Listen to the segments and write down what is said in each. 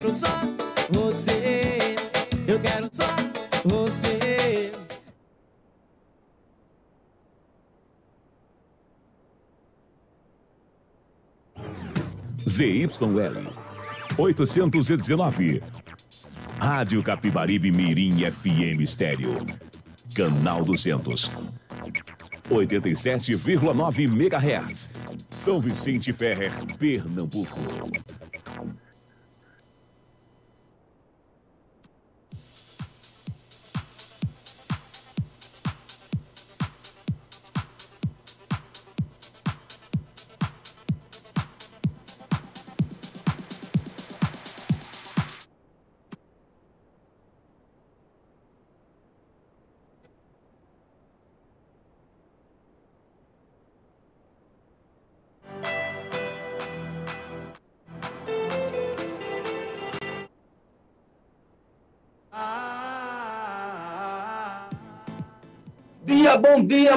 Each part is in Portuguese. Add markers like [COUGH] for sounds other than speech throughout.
quero só você. Eu quero só você. ZYL 819. Rádio Capibaribe Mirim FM Estéreo. Canal 200. 87,9 MHz. São Vicente Ferrer, Pernambuco.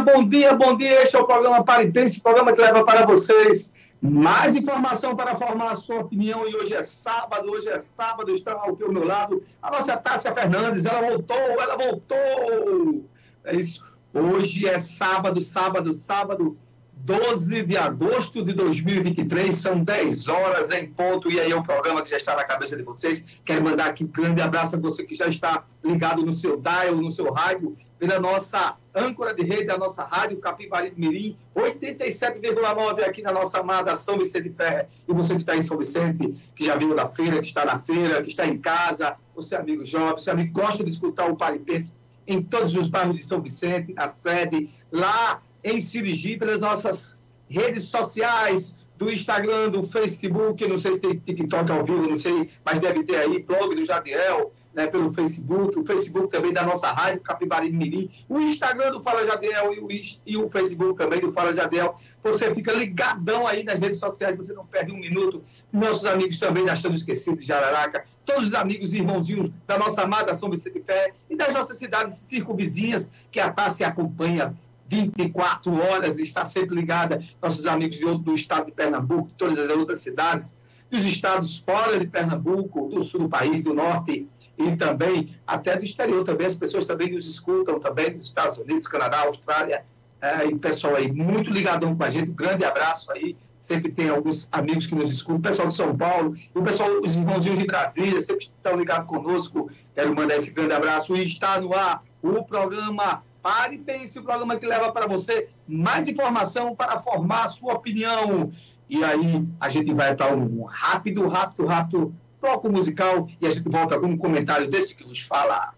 Bom dia, bom dia. Este é o programa Paritense, programa que leva para vocês mais informação para formar a sua opinião. E hoje é sábado, hoje é sábado, está aqui ao meu lado a nossa Tássia Fernandes. Ela voltou, ela voltou. É isso. Hoje é sábado, sábado, sábado, 12 de agosto de 2023, são 10 horas em ponto, e aí é um programa que já está na cabeça de vocês. Quero mandar aqui um grande abraço a você que já está ligado no seu dial, no seu rádio, pela nossa âncora de rede da nossa rádio Capivari Mirim, 87,9 aqui na nossa amada São Vicente Ferre. E você que está em São Vicente, que já veio da feira, que está na feira, que está em casa, você amigo jovem, você amigo gosta de escutar o Paripense em todos os bairros de São Vicente, na sede, lá em Sirigi, pelas nossas redes sociais, do Instagram, do Facebook, não sei se tem TikTok ao vivo, não sei, mas deve ter aí, blog do Jadiel, né, pelo Facebook, o Facebook também da nossa rádio, Capibari Mirim, o Instagram do Fala Jadiel e o, e o Facebook também do Fala Jadiel. Você fica ligadão aí nas redes sociais, você não perde um minuto. Nossos amigos também da Estado Esquecido de Jararaca, todos os amigos e irmãozinhos da nossa amada São Vicente Fé e das nossas cidades circunvizinhas, que a Tássia acompanha 24 horas, está sempre ligada. Nossos amigos de outro, do estado de Pernambuco, todas as outras cidades, dos estados fora de Pernambuco, do sul do país, do norte e também até do exterior também. As pessoas também nos escutam também dos Estados Unidos, Canadá, Austrália. É, e pessoal aí muito ligadão com a gente. Um grande abraço aí. Sempre tem alguns amigos que nos escutam, o pessoal de São Paulo, o pessoal, os irmãozinhos de Brasília, sempre estão ligados conosco. Quero mandar esse grande abraço. E está no ar o programa Pare e Pense, o programa que leva para você mais informação para formar sua opinião. E aí a gente vai para um rápido, rápido, rápido bloco musical e a gente volta com um comentário desse que nos fala.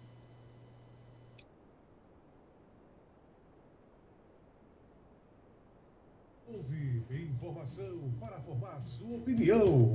Ouve informação para formar sua opinião.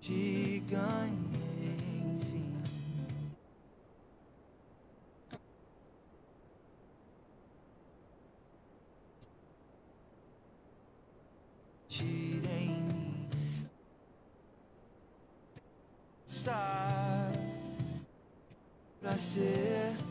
Te ganhei, enfim. tira em mim. Pra ser.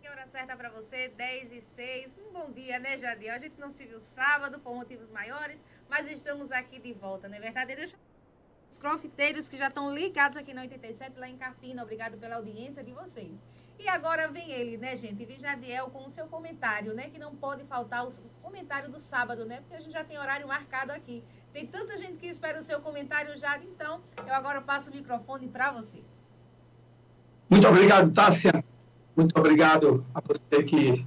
Que hora certa para você? 10 e 6. Um bom dia, né, Jadiel? A gente não se viu sábado por motivos maiores, mas estamos aqui de volta, não é verdade? Deixa os crofiteiros que já estão ligados aqui na 87, lá em Carpina. Obrigado pela audiência de vocês. E agora vem ele, né, gente? Vem Jadiel com o seu comentário, né? Que não pode faltar o comentário do sábado, né? Porque a gente já tem horário marcado aqui. Tem tanta gente que espera o seu comentário, Jade. Então, eu agora passo o microfone para você. Muito obrigado, Tássia. Muito obrigado a você que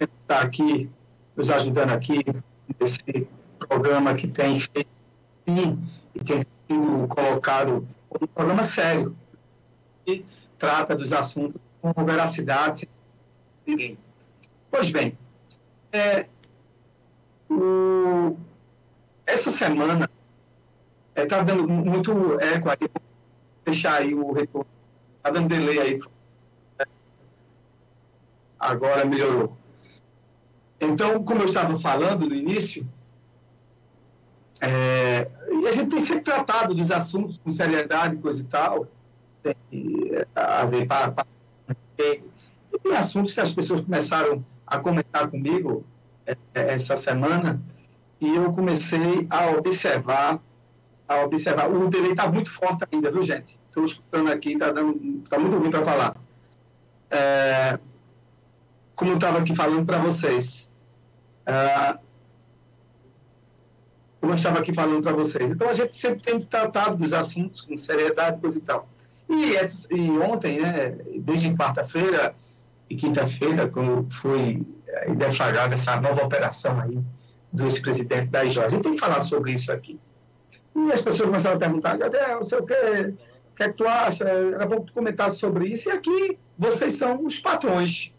está aqui, nos ajudando aqui nesse programa que tem feito sim, e tem sido colocado como um programa sério e trata dos assuntos com veracidade ninguém. Pois bem, é, o- essa semana está dando muito eco aí, vou deixar aí o retorno Está dando delay aí. Agora melhorou. Então, como eu estava falando no início, é, e a gente tem sempre tratado dos assuntos com seriedade, coisa e tal, tem é, a ver para, e tem assuntos que as pessoas começaram a comentar comigo é, é, essa semana e eu comecei a observar, a observar. O delay está muito forte ainda, viu, gente? Estou escutando aqui, está tá muito ruim para falar. É, como eu estava aqui falando para vocês, ah, como eu estava aqui falando para vocês. Então, a gente sempre tem tratado dos assuntos com seriedade, coisa e tal. E, essa, e ontem, né, desde quarta-feira e quinta-feira, quando foi eh, deflagrada essa nova operação aí do ex-presidente da IJO, a gente tem que falar sobre isso aqui. E as pessoas começaram a perguntar, Jadel, não sei o quê, o que é que tu acha? Era bom tu comentasse sobre isso. E aqui, vocês são os patrões.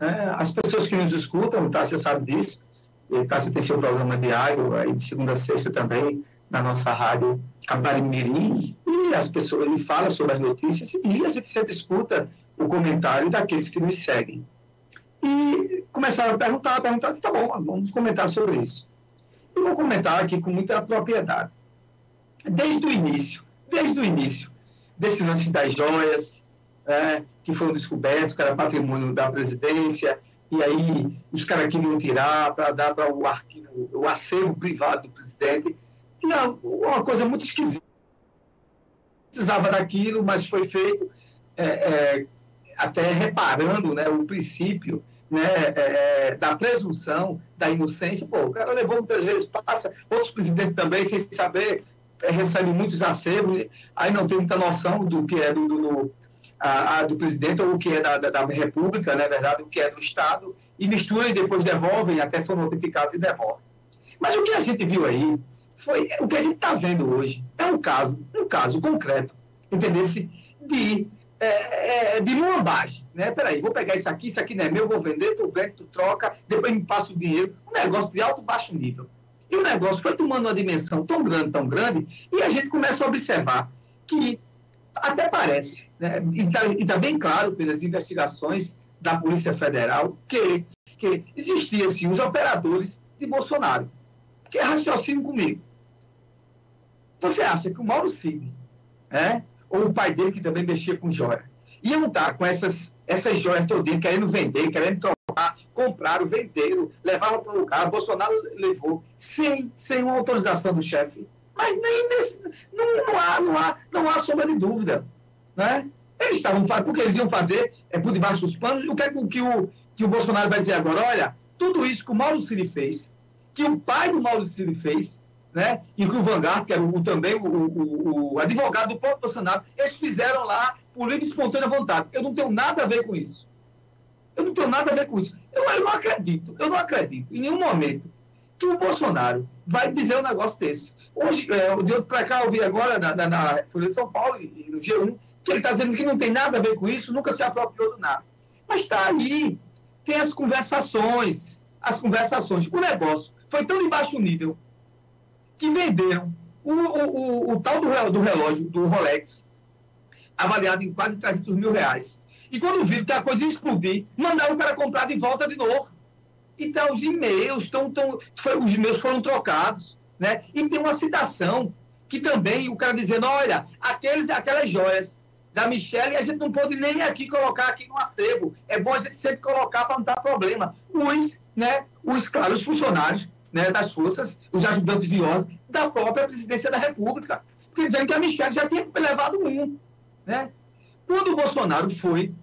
Né? As pessoas que nos escutam, tá, você sabe disso, e tá, você tem seu programa diário, aí de segunda a sexta também, na nossa rádio Cabarimirim, e as pessoas, ele fala sobre as notícias e a gente sempre escuta o comentário daqueles que nos seguem. E começaram a perguntar, a perguntar, tá bom, vamos comentar sobre isso. E vou comentar aqui com muita propriedade. Desde o início, desde o início, desse lance das joias, né, que foram descobertos, que era patrimônio da presidência, e aí os caras queriam tirar para dar para o arquivo, o acervo privado do presidente. Tinha uma coisa muito esquisita. Precisava daquilo, mas foi feito é, é, até reparando né, o princípio né, é, é, da presunção da inocência. Pô, o cara levou muitas vezes, passa, outros presidentes também, sem saber, é, recebem muitos acervos, aí não tem muita noção do que é do, do, a, a, do presidente ou o que é da, da, da República, na né, verdade, o que é do Estado, e misturam e depois devolvem, até são notificados e devolvem. Mas o que a gente viu aí foi o que a gente está vendo hoje é um caso, um caso concreto, entendesse de é, é, de lambagem, né? Peraí, vou pegar isso aqui, isso aqui não é meu, vou vender, tu vende, tu troca, depois me passa o dinheiro. Um negócio de alto baixo nível. E o negócio foi tomando uma dimensão tão grande, tão grande, e a gente começa a observar que até parece, né? e está tá bem claro pelas investigações da Polícia Federal, que, que existiam assim, os operadores de Bolsonaro. Que é raciocínio comigo. Você acha que o Mauro Cid, né? ou o pai dele, que também mexia com joia. Iam estar com essas, essas joias todinhas, querendo vender, querendo trocar, compraram, venderam, levaram para o lugar, Bolsonaro levou, sem, sem uma autorização do chefe. Mas nem nesse, não, não, há, não, há, não há sombra de dúvida. Né? Eles estavam fazendo, porque eles iam fazer é, por debaixo dos panos, o que, é que, o, que o Bolsonaro vai dizer agora? Olha, tudo isso que o Mauro Cid fez, que o pai do Mauro Cid fez, né? e que o Vanguard, que era o, também o, o, o, advogado do próprio Bolsonaro, eles fizeram lá por livre e espontânea vontade. Eu não tenho nada a ver com isso. Eu não tenho nada a ver com isso. Eu, eu não acredito, eu não acredito em nenhum momento que o Bolsonaro vai dizer um negócio desse. Hoje, é, de outro para cá, eu vi agora na, na, na, Folha de São Paulo e no G1, que ele está dizendo que não tem nada a ver com isso, nunca se apropriou do nada. Mas está aí, tem as conversações, as conversações. O negócio foi tão de baixo nível que venderam o, o, o, o tal do, do relógio, do Rolex, avaliado em quase 300 mil reais. E quando viram que a coisa ia explodir, mandaram o cara comprar de volta de novo. Então, os e-mails, tão, tão, foi, os e-mails foram trocados. Né? E tem uma citação que também o cara dizendo, olha, aqueles, aquelas joias da Michelle, a gente não pode nem aqui colocar aqui no acervo. É bom a gente sempre colocar para não dar problema. Os, né, os, claro, os funcionários né, das forças, os ajudantes de ordem da própria presidência da República. Porque dizendo que a Michelle já tinha levado um. Né? Quando o Bolsonaro foi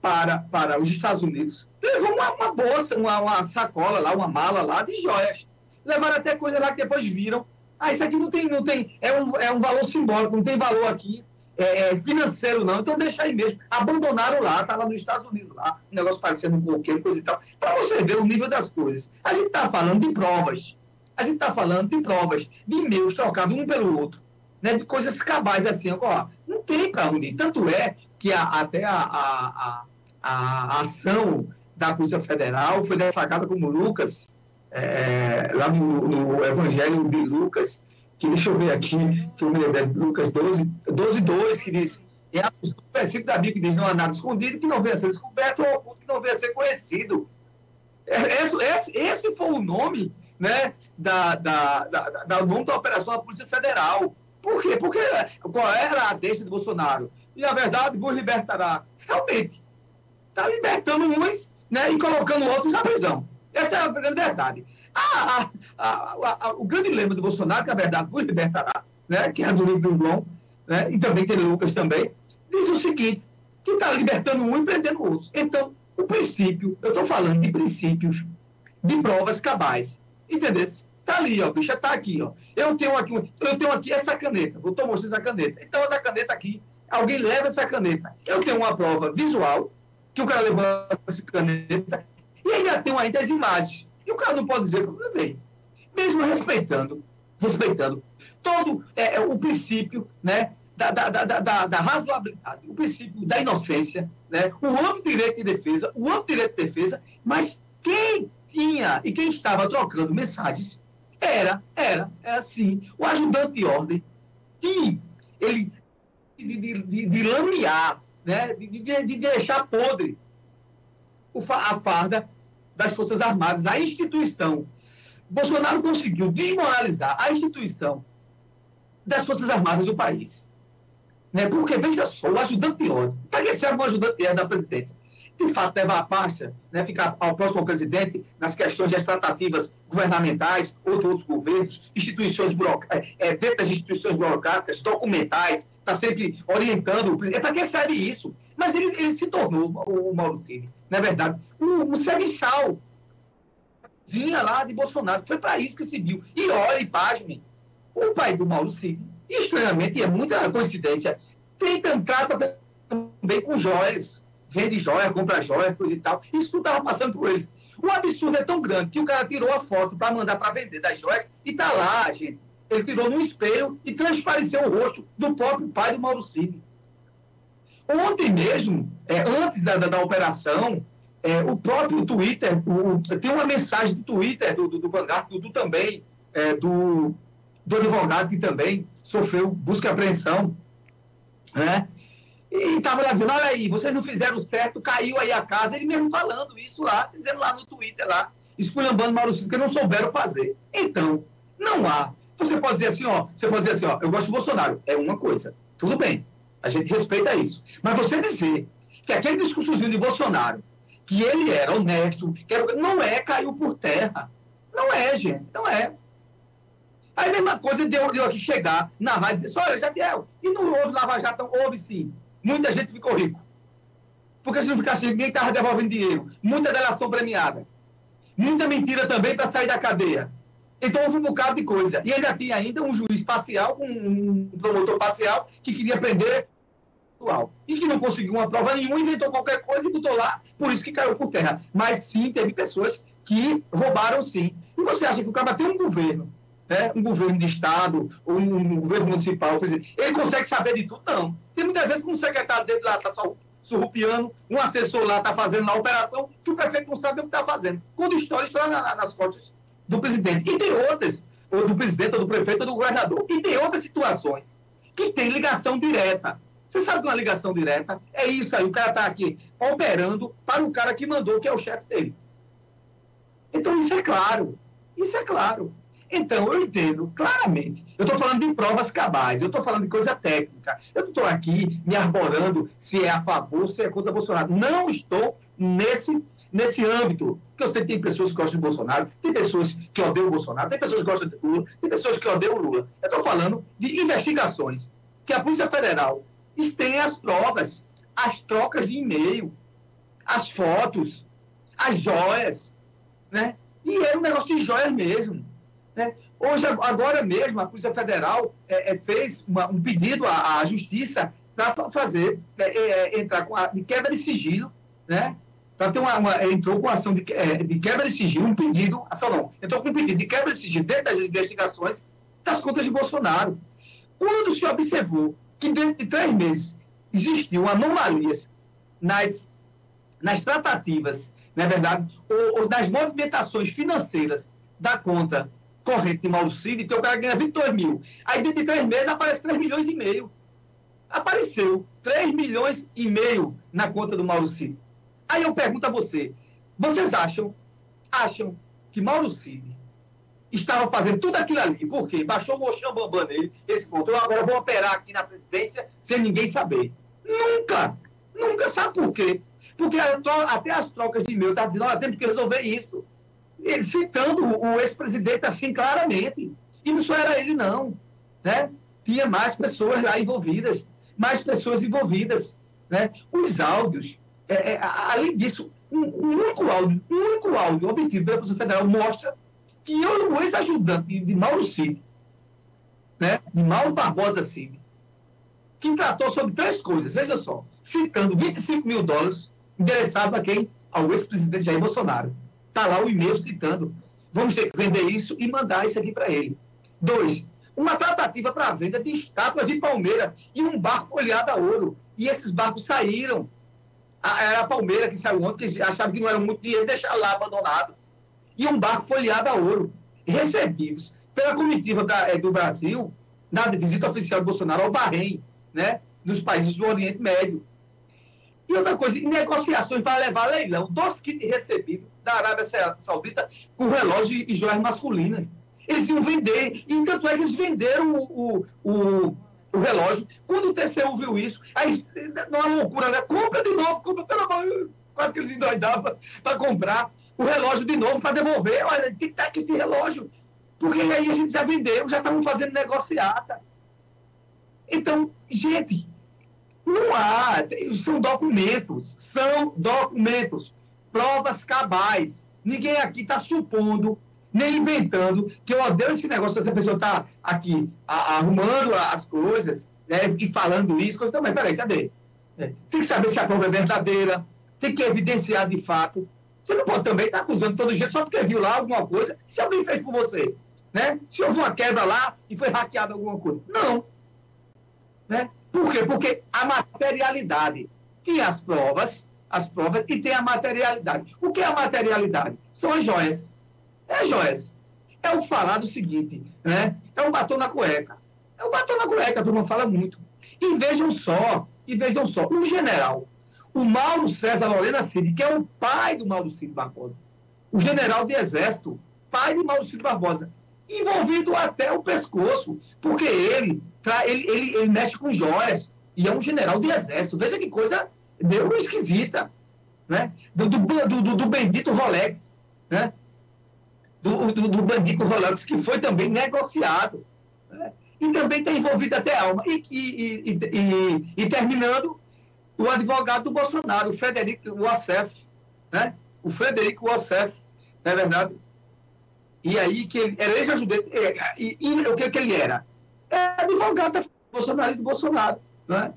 para, para os Estados Unidos, levou uma, uma bolsa, uma, uma, sacola lá, uma mala lá de joias. Levaram até coisa lá que depois viram. Ah, isso aqui não tem, não tem, é um, é um valor simbólico, não tem valor aqui é, é financeiro, não. Então deixa aí mesmo. Abandonaram lá, tá lá nos Estados Unidos, lá, um negócio parecendo um coqueiro, coisa e tal. Para você ver o nível das coisas. A gente está falando de provas. A gente está falando de provas, de e-mails trocados um pelo outro, né, de coisas cabais assim, ó, não tem para onde. Tanto é que a, até a, a, a, a, ação da Polícia Federal foi deflagrada como Lucas, é, lá no, no Evangelho de Lucas, que deixa eu ver aqui, que eu me lembro, é Lucas 12, 12, 2, que diz, é a versículo da Bíblia que diz, não há nada escondido que não venha a ser descoberto ou que não venha a ser conhecido. É, esse, esse, esse foi o nome, né, da, da, da, da, nome da operação da Polícia Federal. Por quê? Porque qual era a deixa de Bolsonaro? E, na verdade, vos libertará. Realmente, está libertando uns né, e colocando outros na prisão. Essa é a grande verdade. A, a, a, o grande lema do Bolsonaro, que a verdade foi libertará, né, que é do livro do João, né, e também tem Lucas também, diz o seguinte, que está libertando um e prendendo outros. Então, o princípio, eu estou falando de princípios de provas cabais. Entendeu? Está ali, ó, bicha, está aqui, ó. Eu tenho aqui, eu tenho aqui essa caneta, vou mostrar essa caneta. Então, essa caneta aqui, alguém leva essa caneta. Eu tenho uma prova visual, que o cara levou essa caneta, e ainda tem ainda as imagens. E o cara não pode dizer que eu. Mesmo respeitando, respeitando todo é, é, o princípio né, da, da, da, da, da razoabilidade, o princípio da inocência, né, o amplo direito de defesa, o amplo direito de defesa, mas quem tinha e quem estava trocando mensagens era, era, era sim, o ajudante de ordem, que ele de, de, de, de lamear, né, de, de, de deixar podre a farda das Forças Armadas, a instituição. Bolsonaro conseguiu desmoralizar a instituição das Forças Armadas do país. Né? Porque, veja só, o ajudante ordem. Para que serve um ajudante da presidência? De fato, levar a pasta, né, ficar ao próximo presidente nas questões das tratativas governamentais ou de outros governos, instituições é, é, dentro das instituições burocráticas, documentais, está sempre orientando. É para que serve isso? Mas ele, ele se tornou, o, o Mauro Cid, na verdade, um, um serviçal. Vinha lá de Bolsonaro. Foi para isso que se viu. E olha, e pasme, o pai do Mauro Cid, estranhamente, e é muita coincidência, tem, trata também com joias. Vende joia, compra joia, coisa e tal. Isso tudo estava passando por eles. O absurdo é tão grande que o cara tirou a foto para mandar para vender das joias e tá lá, gente. Ele tirou no espelho e transpareceu o rosto do próprio pai do Mauro. Ontem mesmo, é, antes da, da, da operação, é, o próprio Twitter, o, tem uma mensagem do Twitter do, do, do Vanguard, do, do também, é, do, do advogado que também sofreu busca e apreensão, né? E estava lá dizendo, olha aí, vocês não fizeram certo, caiu aí a casa, ele mesmo falando isso lá, dizendo lá no Twitter lá, esculhambando Mauro Cid, porque não souberam fazer. Então, não há. Você pode dizer assim, ó, você pode dizer assim, ó, eu gosto de Bolsonaro, é uma coisa, tudo bem, a gente respeita isso. Mas você dizer que aquele discursozinho de Bolsonaro, que ele era honesto, que era, não é, caiu por terra. Não é, gente, não é. Aí a mesma coisa deu, deu aqui chegar na rádio e dizer, olha, Jadiel, e não houve Lava Jato? Houve sim muita gente ficou rico. Porque se não ficasse rico, ninguém estava devolvendo dinheiro. Muita delação premiada. Muita mentira também para sair da cadeia. Então houve um bocado de coisa. E ainda tinha ainda um juiz parcial, um promotor parcial, que queria prender atual. E que não conseguiu uma prova nenhuma, inventou qualquer coisa e botou lá, por isso que caiu por terra. Mas sim, teve pessoas que roubaram sim. E você acha que o cara tem um governo, né? um governo de Estado, ou um governo municipal, ele consegue saber de tudo? Não. Tem muitas vezes que um secretário dele lá está surrupiando, um assessor lá está fazendo na operação, que o prefeito não sabe o que está fazendo. Quando história, história na, nas costas do presidente. E tem outras, ou do presidente, ou do prefeito, ou do governador. E tem outras situações que tem ligação direta. Você sabe que uma ligação direta é isso aí, o cara está aqui operando para o cara que mandou, que é o chefe dele. Então, isso é claro. Isso é claro. Então, eu entendo claramente. Eu estou falando de provas cabais, eu estou falando de coisa técnica. Eu não estou aqui me arborando se é a favor se é contra Bolsonaro. Não estou nesse, nesse âmbito. Porque eu sei que tem pessoas que gostam de Bolsonaro, tem pessoas que odeiam o Bolsonaro, tem pessoas que gostam de Lula, tem pessoas que odeiam o Lula. Eu estou falando de investigações que a Polícia Federal tem as provas, as trocas de e-mail, as fotos, as joias, né? E é um negócio de joias mesmo. Né? Hoje, agora mesmo, a Polícia Federal é, é, fez uma, um pedido à, à Justiça para fazer, é, é, entrar com a, de quebra de sigilo, né? Para ter uma, uma, entrou com ação de, de quebra de sigilo, um pedido, ação não, entrou com um pedido de quebra de sigilo dentro das investigações das contas de Bolsonaro. Quando se observou que dentro de três meses existiam anomalias nas, nas tratativas, na é verdade, ou, ou nas movimentações financeiras da conta corrente de Mauro Cid, então o cara ganha 22 mil. Aí dentro de três meses aparece 3 milhões e meio. Apareceu 3 milhões e meio na conta do Mauro Cid. Aí eu pergunto a você, vocês acham, acham que Mauro Cid estava fazendo tudo aquilo ali, porque baixou o mochão bambam nele, esse ponto, eu agora vou operar aqui na presidência sem ninguém saber. Nunca! Nunca sabe por quê? Porque até as trocas de e-mail estão tá dizendo, olha, temos que resolver isso citando o ex-presidente assim claramente. E não só era ele, não. Né? Tinha mais pessoas lá envolvidas, mais pessoas envolvidas. Né? Os áudios, é, é, além disso, um, um, único áudio, um único áudio obtido pela Polícia Federal mostra que eu, o ex-ajudante de, Mauro Cid, né? de Mauro Barbosa Cid, que tratou sobre três coisas, veja só, citando 25 mil dólares endereçado a quem? Ao ex-presidente Jair Bolsonaro. Está lá o e-mail citando. Vamos ter que vender isso e mandar isso aqui para ele. Dois, uma tratativa para a venda de estátuas de palmeira e um barco folheado a ouro. E esses barcos saíram. Era a palmeira que saiu ontem, que achava que não era muito dinheiro, deixaram lá abandonado. E um barco folheado a ouro, recebidos pela comitiva da, é, do Brasil, na visita oficial do Bolsonaro ao Bahrein, né, nos países do Oriente Médio. E outra coisa, negociações para levar leilão dos kits recebidos da Arábia Saudita com relógio e joias masculinas. Eles iam vender, e tanto é que eles venderam o, o, o relógio. Quando o TCU viu isso, aí, uma loucura, né? Compra de novo, compra, pelo amor, quase que eles endoidavam para comprar o relógio de novo para devolver. Olha, tem que estar aqui esse relógio. Porque aí a gente já vendeu, já estavam fazendo negociata. Então, gente, Não há, são documentos, são documentos, provas cabais. Ninguém aqui está supondo, nem inventando, que eu odeio esse negócio dessa pessoa está aqui a- arrumando as coisas né, e falando isso, coisa também. Peraí, cadê? É, Tem que saber se a prova é verdadeira, tem que evidenciar de fato. Você não pode também estar acusando todo jeito só porque viu lá alguma coisa, se alguém fez por você. Né? Se houve uma quebra lá e foi hackeada alguma coisa. Não. Né? Por quê? Porque a materialidade. Tem as provas, as provas e tem a materialidade. O que é a materialidade? São as joias. É joias. É o falar do seguinte, né? É o batom na cueca. É o batom na cueca, a turma fala muito. E vejam só, e vejam só, o general, o Mauro César Lorena Cid, que é o pai do Mauro Cid Barbosa, o general de exército, pai de Mauro Cid Barbosa, envolvido até o pescoço, porque ele, ele, ele, ele mexe com joias, e é um general de exército. Veja que coisa meio esquisita, né? Do, do, do- do bendito Rolex, né? Do, do, do bendito Rolex, que foi também negociado. né? E também está envolvido até a alma. E, e, e, e, terminando, o advogado do Bolsonaro, o Frederico Wassef, né? O Frederico Wassef, não é verdade? E aí que ele era ex-ajudante. é, E, e o que, que ele era? É advogado da Bolsonaro e do Bolsonaro. Né?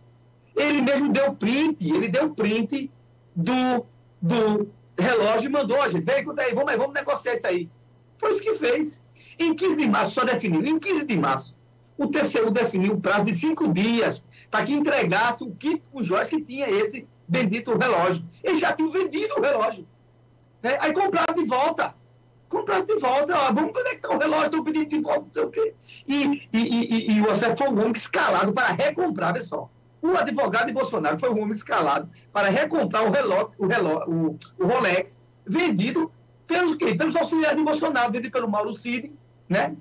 Ele mesmo deu print, ele deu print do, do relógio e mandou, gente, vem, conta vamos, vamos negociar isso aí. Foi isso que fez. Em 15 de março, só definiu, em 15 de março, o TCU definiu um prazo de cinco dias para que entregasse o kit com joias que tinha esse bendito relógio. Eles já tinham vendido o relógio. né? Aí compraram de volta. Compraram de volta. Ó, vamos conectar o relógio, estão pedindo de volta, não sei o quê. E, e, e, e, e o Ocef foi um homem escalado para recomprar, pessoal. O advogado de Bolsonaro foi um homem escalado para recomprar o, relógio, o, relógio, o, o Rolex vendido pelos, quê? pelos auxiliares de Bolsonaro, vendido pelo Mauro Cid, né?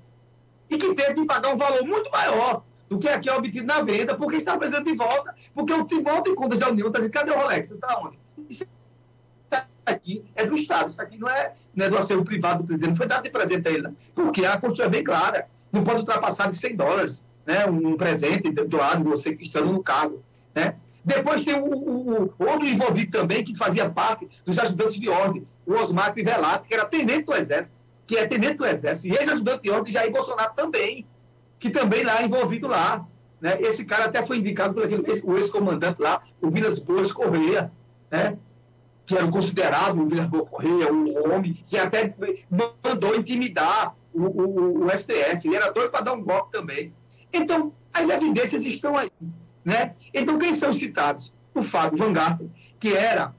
E que de pagar um valor muito maior do que aqui é obtido na venda, porque está precisando de volta, porque o Tribunal de Contas da União está dizendo, cadê o Rolex? Você está onde? Isso aqui é do Estado, isso aqui não é, não é do acervo privado do presidente, não foi dado de presente a ele, não. porque a Constituição é bem clara, não pode ultrapassar de 100 dólares, né, um presente doado você estando no cargo, né. Depois tem o, o, o outro envolvido também, que fazia parte dos ajudantes de ordem, o Osmar Crivellati, que era tenente do Exército, que é tenente do Exército, e ex-ajudante de ordem Jair Bolsonaro também, que também lá envolvido lá. Né? Esse cara até foi indicado por aquele, ex-comandante lá, o Vilas Boas Correia, né? que era considerado o Vilas Boas Correia, um homem que até mandou intimidar o, o, o STF. Ele era doido para dar um golpe também. Então, as evidências estão aí. Né? Então, quem são citados? O Fábio Van que era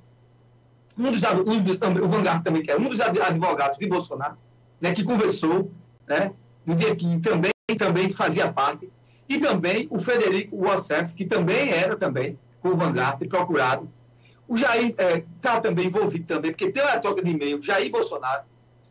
um dos, um o Van Garten também, que era um dos advogados de Bolsonaro, né, que conversou, né, no dia que também, também fazia parte, e também o Frederico Wassef, que também era também, com o Van Garten, procurado. O Jair está também envolvido também, porque tem uma troca de e-mail, Jair Bolsonaro,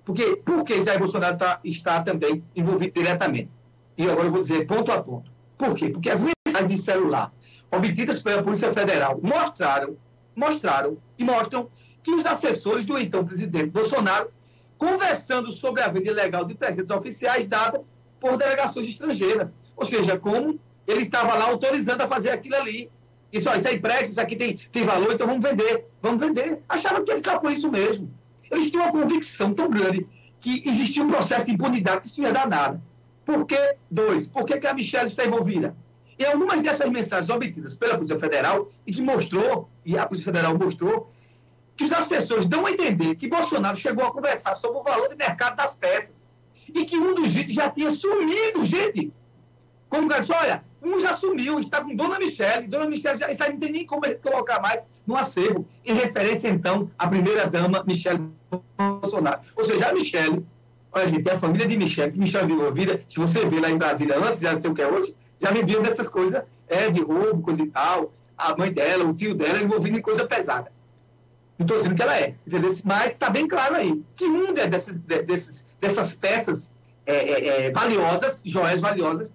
porque, porque Jair Bolsonaro tá, está também envolvido diretamente. E agora eu vou dizer ponto a ponto. Por quê? Porque as mensagens de celular obtidas pela Polícia Federal mostraram, mostraram e mostram que os assessores do então presidente Bolsonaro conversando sobre a venda ilegal de presentes oficiais dadas por delegações estrangeiras. Ou seja, como ele estava lá autorizando a fazer aquilo ali. Isso, ó, isso aí presta, isso aqui tem, tem valor, então vamos vender. Vamos vender. Acharam que ia ficar por isso mesmo. Eles tinham uma convicção tão grande que existia um processo de impunidade que isso não ia dar nada. Por que? Dois, por que, que a Michelle está envolvida? E algumas dessas mensagens obtidas pela Polícia Federal e que mostrou, e a Polícia Federal mostrou, que os assessores dão a entender que Bolsonaro chegou a conversar sobre o valor de mercado das peças e que um dos itens já tinha sumido, gente. Como o cara disse, olha, um já sumiu, está com Dona Michelle, Dona Michelle já aí não tem nem como colocar mais no acervo, em referência, então, à primeira-dama Michelle Bolsonaro. Ou seja, a Michelle, olha, gente, é a família de Michelle, que Michelle viveu vida, se você vê lá em Brasília antes, já não sei o que é hoje, já viviam dessas coisas, é, de roubo, coisa e tal, a mãe dela, o tio dela, envolvido em coisa pesada. Não estou dizendo que ela é, entendeu? mas está bem claro aí que um desses, desses, dessas peças é, é, é, valiosas, joias valiosas,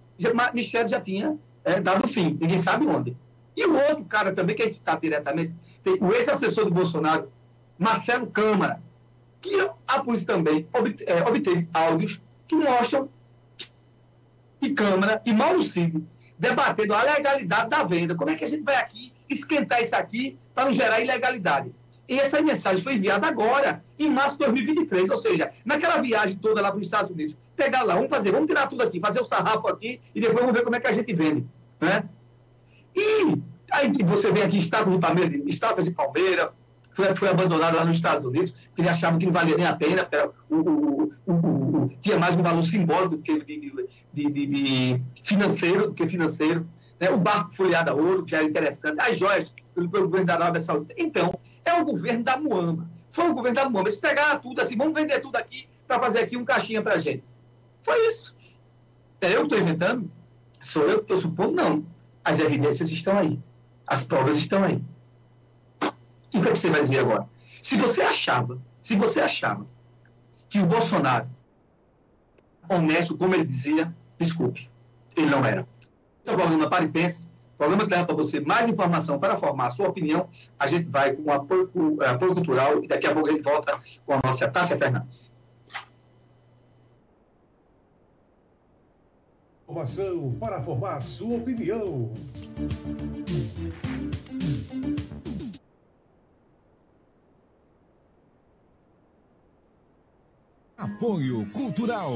Michel já tinha é, dado fim, ninguém sabe onde. E o outro cara também, que é citado diretamente, tem o ex-assessor do Bolsonaro, Marcelo Câmara, que a polícia também obteve, é, obteve áudios que mostram que Câmara e Mauro Cid debatendo a legalidade da venda. Como é que a gente vai aqui esquentar isso aqui para não gerar ilegalidade? E essa mensagem foi enviada agora, em março de 2023, ou seja, naquela viagem toda lá para os Estados Unidos. Pegar lá, vamos fazer, vamos tirar tudo aqui, fazer o sarrafo aqui e depois vamos ver como é que a gente vende. Né? E aí você vem aqui estátua de estátuas de Palmeiras, foi, foi abandonado lá nos Estados Unidos, porque eles achavam que não valia nem a pena, o, tinha mais um valor simbólico do que de, de, de, de financeiro, do que financeiro. Né? O barco folheado a ouro, que era interessante, as joias pelo governo da Arábia Saudita. Então, é o governo da Muamba. Foi o governo da Muamba. Eles pegaram tudo assim, vamos vender tudo aqui para fazer aqui um caixinha para a gente. Foi isso. É eu que estou inventando? Sou eu que estou supondo? Não. As evidências estão aí. As provas estão aí. O que, é que você vai dizer agora? Se você achava, se você achava que o Bolsonaro, honesto, como ele dizia, desculpe, ele não era. Esse é o programa que leva para você mais informação para formar a sua opinião. A gente vai com o apoio, apoio cultural e daqui a pouco a gente volta com a nossa Tássia Fernandes. Informação para formar sua opinião. Apoio Cultural.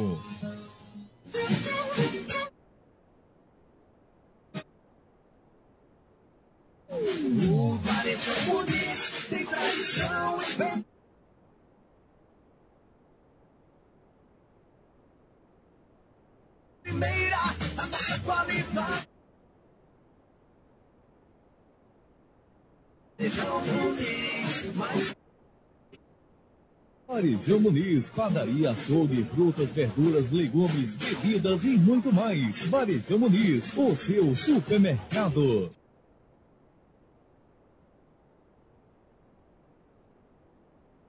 O Muniz tem tradição vender. Primeira, a qualidade. Muniz, Muniz, padaria, açougue, frutas, verduras, legumes, bebidas e muito mais. Varejão Muniz, o seu supermercado.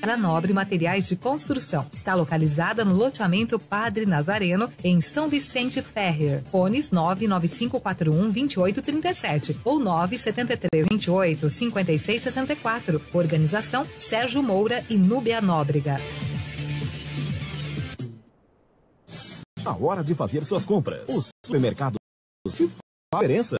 Casa Nobre Materiais de Construção. Está localizada no loteamento Padre Nazareno, em São Vicente Ferrer. Fones 99541 2837 ou 973 28 5664. Organização Sérgio Moura e Núbia Nóbrega. A hora de fazer suas compras. O supermercado se diferença.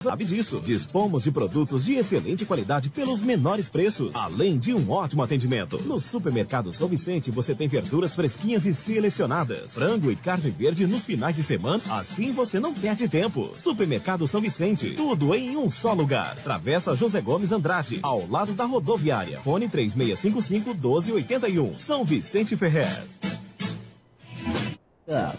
Sabe disso. Dispomos de produtos de excelente qualidade pelos menores preços, além de um ótimo atendimento. No supermercado São Vicente você tem verduras fresquinhas e selecionadas, frango e carne verde nos finais de semana. Assim você não perde tempo. Supermercado São Vicente, tudo em um só lugar. Travessa José Gomes Andrade, ao lado da rodoviária. Fone 3655 1281. São Vicente Ferrer.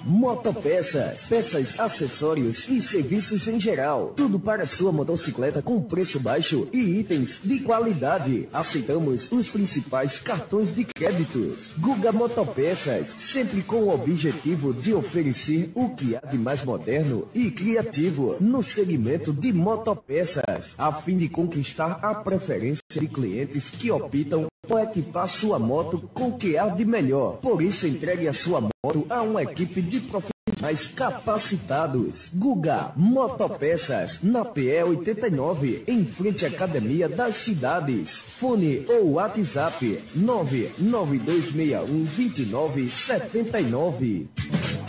Motopeças, peças, acessórios e serviços em geral. Tudo para sua motocicleta com preço baixo e itens de qualidade. Aceitamos os principais cartões de créditos. Guga Motopeças, sempre com o objetivo de oferecer o que há de mais moderno e criativo no segmento de motopeças, a fim de conquistar a preferência de clientes que optam por equipar sua moto com o que há de melhor. Por isso, entregue a sua moto a uma equipe de profissionais capacitados. Guga Motopeças, na PE 89, em frente à Academia das Cidades. Fone ou WhatsApp 99261 2979.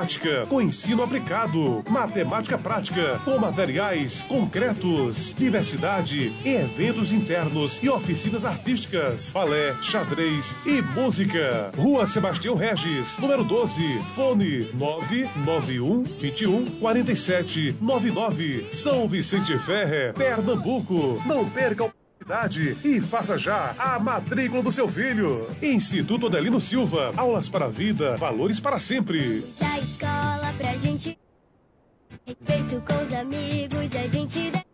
Matemática com ensino aplicado. Matemática prática com materiais concretos. Diversidade eventos internos e oficinas artísticas. Balé, xadrez e música. Rua Sebastião Regis, número 12. Fone 991 21 47 99. São Vicente Ferre, Pernambuco. Não perca o e faça já a matrícula do seu filho. Instituto Adelino Silva. Aulas para a vida, valores para sempre. Da escola pra gente. Respeito com os amigos, a gente.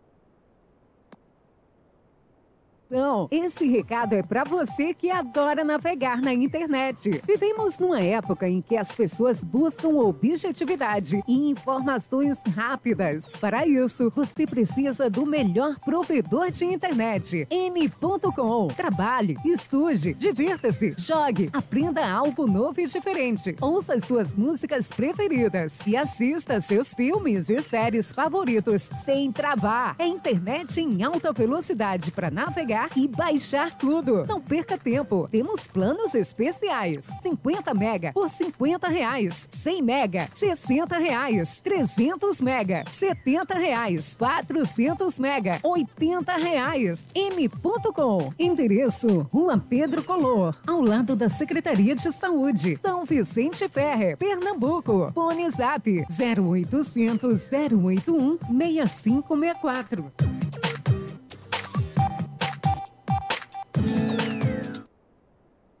Então, esse recado é para você que adora navegar na internet. Vivemos numa época em que as pessoas buscam objetividade e informações rápidas. Para isso, você precisa do melhor provedor de internet, m.com. Trabalhe, estude, divirta-se, jogue, aprenda algo novo e diferente. Ouça as suas músicas preferidas e assista seus filmes e séries favoritos sem travar. É internet em alta velocidade para navegar e baixar tudo. Não perca tempo. Temos planos especiais. 50 mega por 50 reais. 100 mega, 60 reais. 300 mega, 70 reais. 400 mega, 80 reais. M.com. Endereço: Rua Pedro Color, ao lado da Secretaria de Saúde. São Vicente Ferre, Pernambuco. Fone Zap 0800 081 6564.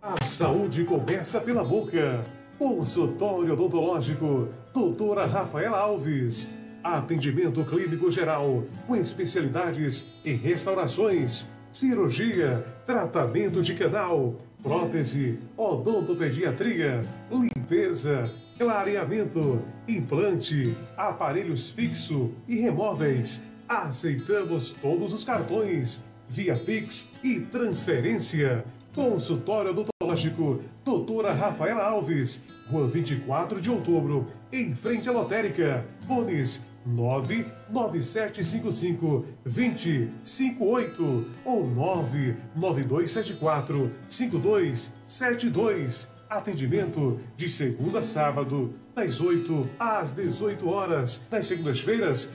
A saúde começa pela boca. Consultório odontológico, doutora Rafaela Alves. Atendimento clínico geral, com especialidades em restaurações, cirurgia, tratamento de canal, prótese, odontopediatria, limpeza, clareamento, implante, aparelhos fixo e remóveis. Aceitamos todos os cartões, via Pix e transferência. Consultório odontológico, doutora Rafaela Alves, Rua 24 de Outubro, em frente à lotérica. Fones 99755 2058 ou 99274 5272. Atendimento de segunda a sábado, das 8 às 18 horas. Nas segundas-feiras,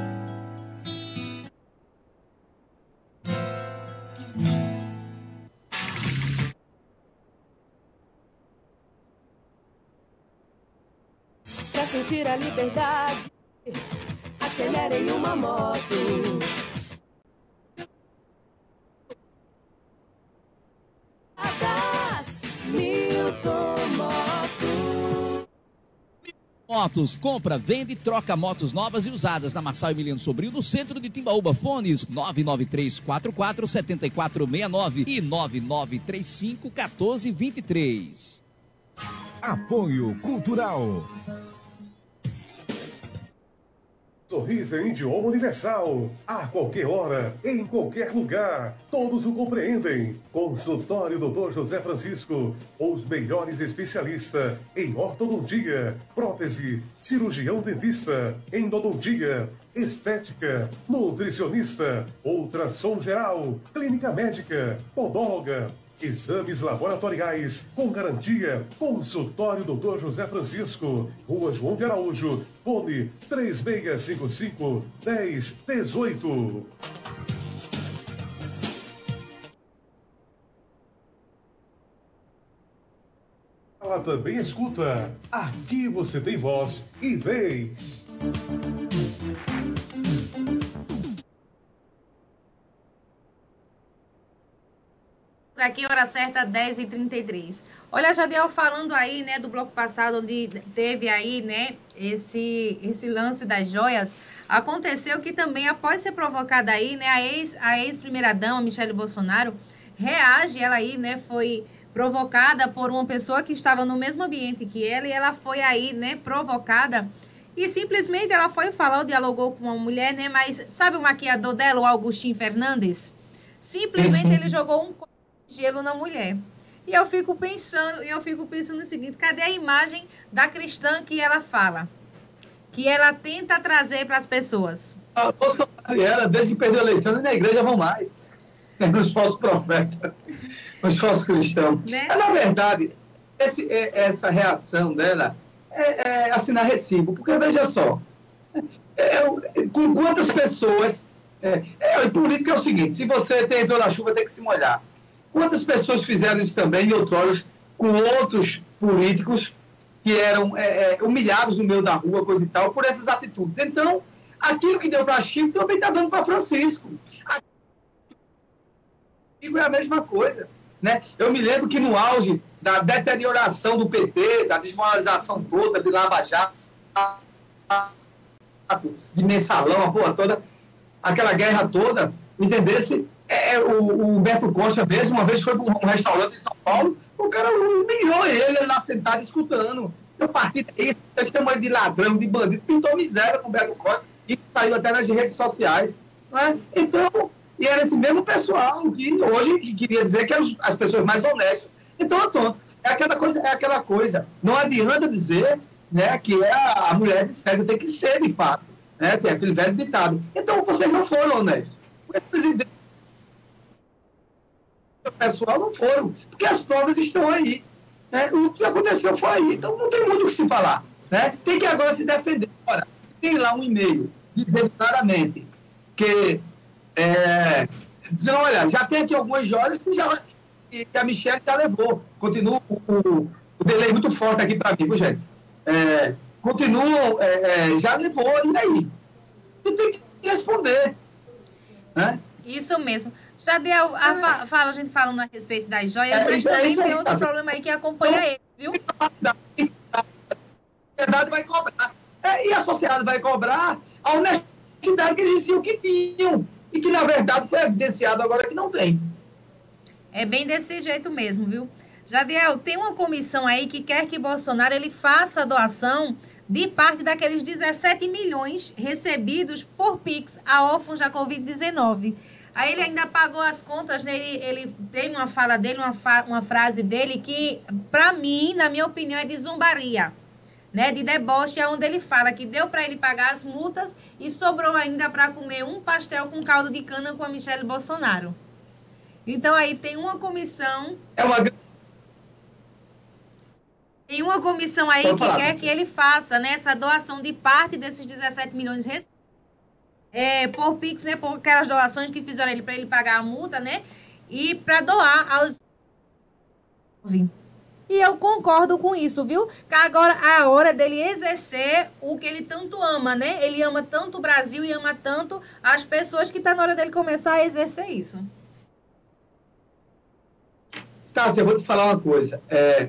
Liberdade, acelere em uma moto. Das Milton Moto. Motos, compra, vende e troca motos novas e usadas na Marçal Emiliano Sobrinho, no centro de Timbaúba. Fones 99344 7469 e 9935 1423. Apoio Cultural. Sorriso em idioma universal. A qualquer hora, em qualquer lugar. Todos o compreendem. Consultório Dr. José Francisco. Os melhores especialistas em ortodontia, prótese, cirurgião dentista, endodontia, estética, nutricionista, ultrassom geral, clínica médica, podóloga, Exames laboratoriais com garantia. Consultório Dr. José Francisco, Rua João de Araújo, fone 3655 1018. Ela também escuta. Aqui você tem voz e vez. Aqui, hora certa, 10h33. Olha, Jadiel, falando aí, né, do bloco passado, onde teve aí, né, esse, esse lance das joias, aconteceu que também, após ser provocada aí, né, a ex, a ex-primeira-dama, Michele Bolsonaro, reage, ela aí, né, foi provocada por uma pessoa que estava no mesmo ambiente que ela, e ela foi aí, né, provocada, e simplesmente ela foi falar, dialogou com uma mulher, né, mas sabe o maquiador dela, o Augustinho Fernandes? Simplesmente Sim. ele jogou um gelo na mulher. E eu fico pensando, eu fico pensando o seguinte, cadê a imagem da cristã que ela fala? Que ela tenta trazer para as pessoas. A Bolsonaro e ela, desde que perdeu a eleição, nem na igreja vão mais. É nos falsos profetas, nos falsos cristãos. Né? É, na verdade, esse- é- essa reação dela é, é assinar recibo. Porque, veja só, é, é, com quantas pessoas... É, é, política é o seguinte, se você tem entrou na chuva, tem que se molhar. Quantas pessoas fizeram isso também em outros com outros políticos que eram é, é, humilhados no meio da rua, coisa e tal, por essas atitudes. Então, aquilo que deu para Chico também está dando para Francisco. Chico é a mesma coisa. Né? Eu me lembro que no auge da deterioração do PT, da desmoralização toda, de Lava Jato, de mensalão, a porra toda, aquela guerra toda, entendesse? É, o, o Humberto Costa mesmo, uma vez foi para um restaurante em São Paulo, o cara humilhou ele, ele lá sentado escutando. O partido é isso, chamou ele de ladrão, de bandido, pintou miséria com o Humberto Costa e saiu até nas redes sociais. Não é? Então, e era esse mesmo pessoal que hoje que queria dizer que eram as pessoas mais honestas. Então. É aquela coisa, é aquela coisa. Não adianta dizer né, que é a, mulher de César tem que ser, de fato. Né? Tem aquele velho ditado. Então, vocês não foram honestos. O presidente pessoal não foram, porque as provas estão aí. Né? O que aconteceu foi aí. Então não tem muito o que se falar. Né? Tem que agora se defender. Ora, tem lá um e-mail dizendo claramente que é, dizendo, olha, já tem aqui algumas joias que, já, que a Michelle já levou. Continua o, o, o delay muito forte aqui para mim, viu, gente? É, continuam, é, é, já levou, e aí? Você tem que responder. Né? Isso mesmo. Já deu a fa- fala, a gente falando a respeito das joias, É, mas é também aí, tem outro problema aí que acompanha ele, viu? A sociedade vai cobrar. É, e a sociedade vai cobrar a honestidade que eles diziam que tinham. E que, na verdade, foi evidenciado agora que não tem. É bem desse jeito mesmo, viu? Jadiel, tem uma comissão aí que quer que Bolsonaro ele faça a doação de parte daqueles 17 milhões recebidos por Pix a órfãos da Covid-19. Aí ele ainda pagou as contas, né? Ele, ele tem uma fala dele, uma, fa- uma frase dele que, para mim, na minha opinião, é de zumbaria. Né, de deboche, é onde ele fala que deu para ele pagar as multas e sobrou ainda para comer um pastel com caldo de cana com a Michelle Bolsonaro. Então aí tem uma comissão, É uma tem uma comissão aí que falar, quer Marcelo. que ele faça né, essa doação de parte desses 17 milhões rece- é, por Pix, né, por aquelas doações que fizeram ele para ele pagar a multa, né, e para doar aos e eu concordo com isso, viu? Que agora é a hora dele exercer o que ele tanto ama, né? Ele ama tanto o Brasil e ama tanto as pessoas que tá na hora dele começar a exercer isso. Tássia, eu vou te falar uma coisa. É,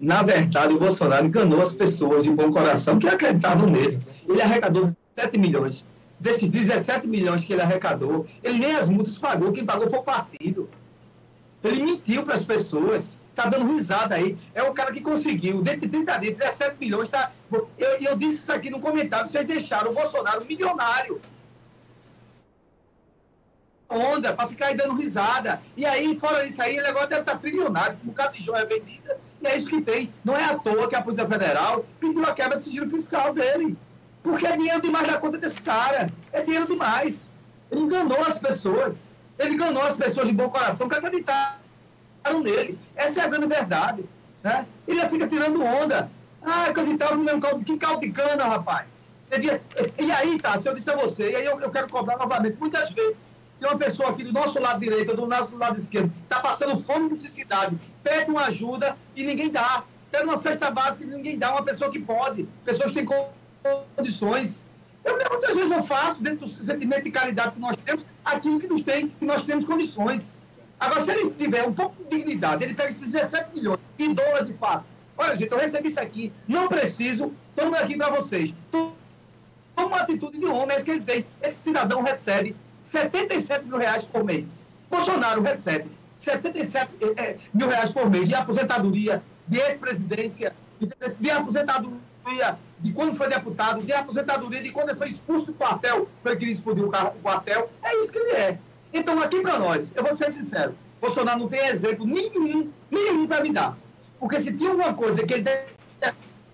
na verdade, o Bolsonaro enganou as pessoas de bom coração que acreditavam nele. Ele arrecadou 17 milhões. Desses 17 milhões que ele arrecadou, ele nem as multas pagou. Quem pagou foi o partido. Ele mentiu para as pessoas. Está dando risada aí. É o cara que conseguiu, dentro de 30 dias, 17 milhões. Tá... Eu, eu disse isso aqui no comentário. Vocês deixaram o Bolsonaro milionário onda para ficar aí dando risada. E aí, fora isso aí, ele agora deve estar trilionário, com um bocado de joia vendida. E é isso que tem. Não é à toa que a Polícia Federal pediu a quebra do sigilo fiscal dele. Porque é dinheiro demais da conta desse cara. É dinheiro demais. Ele enganou as pessoas. Ele enganou as pessoas de bom coração que acreditaram nele. Essa é a grande verdade. Né? Ele fica tirando onda. Ah, coisa e tal, meu caldo, que caldo de cana, rapaz. E aí, tá, se eu disse a você, e aí eu, eu quero cobrar novamente, muitas vezes, tem uma pessoa aqui do nosso lado direito, do nosso lado esquerdo, está passando fome e necessidade, pede uma ajuda e ninguém dá. Pede uma cesta básica e ninguém dá. Uma pessoa que pode, pessoas que têm condições. Eu, muitas vezes eu faço, dentro do sentimento de caridade que nós temos, aquilo que, nos tem, que nós temos condições. Agora, se ele tiver um pouco de dignidade, ele pega esses 17 milhões e doa de fato. Olha, gente, eu recebi isso aqui, não preciso, toma aqui para vocês. Toma uma atitude de homem, é isso que ele tem. Esse cidadão recebe 77 mil reais por mês. Bolsonaro recebe 77 eh, eh, mil reais por mês de aposentadoria, de ex-presidência, de, de aposentadoria de quando foi deputado, de aposentadoria de quando ele foi expulso do quartel, porque ele queria explodir o car- o quartel. É isso que ele é. Então, aqui para nós, eu vou ser sincero, Bolsonaro não tem exemplo nenhum, nenhum para me dar. Porque se tinha alguma coisa que ele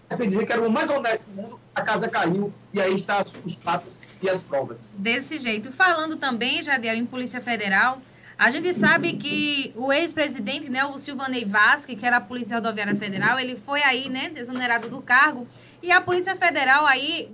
defendia que era o mais honesto do mundo, a casa caiu e aí está os fatos e as provas. Desse jeito. Falando também, Jadiel, em Polícia Federal, a gente sabe que o ex-presidente, né, o Silvanei Vasque, que era a Polícia Rodoviária Federal, ele foi aí, né, desonerado do cargo. E a Polícia Federal aí,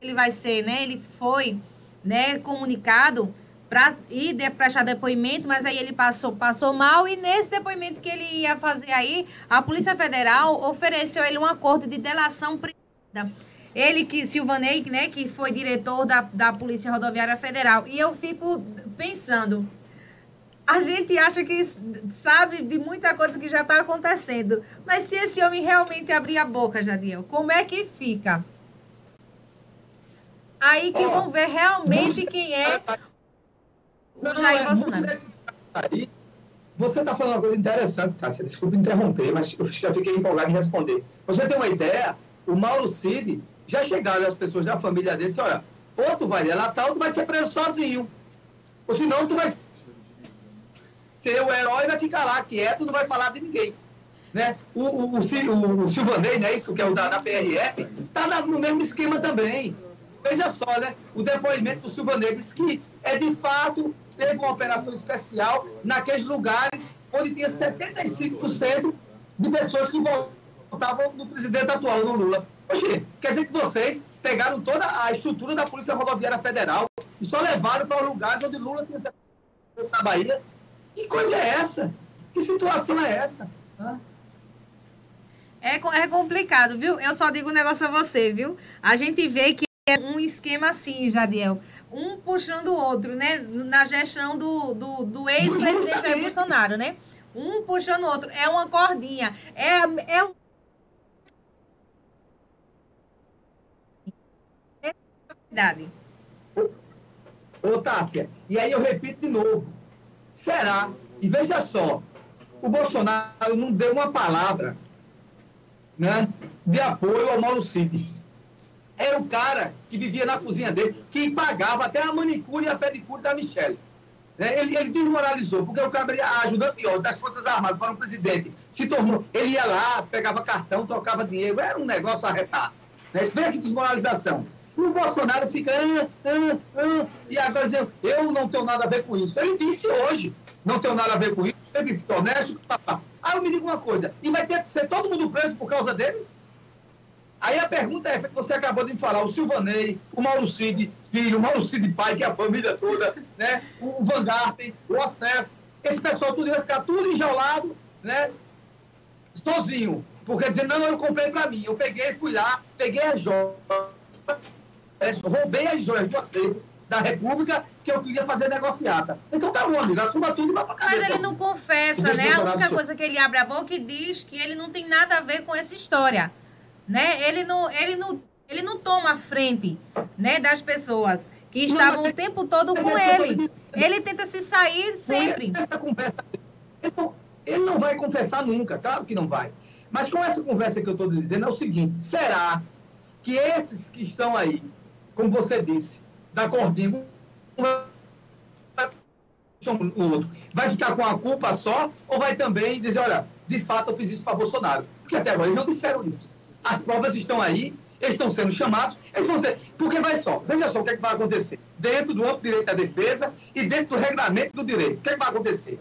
ele vai ser, né, ele foi, né, comunicado para ir de, prestar depoimento, mas aí ele passou, passou mal e nesse depoimento que ele ia fazer aí, a Polícia Federal ofereceu ele um acordo de delação privada. Ele que, Silvanei, né, que foi diretor da, da Polícia Rodoviária Federal. E eu fico pensando, a gente acha que sabe de muita coisa que já está acontecendo. Mas se esse homem realmente abrir a boca, Jadiel, como é que fica? Aí que oh, vão ver realmente quem é o Jair é Bolsonaro. Aí, você está falando uma coisa interessante, Cássia. Desculpa interromper, mas eu fiquei empolgado em responder. Você tem uma ideia? O Mauro Cid já chegaram as pessoas da família dele e olha, ou tu vai delatar ou tu vai ser preso sozinho. Ou senão tu vai ser o herói vai ficar lá quieto, não vai falar de ninguém. Né? O, o, o, o, o Silvanei, né, isso que é o da, da PRF, está no mesmo esquema também. Veja só, né? O depoimento do Silvanei disse que é de fato teve uma operação especial naqueles lugares onde tinha 75% de pessoas que votavam no presidente atual, no Lula. Oxê, quer dizer que vocês pegaram toda a estrutura da Polícia Rodoviária Federal e só levaram para lugares onde Lula tinha 70% na Bahia. Que coisa é essa? Que situação é essa? É, é complicado, viu? Eu só digo um negócio a você, viu? A gente vê que é um esquema assim, Jadiel um puxando o outro, né? Na gestão do, do, do ex-presidente Jair Bolsonaro, né? Um puxando o outro. É uma cordinha. É, é um. É verdade. Ô, Tássia, e aí eu repito de novo. Será? E veja só, o Bolsonaro não deu uma palavra né, de apoio ao Mauro Cid era o cara que vivia na cozinha dele, que pagava até a manicure e a pedicure da Michelle. Né? Ele, ele desmoralizou, porque o cara, ajudante das Forças Armadas para o presidente, se tornou. Ele ia lá, pegava cartão, trocava dinheiro, era um negócio arretado. Né? Veja que desmoralização. O Bolsonaro fica, ah, ah, ah, e agora dizendo, eu não tenho nada a ver com isso. Ele disse hoje, não tenho nada a ver com isso, ele ficou honesto. Aí eu me digo uma coisa, e vai ter que ser todo mundo preso por causa dele? Aí a pergunta é, você acabou de falar, o Silvanei, o Mauro Cid, filho, o Mauro Cid pai, que é a família toda, né? o Van Garten, o Ocef, esse pessoal tudo ia ficar tudo enjaulado, né? sozinho. Porque dizer, não, eu comprei para mim. Eu peguei, fui lá, peguei as joias, roubei as joias do acervo da República que eu queria fazer negociata. Então tá bom, amigo, assuma tudo e vai pra casa. Mas ele não confessa, né? A única coisa que ele abre a boca e diz que ele não tem nada a ver com essa história né? Ele não, ele não, ele não toma a frente, né, das pessoas que estavam o tempo todo com ele. Ele tenta se sair sempre. Essa conversa, ele não vai confessar nunca, claro que não vai. Mas com essa conversa que eu estou dizendo é o seguinte: será que esses que estão aí, como você disse, da cordinha, o outro, vai ficar com a culpa só ou vai também dizer, olha, de fato eu fiz isso para Bolsonaro? Porque até agora eles não disseram isso. As provas estão aí, eles estão sendo chamados, eles vão ter. Porque vai só, veja só o que, é que vai acontecer. Dentro do amplo direito à defesa e dentro do regulamento do direito. O que, é que vai acontecer?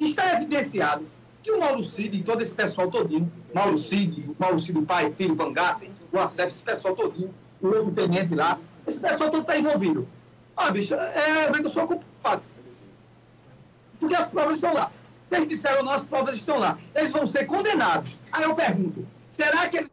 Está evidenciado que o Mauro Cid e todo esse pessoal todinho, Mauro Cid, Mauro Cid, o pai, filho, Van Gaten, o Acep, esse pessoal todinho, o outro tenente lá, esse pessoal todo está envolvido. Ah, bicho, é, eu sou culpado. Porque as provas estão lá. Eles disseram não, as provas estão lá. Eles vão ser condenados. Aí eu pergunto, será que eles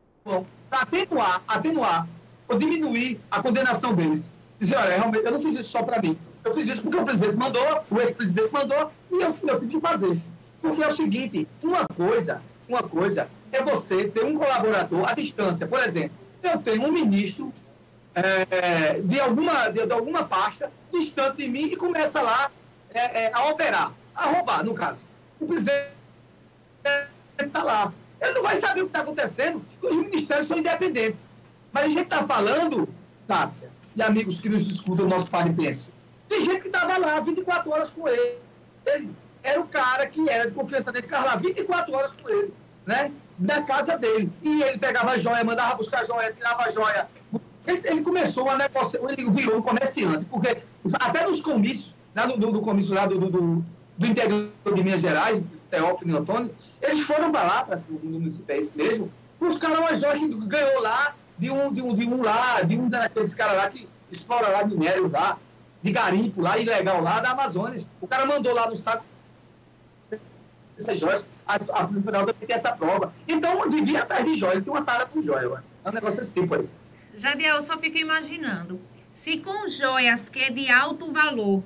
para atenuar, atenuar ou diminuir a condenação deles. Dizer, olha, realmente, eu não fiz isso só para mim. Eu fiz isso porque o presidente mandou, o ex-presidente mandou, e eu, eu tive que fazer. Porque é o seguinte, uma coisa, uma coisa é você ter um colaborador à distância. Por exemplo, eu tenho um ministro é, de, alguma, de, de, alguma pasta distante de mim e começa lá é, é, a operar, a roubar, no caso. O presidente está lá. Ele não vai saber o que está acontecendo, porque os ministérios são independentes. Mas a gente está falando, Tássia, e amigos que nos escutam nosso paritense, de tem gente que estava lá 24 horas com ele. Ele era o cara que era de confiança dele, ficava lá 24 horas com ele, né? Da casa dele. E ele pegava a joia, mandava buscar a joia, tirava a joia. Ele, ele começou a negociar, ele virou um comerciante, porque até nos comícios, lá no, no, no comício lá do, do, do, interior de Minas Gerais, Teófilo e Antônio, eles foram para lá, para o município é esse mesmo, buscaram uma joia que ganhou lá de um, de um, de um lá, de um daqueles caras lá que explora lá minério lá, de garimpo lá, ilegal lá da Amazônia. O cara mandou lá no saco essas joias, a, a Federal tem essa prova. Então, devia atrás de joia, ele tem uma tara com joia, é um negócio desse tipo aí. Jadiel, eu só fico imaginando, se com joias que é de alto valor,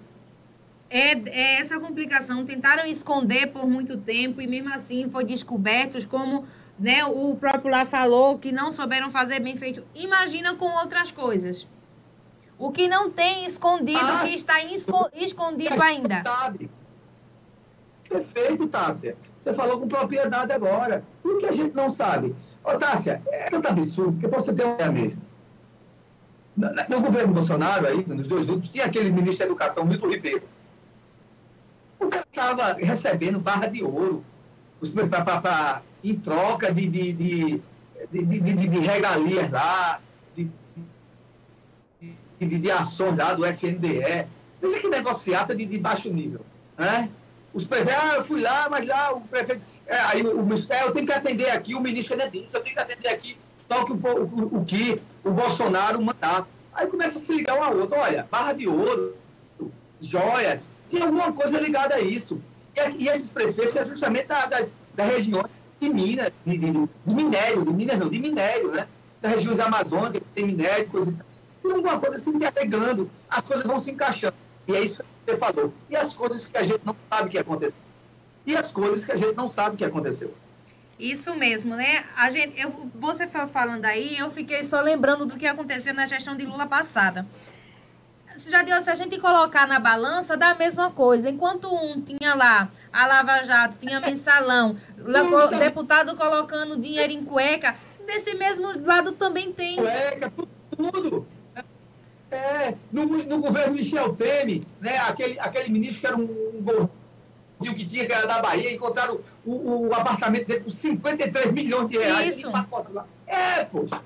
é, é, essa complicação, tentaram esconder por muito tempo e mesmo assim foi descobertos como né, o próprio lá falou que não souberam fazer bem feito. Imagina com outras coisas. O que não tem escondido, o Ah. que está esco- escondido ainda. Sabe? Perfeito, Tássia. Você falou com propriedade agora. E o que a gente não sabe? Ô, Tássia, é tanto absurdo, porque você tem uma mesmo. No governo Bolsonaro, aí, nos dois últimos, tinha aquele ministro da Educação, Milton Ribeiro. O cara estava recebendo barra de ouro pra- pra- pra- em troca de, de, de, de, de- regalias lá, de, de, ações lá do FNDE. Veja que negociata de, de baixo nível. Né? Os prefeitos, ah, eu fui lá, mas lá o prefeito. É, aí o, o, é, eu tenho que atender aqui, o ministro não é disso, eu tenho que atender aqui que o, o, o que o Bolsonaro mandar. Aí começa a se ligar um ao outro. Olha, barra de ouro, joias, tem alguma coisa ligada a isso. E, a- e esses prefeitos é justamente da- das, das regiões de Minas, de, de, de minério, de Minas não, de minério, né? Das regiões amazônicas, tem minério, coisa. Tem alguma coisa se interligando, as coisas vão se encaixando. E é isso que você falou. E as coisas que a gente não sabe que aconteceu. E as coisas que a gente não sabe que aconteceu. Isso mesmo, né? A gente, eu, você foi falando aí, eu fiquei só lembrando do que aconteceu na gestão de Lula passada. Se Já deu, se a gente colocar na balança, dá a mesma coisa. Enquanto um tinha lá a Lava Jato, tinha [LAUGHS] mensalão, deputado colocando dinheiro em cueca, desse mesmo lado também tem. Cueca, tudo. tudo. É, no, no governo Michel Temer, né, aquele, aquele ministro que era um, um gordinho que tinha, que era da Bahia, encontraram o, o apartamento dele por 53 milhões de reais. Isso. Ele pacote lá. É, poxa.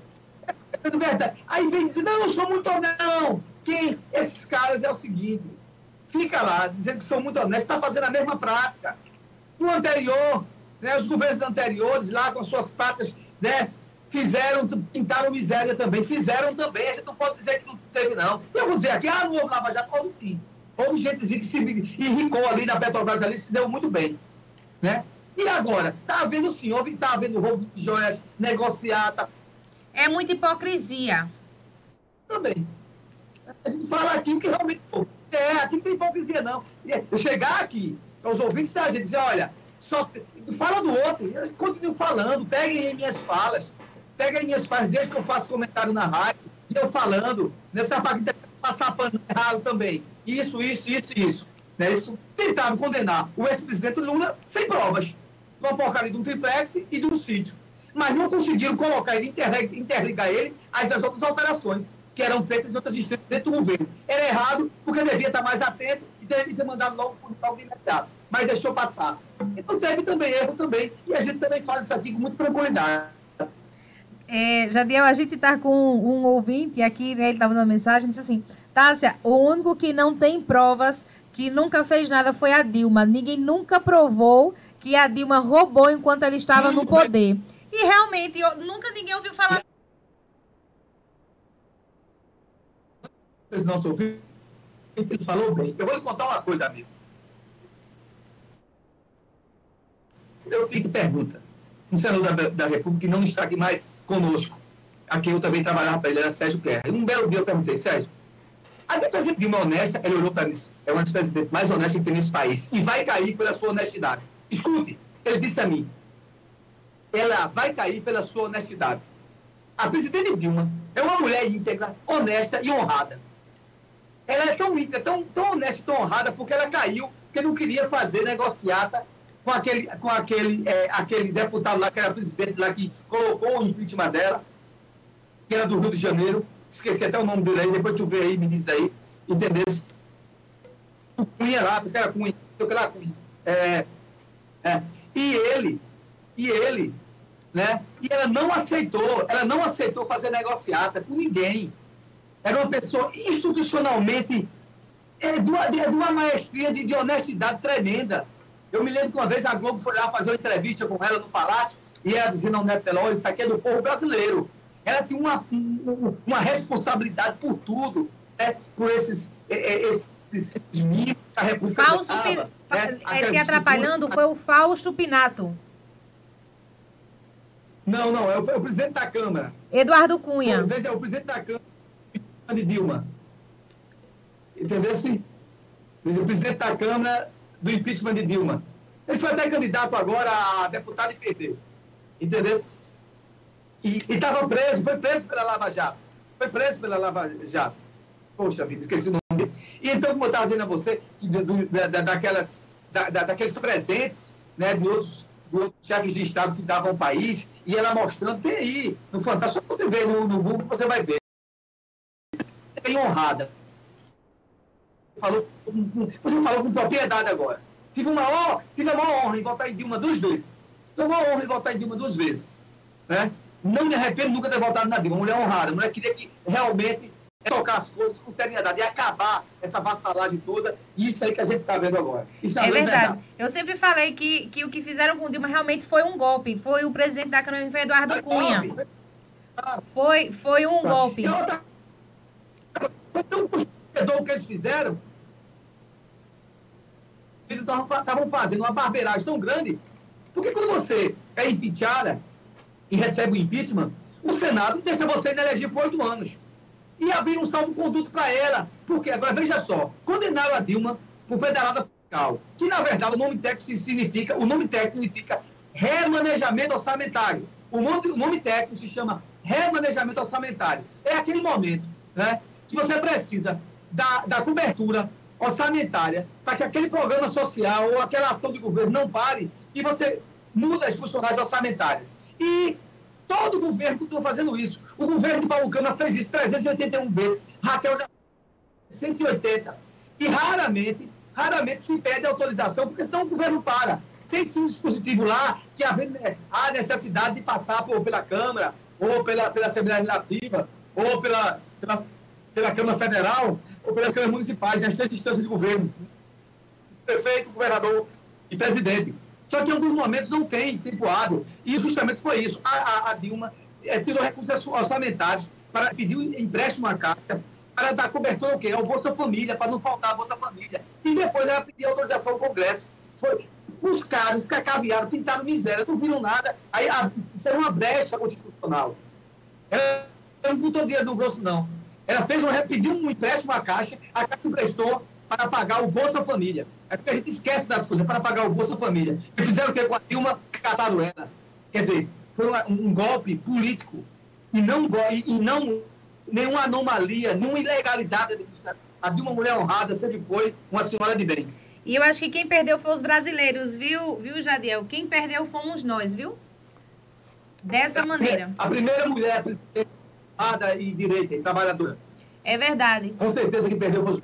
É verdade. Aí vem dizer, não, eu sou muito honesto. Não. Quem? Esses caras é o seguinte. Fica lá, dizendo que sou muito honesto, está fazendo a mesma prática. No anterior, né, os governos anteriores, lá com as suas práticas, né, fizeram, pintaram miséria também, fizeram também. A gente não pode dizer que não teve, não. E eu vou dizer aqui, ah, não houve Lava Jato, houve sim. Houve gente que se enricou ali na Petrobras, ali se deu muito bem. Né? E agora, está havendo sim, está havendo roubo de joias, negociata, É muita hipocrisia. também. A gente fala aqui o que realmente houve. É, aqui não tem hipocrisia, não. É, Eu chegar aqui, aos ouvintes da gente, dizer, olha, só fala do outro, eu continuo falando, peguem aí minhas falas, peguem minhas falas, desde que eu faço comentário na rádio, e eu falando, nessa parte de passar pano errado também. Isso, isso, isso, isso. Né? Isso tentava condenar o ex-presidente Lula sem provas. Uma porcaria de um triplex e de um sítio. Mas não conseguiram colocar ele, interligar, ele às outras operações que eram feitas em outras instâncias dentro do governo. Era errado, porque devia estar mais atento e deveria ter mandado logo por logo de imediato. Mas deixou passar. Então teve também erro também. E a gente também faz isso aqui com muita tranquilidade. É, Jadiel, a gente está com um ouvinte aqui, né, ele estava mandando mensagem, disse assim, Tássia, o único que não tem provas, que nunca fez nada foi a Dilma. Ninguém nunca provou que a Dilma roubou enquanto ela estava no poder. E realmente, eu- nunca ninguém ouviu falar. Nosso ouvinte, falou bem. Eu vou lhe contar uma coisa, amigo. Eu que pergunta. Um senador da, da República que não está aqui mais conosco. Aqui eu também trabalhava para ele, era Sérgio Guerra. Um belo dia eu perguntei, Sérgio, a presidente Dilma honesta, ele olhou para mim, é uma das presidentes mais honestas que tem nesse país. E vai cair pela sua honestidade. Escute, ele disse a mim, ela vai cair pela sua honestidade. A presidente Dilma é uma mulher íntegra, honesta e honrada. Ela é tão íntegra, tão, tão honesta e tão honrada porque ela caiu, porque não queria fazer negociata com aquele, com aquele, é, aquele deputado lá, que era presidente lá, que colocou o impeachment dela, que era do Rio de Janeiro. Esqueci até o nome dele aí, depois tu vê aí, me diz aí, entendeu? Cunha lá, porque era Cunha, sei Cunha. É, é. E ele, e ele, né? E ela não aceitou, ela não aceitou fazer negociata com ninguém. Era uma pessoa institucionalmente é, de, uma, de, de uma maestria de, de honestidade tremenda. Eu me lembro que uma vez a Globo foi lá fazer uma entrevista com ela no Palácio e ela dizia, não, Neto Peló, isso aqui é do povo brasileiro. Ela tinha uma, uma responsabilidade por tudo, né? por esses, esses, esses mimos que a República Falso dava, né? É, te atrapalhando foi o Fausto Pinato. Não, não, é o, é o presidente da Câmara. Eduardo Cunha. Veja, é o presidente da Câmara de Dilma. Entendeu assim? O presidente da Câmara do impeachment de Dilma. Ele foi até candidato agora a deputado e perdeu. Entendeu? E estava preso, foi preso pela Lava Jato. Foi preso pela Lava Jato. Poxa vida, esqueci o nome dele. E então, como eu estava dizendo a você, do, do, da, daquelas, da, daqueles presentes né, de, outros, de outros chefes de Estado que davam ao país, e ela mostrando, tem aí, no Fantástico, você vê no, no Google, você vai ver. Bem honrada. Falou, você falou com propriedade agora. Tive uma, oh, tive uma honra em votar em Dilma duas vezes. Tive uma honra em votar em Dilma duas vezes. Né? Não me arrependo nunca ter votado na Dilma. Uma mulher honrada. Uma mulher queria que realmente tocar as coisas com seriedade e acabar essa vassalagem toda. Isso aí que a gente está vendo agora. Isso é, é verdade. verdade. Eu sempre falei que, que o que fizeram com Dilma realmente foi um golpe. Foi o presidente da Câmara, foi Eduardo foi Cunha. Golpe. Foi, foi um golpe. E outra, tão o que eles fizeram. Eles estavam fazendo uma barbeiragem tão grande. Porque quando você é impeachada e recebe o impeachment, o Senado deixa você inelegível por oito anos. E abrir um salvo-conduto para ela. Porque, agora, veja só, condenaram a Dilma por pedalada fiscal, que, na verdade, o nome técnico significa, o nome técnico significa remanejamento orçamentário. O nome, o nome técnico se chama remanejamento orçamentário. É aquele momento né, que você precisa da, da cobertura orçamentária para que aquele programa social ou aquela ação de governo não pare e você muda as funcionárias orçamentárias. E todo governo continua fazendo isso. O governo de Paulo Câmara fez isso 381 vezes. Raquel já 180. E raramente, raramente se pede autorização, porque senão o governo para. Tem sim um dispositivo lá que há necessidade de passar por, pela Câmara, ou pela, pela Assembleia Legislativa, ou pela, pela, pela Câmara Federal, ou pelas câmaras municipais, as três instâncias de governo, prefeito, governador e presidente. Só que em alguns momentos não tem tempo hábil. E justamente foi isso. A, a, a Dilma é, tirou recursos orçamentários para pedir um empréstimo à Caixa para dar cobertura ao quê? Ao Bolsa Família, para não faltar a Bolsa Família. E depois ela pediu autorização ao Congresso. Foi, os caras cacaviaram, pintaram miséria, não viram nada. Aí a, isso era uma brecha constitucional. Ela não botou dinheiro no bolso, não. Ela fez uma, pediu um empréstimo à Caixa, a Caixa emprestou para pagar o Bolsa Família. É porque a gente esquece das coisas, para pagar o Bolsa Família. E fizeram o que com a Dilma? Caçaram ela. Quer dizer, foi uma, um golpe político e não, e, e não nenhuma anomalia, nenhuma ilegalidade. A Dilma, mulher honrada, sempre foi uma senhora de bem. E eu acho que quem perdeu foi os brasileiros, viu, viu Jadiel? Quem perdeu fomos nós, viu? Dessa maneira. A primeira mulher presidente e direita e trabalhadora. É verdade. Com certeza que perdeu foi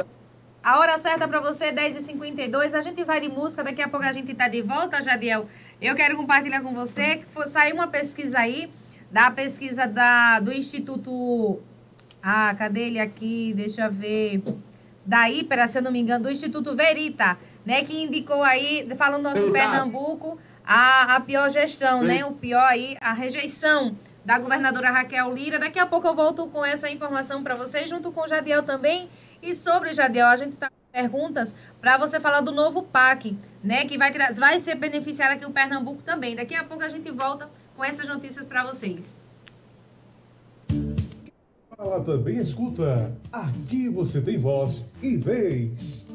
a hora certa para você, 10h52. A gente vai de música, daqui a pouco a gente está de volta, Jadiel. Eu quero compartilhar com você que foi, saiu uma pesquisa aí, da pesquisa da, do Instituto. Ah, cadê ele aqui? Deixa eu ver. Da Ípera, se eu não me engano, do Instituto Verita, né? Que indicou aí, falando nosso Pernambuco, a, a pior gestão, Sim. né? O pior aí, a rejeição da governadora Raquel Lira. Daqui a pouco eu volto com essa informação para vocês, junto com o Jadiel também. E sobre, Jadiel, a gente está com perguntas para você falar do novo PAC, né? Que vai, vai ser beneficiado aqui o Pernambuco também. Daqui a pouco a gente volta com essas notícias para vocês. Fala também escuta. Aqui você tem voz e vez.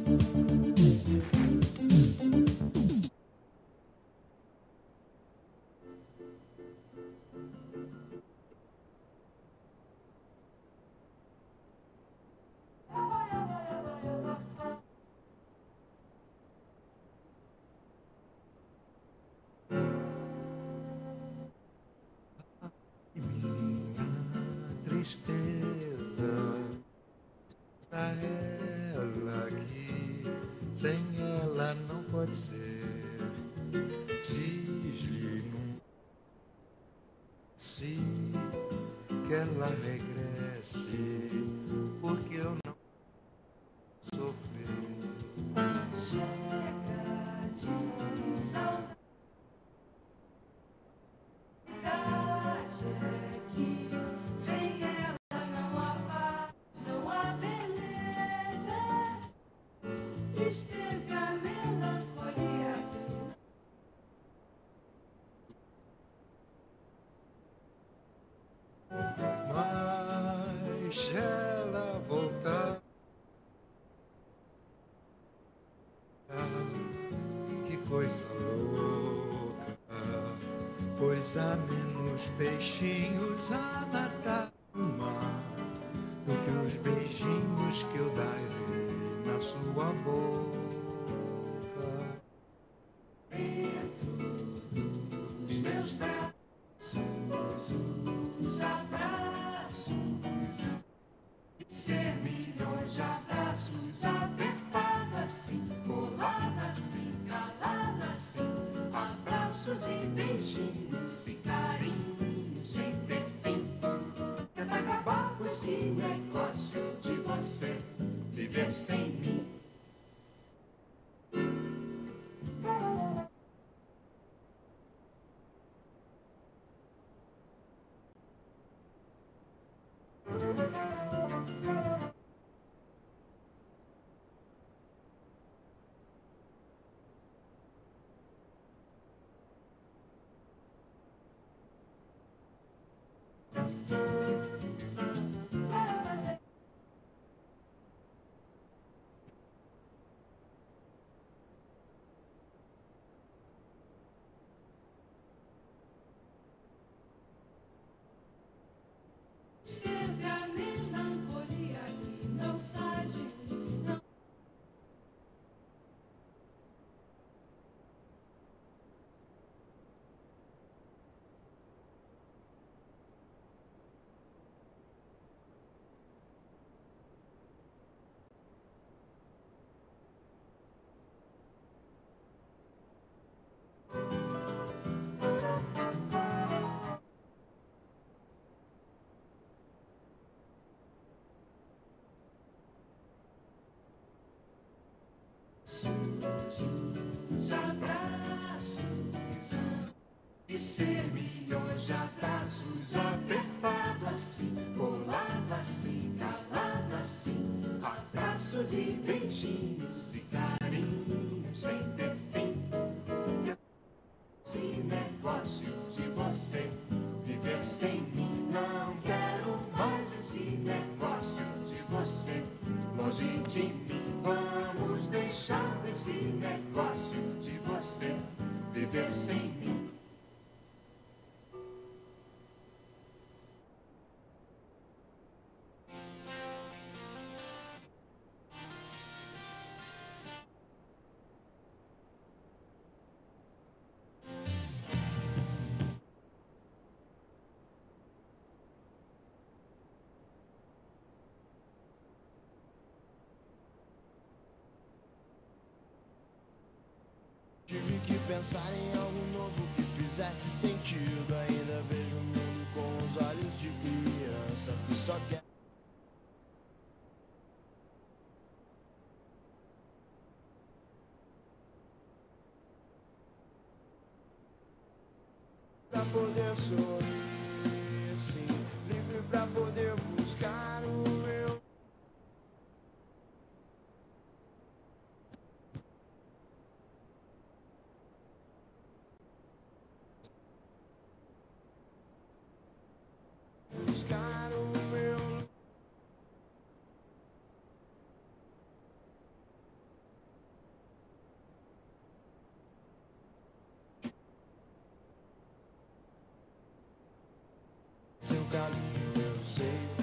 baixinho. negócio de você viver Beijos, abraços e ser milhões de abraços apertado assim, colado assim, calado assim, abraços e beijinhos e carinhos sem ter que pensar em algo novo que fizesse sentido. Ainda vejo o mundo com os olhos de criança que só quer. Pra poder sorrir. cali eu sei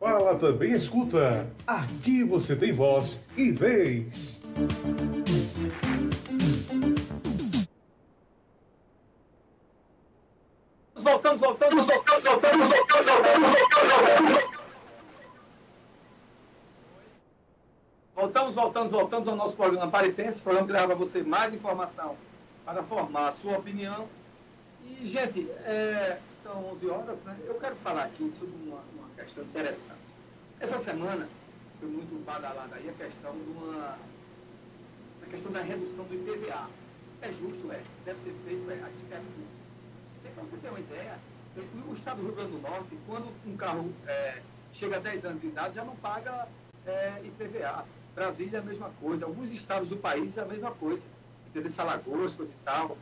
fala também escuta. Aqui você tem voz e vez. Voltamos, voltamos, voltamos, voltamos, voltamos, voltamos, voltamos. Ao nosso programa Paritense, programa que leva você mais informação para formar a sua opinião. E, gente, é, são 11 horas, né? Eu quero falar aqui sobre uma, uma questão interessante. Essa semana foi muito badalada aí a questão de uma a questão da redução do IPVA. É justo, é. Deve ser feito, é. Aqui perto do para você ter uma ideia, o estado do Rio Grande do Norte, quando um carro é, chega a 10 anos de idade, já não paga é, IPVA. Brasília é a mesma coisa, alguns estados do país é a mesma coisa. Entendeu? Alagoas, coisa e tal.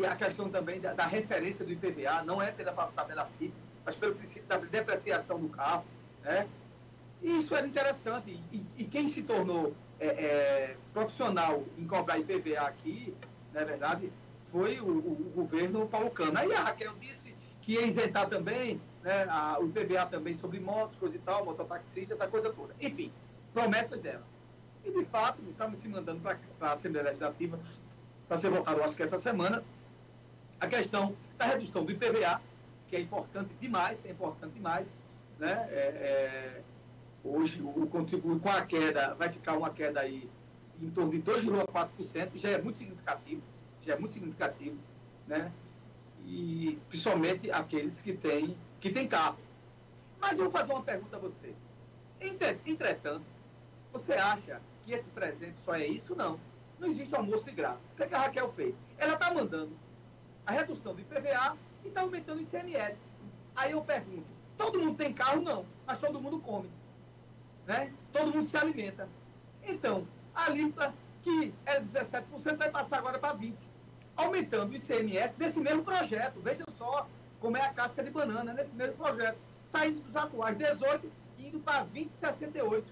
E a questão também da, da referência do IPVA, não é pela tabela FIP, mas pelo princípio da depreciação do carro. Né? E isso era interessante. E, e quem se tornou é, é, profissional em cobrar IPVA aqui, na verdade, foi o, o, governo Paulo. Aí a Raquel disse que ia isentar também né, a, o IPVA também sobre motos, coisa e tal, mototaxista, essa coisa toda. Enfim, promessas dela. E, de fato, estamos se mandando para a Assembleia Legislativa para ser votado, acho que essa semana, a questão da redução do IPVA, que é importante demais, é importante demais. Né? É, é, hoje, o, contributo com a queda, vai ficar uma queda aí em torno de 2,4%, já é muito significativo já é muito significativo, né? E principalmente aqueles que têm, que têm carro. Mas eu vou fazer uma pergunta a você. Entretanto, você acha que esse presente só é isso? Não. Não existe almoço de graça. O que, é que a Raquel fez? Ela está mandando a redução do IPVA e está aumentando o ICMS. Aí eu pergunto, todo mundo tem carro? Não, mas todo mundo come. Né? Todo mundo se alimenta. Então, a alíquota que era 17% vai passar agora para 20% aumentando o ICMS desse mesmo projeto. Veja só como é a casca de banana nesse mesmo projeto. Saindo dos atuais 18 e indo para 20,68.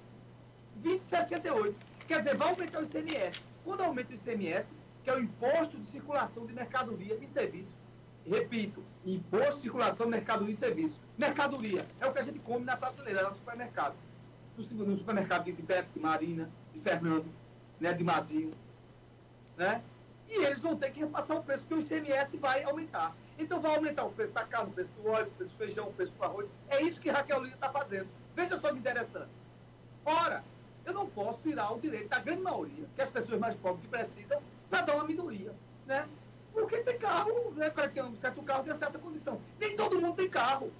20,68. Quer dizer, vai aumentar o ICMS. Quando aumenta o ICMS, que é o Imposto de Circulação de Mercadoria e Serviço. Repito, Imposto de Circulação de Mercadoria e Serviço. Mercadoria é o que a gente come na prateleira, no supermercado. No, supermercado de Beto, de Marina, de Fernando, né, de Mazinho. Né? e eles vão ter que repassar o preço, porque o ICMS vai aumentar. Então vai aumentar o preço da carne, o preço do óleo, o preço do feijão, o preço do arroz. É isso que Raquel Lira está fazendo. Veja só que interessante. Ora, eu não posso tirar o direito da grande maioria, que as pessoas mais pobres que precisam, para dar uma minoria. Né? Porque tem carro, né, para que um certo carro tem certa condição. Nem todo mundo tem carro.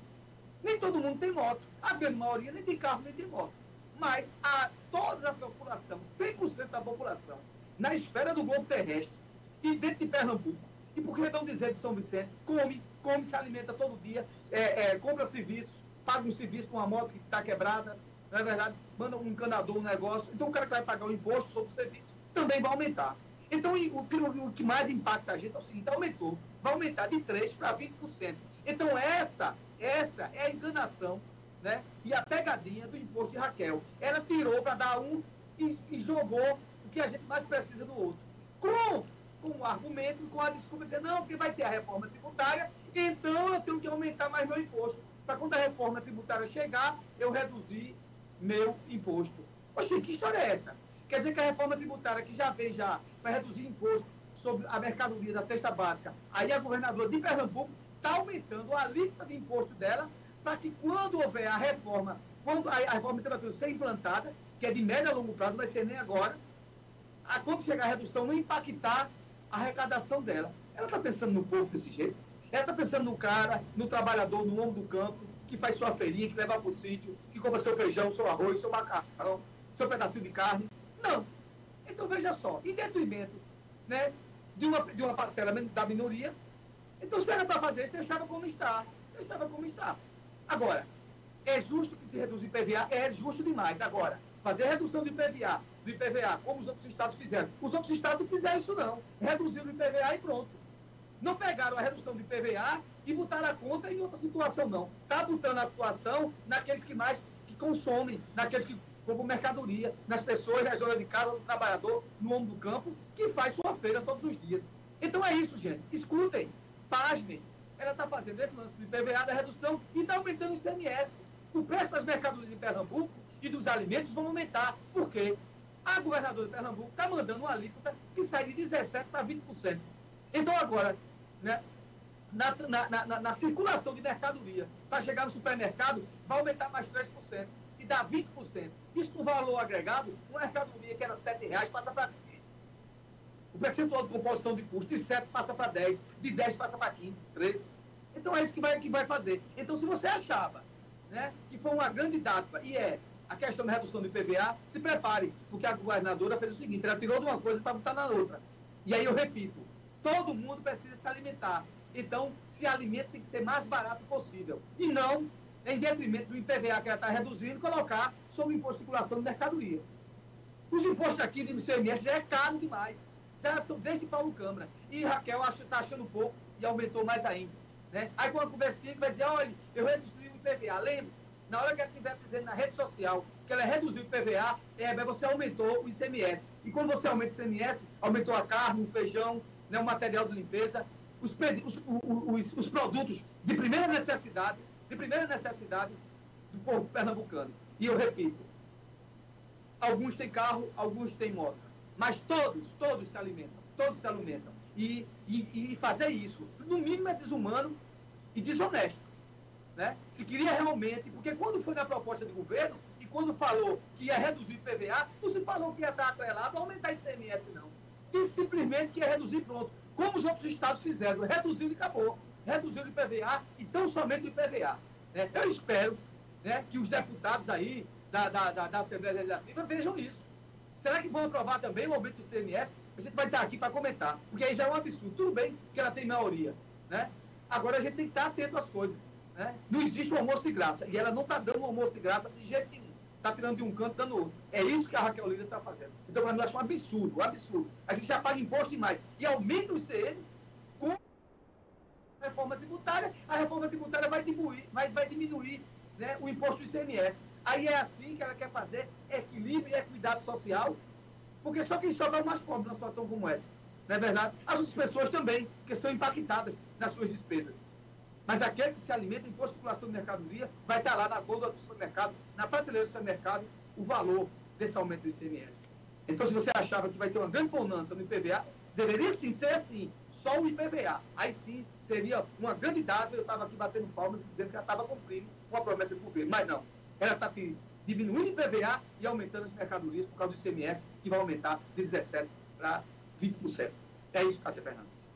Nem todo mundo tem moto. A grande maioria nem tem carro, nem tem moto. Mas a, toda a população, 100% da população, na esfera do globo terrestre, e dentro de Pernambuco. E por que não dizer de São Vicente? Come, come, se alimenta todo dia, é, é, compra serviço, paga um serviço com uma moto que está quebrada, não é verdade? Manda um encanador, um negócio. Então o cara que vai pagar o imposto sobre o serviço também vai aumentar. Então o, o que mais impacta a gente é o seguinte, aumentou, vai aumentar de 3% para 20%. Então essa, essa é a enganação né? e a pegadinha do imposto de Raquel. Ela tirou para dar um e, e jogou o que a gente mais precisa do outro. Com com o argumento, com a desculpa de dizer, não, porque vai ter a reforma tributária, então eu tenho que aumentar mais meu imposto. Para quando a reforma tributária chegar, eu reduzir meu imposto. Poxa, que história é essa? Quer dizer que a reforma tributária, que já veio já para reduzir imposto sobre a mercadoria da cesta básica, aí a governadora de Pernambuco está aumentando a lista de imposto dela para que quando houver a reforma, quando a, a reforma tributária ser implantada, que é de médio a longo prazo, vai ser nem agora, a, quando chegar a redução, não impactar a arrecadação dela. Ela está pensando no povo desse jeito. Ela está pensando no cara, no trabalhador, no homem do campo, que faz sua feirinha, que leva para o sítio, que compra seu feijão, seu arroz, seu macarrão, seu pedacinho de carne. Não. Então veja só, em detrimento né, de, uma, de uma parcela da minoria, então se era para fazer isso, deixava como está. Deixava como está. Agora, é justo que se reduza o IPVA? É justo demais. Agora, fazer redução do IPVA do IPVA, como os outros estados fizeram. Os outros estados não fizeram isso não. Reduziram o IPVA e pronto. Não pegaram a redução do IPVA e botaram a conta em outra situação, não. Está botando a situação naqueles que mais que consomem, naqueles que compram mercadoria, nas pessoas, na zona de casa, no trabalhador, no homem do campo, que faz sua feira todos os dias. Então é isso, gente. Escutem, pasmem. Ela está fazendo esse lance do IPVA da redução e está aumentando o ICMS. o preço das mercadorias de Pernambuco e dos alimentos vão aumentar. Por quê? A governadora de Pernambuco está mandando uma alíquota que sai de 17% para 20%. Então, agora, né, na, na, na, na circulação de mercadoria para chegar no supermercado, vai aumentar mais 3% e dá 20%. Isso no valor agregado, uma mercadoria que era R$ 7,00 passa para 20. O percentual de composição de custo de 7 passa para 10, de 10 passa para 15, 13. Então é isso que vai, que vai fazer. Então, se você achava né, que foi uma grande data, e é a questão da redução do IPVA, se prepare, porque a governadora fez o seguinte, ela tirou de uma coisa para botar na outra. E aí eu repito, todo mundo precisa se alimentar. Então, se alimenta tem que ser mais barato possível. E não, em detrimento do IPVA que ela está reduzindo, colocar sobre o imposto de circulação de mercadoria. Os impostos aqui do ICMS já é caro demais. Já são desde Paulo Câmara. E Raquel está achando pouco e aumentou mais ainda. Né? Aí quando conversinha, vai dizer, olha, eu reduzi o IPVA. Lembre-se, na hora que ela estiver dizendo na rede social que ela reduziu o IPVA, é, você aumentou o ICMS. E quando você aumenta o ICMS, aumentou a carne, o feijão, né, o material de limpeza, os, os, os, os produtos de primeira necessidade, de primeira necessidade do povo pernambucano. E eu repito, alguns têm carro, alguns têm moto, mas todos, todos se alimentam, todos se alimentam. E, e, e fazer isso, no mínimo, é desumano e desonesto. Né? Se queria realmente, porque quando foi na proposta de governo, e quando falou que ia reduzir o PVA, não se falou que ia estar atrelado a aumentar ICMS, não. E simplesmente que ia reduzir pronto. Como os outros estados fizeram, reduziu e acabou. Reduziu o IPVA e tão somente o IPVA. Né? Eu espero né, que os deputados aí da, da, da, da Assembleia Legislativa vejam isso. Será que vão aprovar também o aumento do ICMS? A gente vai estar aqui para comentar, porque aí já é um absurdo. Tudo bem que ela tem maioria, né? Agora a gente tem que estar atento às coisas. Né? Não existe um almoço de graça. E ela não está dando um almoço de graça de jeito nenhum. Está tirando de um canto dando outro. É isso que a Raquel Lira está fazendo. Então, para nós, acho um absurdo, um absurdo. A gente já paga imposto demais. E aumenta o ICM com a reforma tributária. A reforma tributária vai diminuir, vai, vai diminuir né, o imposto do ICMS. Aí é assim que ela quer fazer equilíbrio e equidade social. Porque só quem sobra é o mais pobre numa situação como essa. Não é verdade? As outras pessoas também, que são impactadas nas suas despesas. Mas aquele que se alimenta em circulação de mercadoria vai estar lá na gôndola do supermercado, na prateleira do supermercado, o valor desse aumento do ICMS. Então, se você achava que vai ter uma grande bonança no IPVA, deveria sim ser assim, só o IPVA. Aí sim seria uma grande data, eu estava aqui batendo palmas dizendo que ela estava cumprindo uma promessa do governo. Mas não, ela está diminuindo o IPVA e aumentando as mercadorias por causa do ICMS, que vai aumentar de 17% para 20%. É isso, Cássia Fernandes.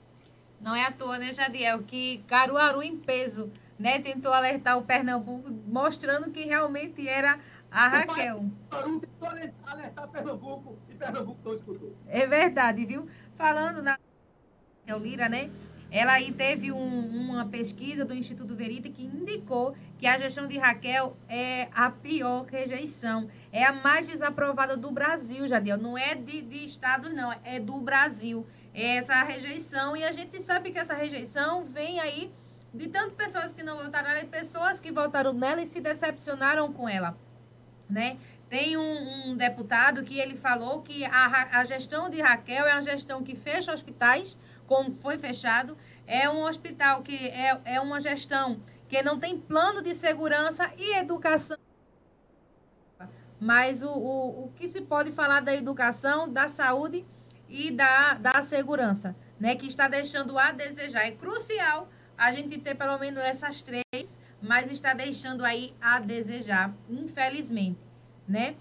Não é à toa, né, Jadiel, que Caruaru em peso, né, tentou alertar o Pernambuco, mostrando que realmente era a Raquel. Caruaru tentou alertar Pernambuco e Pernambuco não escutou. É verdade, viu? Falando na Lira, né? Ela aí teve um, uma pesquisa do Instituto Verita que indicou que a gestão de Raquel é a pior rejeição. É a mais desaprovada do Brasil, Jadiel. Não é de, de estados, não. É do Brasil essa rejeição. E a gente sabe que essa rejeição vem aí de tanto pessoas que não votaram e pessoas que votaram nela e se decepcionaram com ela, né? Tem um, um deputado que ele falou que a, a gestão de Raquel é uma gestão que fecha hospitais, como foi fechado, é um hospital que é, é uma gestão que não tem plano de segurança e educação. Mas o, o, o que se pode falar da educação, da saúde e da, da segurança, né? Que está deixando a desejar. É crucial a gente ter pelo menos essas três, mas está deixando aí a desejar, infelizmente, né?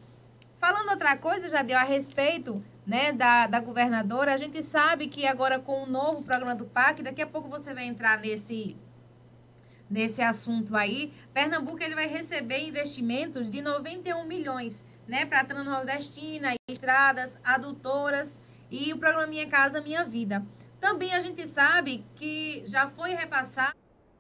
Falando outra coisa, já deu a respeito né, da, da governadora, a gente sabe que agora com o novo programa do PAC, daqui a pouco você vai entrar nesse, nesse assunto aí, Pernambuco ele vai receber investimentos de 91 milhões, né, para Transnordestina, estradas, adutoras, e o programa Minha Casa Minha Vida. Também a gente sabe que já foi repassado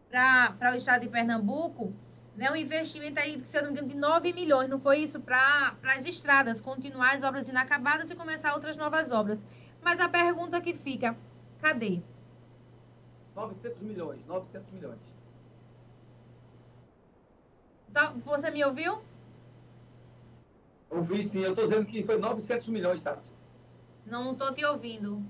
para o estado de Pernambuco né, um investimento aí, se eu não me engano, de 9 milhões, não foi isso? Para as estradas, continuar as obras inacabadas e começar outras novas obras. Mas a pergunta que fica, cadê? 900 milhões, 900 milhões. Tá, você me ouviu? Ouvi sim, eu estou dizendo que foi 900 milhões, Tati. Não, não estou te ouvindo.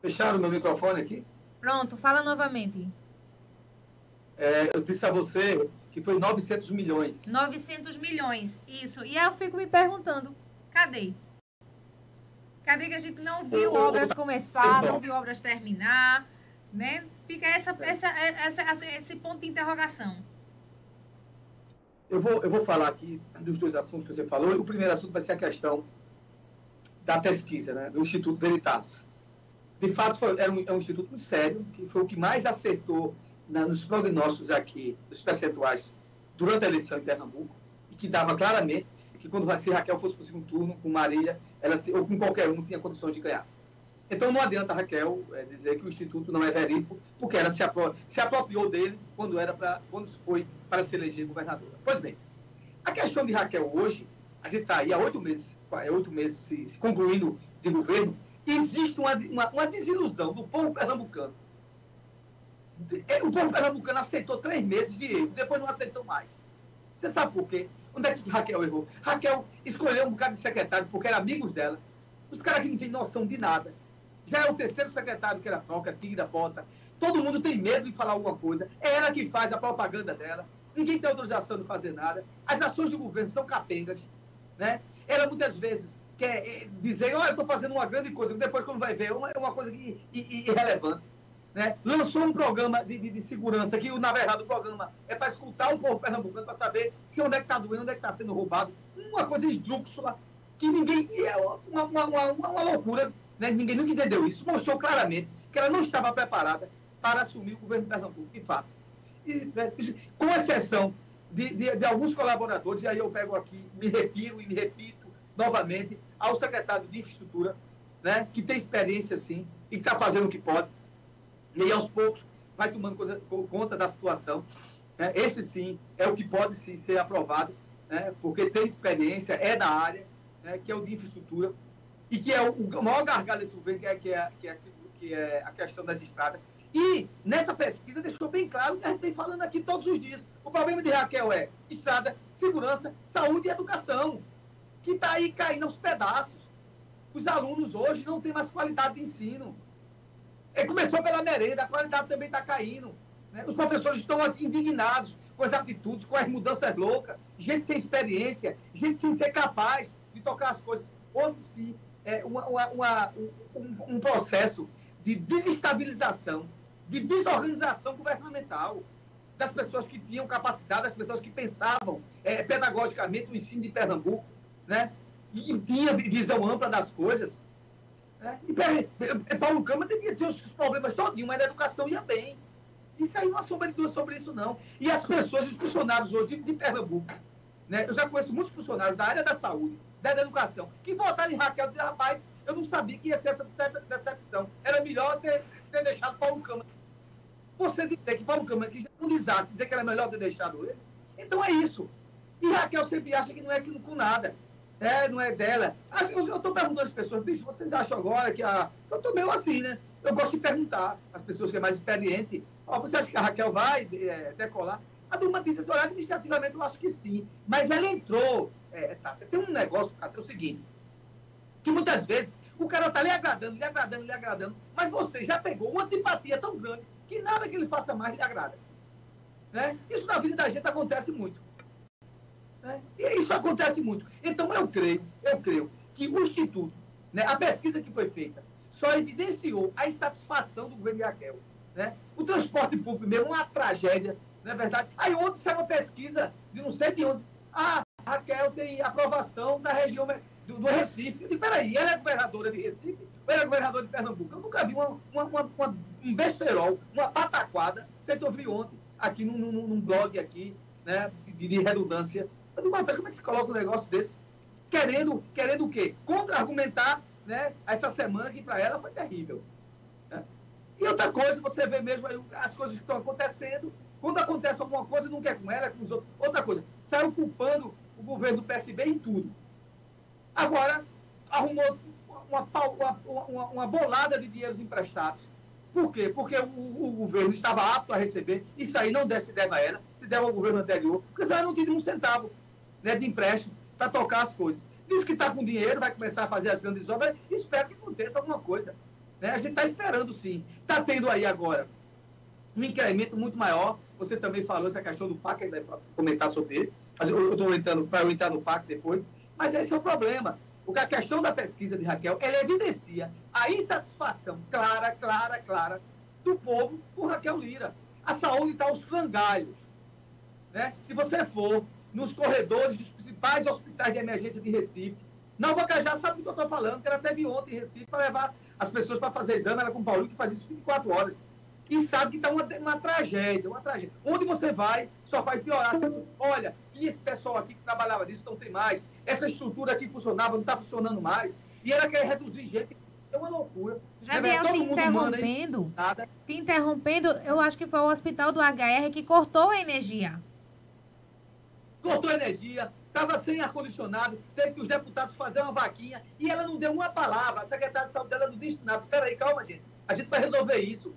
Fecharam meu microfone aqui? Pronto, fala novamente. É, eu disse a você que foi 900 milhões. 900 milhões, isso. E aí eu fico me perguntando, cadê? Cadê que a gente não viu obras começar, não viu obras terminar, né? Fica essa, essa, essa, essa- esse ponto de interrogação. Eu vou, eu vou falar aqui dos dois assuntos que você falou. O primeiro assunto vai ser a questão da pesquisa, né, do Instituto Veritas. De fato, foi, é, um, é um instituto muito sério, que foi o que mais acertou na- nos prognósticos aqui, dos percentuais, durante a eleição em Pernambuco, e que dava claramente que quando se Raquel fosse para o segundo turno, com Marília, ela, ou com qualquer um, tinha condições de ganhar. Então não adianta Raquel é, dizer que o Instituto não é verídico, porque ela se, apro se apropriou dele quando, era pra, quando foi para se eleger governadora. Pois bem, a questão de Raquel hoje, a gente está aí há oito meses, é, oito meses se, se concluindo de governo, existe uma, uma, uma desilusão do povo pernambucano. É, O povo pernambucano aceitou três meses de erro, depois não aceitou mais. Você sabe por quê? Onde é que Raquel errou? Raquel escolheu um bocado de secretário porque eram amigos dela. Os caras que não têm noção de nada. Já é o terceiro secretário que ela troca, tira, bota. Todo mundo tem medo de falar alguma coisa. É ela que faz a propaganda dela. Ninguém tem autorização de fazer nada. As ações do governo são capengas. Né? Ela muitas vezes quer eh, dizer, olha, eu estou fazendo uma grande coisa, depois quando vai ver, é uma, é uma coisa que- irrelevante. Né? Lançou um programa de, de, de segurança, que na verdade o programa é para escutar o povo pernambucano, para saber se onde é que está doendo, onde é que está sendo roubado. Uma coisa esdrúxula, que ninguém. É uma, uma, uma, uma- loucura, né? ninguém nunca entendeu isso. Mostrou claramente que ela não estava preparada para assumir o governo de Pernambuco, de fato. E, né, com exceção de, de, de alguns colaboradores, e aí eu pego aqui, me refiro e me repito novamente ao secretário de Infraestrutura, né, que tem experiência, sim, e está fazendo o que pode, e aos poucos vai tomando conta da situação. né. Esse, sim, é o que pode sim, ser aprovado, né, porque tem experiência, é da área, né, que é o de infraestrutura, e que é o, o maior gargalo desse governo, que é, que, é, que, é, que é a questão das estradas. E nessa pesquisa deixou bem claro que a gente vem falando aqui todos os dias. O problema de Raquel é estrada, segurança, saúde e educação, que está aí caindo aos pedaços. Os alunos hoje não têm mais qualidade de ensino. É, começou pela merenda, a qualidade também está caindo. né? Os professores estão indignados com as atitudes, com as mudanças loucas, gente sem experiência, gente sem ser capaz de tocar as coisas. Houve sim é, uma- uma- uma- um, um processo de desestabilização, de desorganização governamental das pessoas que tinham capacidade, das pessoas que pensavam é, pedagogicamente o ensino de Pernambuco, né? e tinha visão ampla das coisas. Né? E Paulo Câmara devia ter os problemas todinho, mas a educação ia bem. Isso aí não há sombra de dúvida sobre isso, não. E as pessoas, os funcionários hoje de, de Pernambuco, né? eu já conheço muitos funcionários da área da saúde, da área da educação, que votaram em Raquel e disseram, rapaz, eu não sabia que ia ser essa dece- decepção. Era melhor ter, ter deixado Paulo Câmara. Você dizer que Paulo Câmara quis um desastre, dizer que era melhor ter deixado ele, então é isso. E Raquel sempre acha que não é aquilo com nada. É, não é dela. Eu estou perguntando às pessoas, bicho, vocês acham agora que a. Eu estou meio assim, né? Eu gosto de perguntar às pessoas que é mais experiente. Ó, você acha que a Raquel vai é, decolar? A turma diz assim, olha, administrativamente eu acho que sim. Mas ela entrou. É, tá, você tem um negócio, é o seguinte, que muitas vezes o cara está lhe agradando, lhe agradando, lhe agradando, mas você já pegou uma antipatia tão grande que nada que ele faça mais lhe agrada. Né? Isso na vida da gente acontece muito. Né? E isso acontece muito. Então eu creio, eu creio que o Instituto, né, a pesquisa que foi feita, só evidenciou a insatisfação do governo de Raquel. Né? O transporte público mesmo, uma tragédia, não é verdade? Aí ontem saiu uma pesquisa de não sei de onde. Ah, Raquel tem aprovação da região do, do Recife. Eu digo, peraí, ela é governadora de Recife ou ela é governadora de Pernambuco? Eu nunca vi uma, uma, uma, uma- um besterol, uma pataquada, feito eu vi ontem, aqui num, num, num blog aqui, né, de, de redundância. Eu digo, mas como é que se coloca um negócio desse? Querendo, querendo o quê? Contra-argumentar né, essa semana que para ela foi terrível. né? E outra coisa, você vê mesmo as coisas que estão acontecendo. Quando acontece alguma coisa, não quer com ela, é com os outros. Outra coisa, saiu culpando o governo do PSB em tudo. Agora, arrumou uma, uma, uma, uma bolada de dinheiros emprestados. Por quê? Porque o, o governo estava apto a receber. Isso aí não se deve a ela, se deve ao governo anterior, porque ela não tinha um centavo né, de empréstimo para tocar as coisas. Diz que está com dinheiro, vai começar a fazer as grandes obras, espero que aconteça alguma coisa. Né? A gente está esperando sim. Está tendo aí agora um incremento muito maior você também falou essa questão do PAC, ainda vai comentar sobre ele, mas eu estou entrando para eu entrar no PAC depois, mas esse é o problema. Porque a questão da pesquisa de Raquel, ela evidencia a insatisfação clara, clara, clara do povo por Raquel Lira. A saúde está aos frangalhos. Né? Se você for nos corredores dos principais hospitais de emergência de Recife, Nova Cajá sabe do que eu estou falando, que ela teve ontem em Recife para levar as pessoas para fazer exame, ela com o Paulinho, que faz isso 24 horas. E sabe que está uma, uma tragédia, uma tragédia. Onde você vai, só vai piorar. Olha, e esse pessoal aqui que trabalhava disso não tem mais. Essa estrutura aqui funcionava, não está funcionando mais. E ela quer reduzir gente. É uma loucura. Jadiel, te interrompendo, te interrompendo, eu acho que foi o hospital do HR que cortou a energia. Cortou energia, estava sem ar-condicionado, teve que os deputados fazer uma vaquinha e ela não deu uma palavra. A secretária de saúde dela não disse nada. Espera aí, calma, gente. A gente vai resolver isso.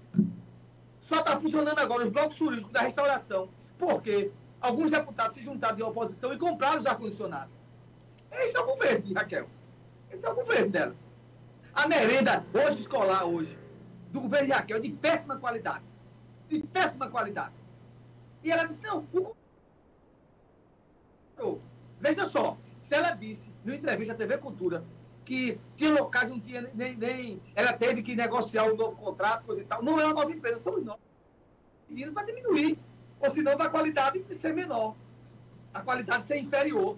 Só está funcionando agora os blocos turísticos da restauração. Porque alguns deputados se juntaram de oposição e compraram os ar-condicionados. Esse é o governo, Raquel. Esse é o governo dela. A merenda hoje escolar, hoje, do governo de Raquel, de péssima qualidade. De péssima qualidade. E ela disse, não, o Veja só, se ela disse, no entrevista à TV Cultura, que tinha locais não tinha nem, nem. Ela teve que negociar um novo contrato, coisa e tal. Não é uma nova empresa, são nós. E vai diminuir. Ou senão vai a qualidade ser menor. A qualidade ser inferior.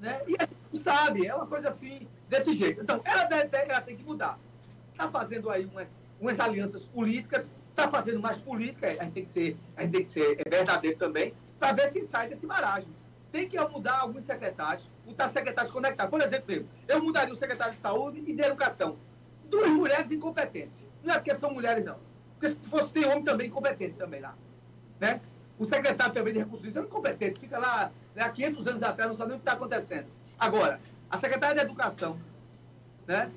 Né? E a gente sabe, é uma coisa assim, desse jeito. Então, ela, deve, ela tem que mudar. Está fazendo aí umas, umas alianças políticas, está fazendo mais política, a gente tem que ser, a gente tem que ser verdadeiro também, para ver se sai desse baragem. Tem que mudar alguns secretários, botar secretários conectados. Por exemplo, eu mudaria o secretário de saúde e de educação. Duas mulheres incompetentes. Não é porque são mulheres, não. Porque se fosse ter homem também incompetente também lá. Né? O secretário também de recursos é incompetente, fica lá né, há 500 anos atrás, não sabe nem o que está acontecendo. Agora, a secretária de Educação, né?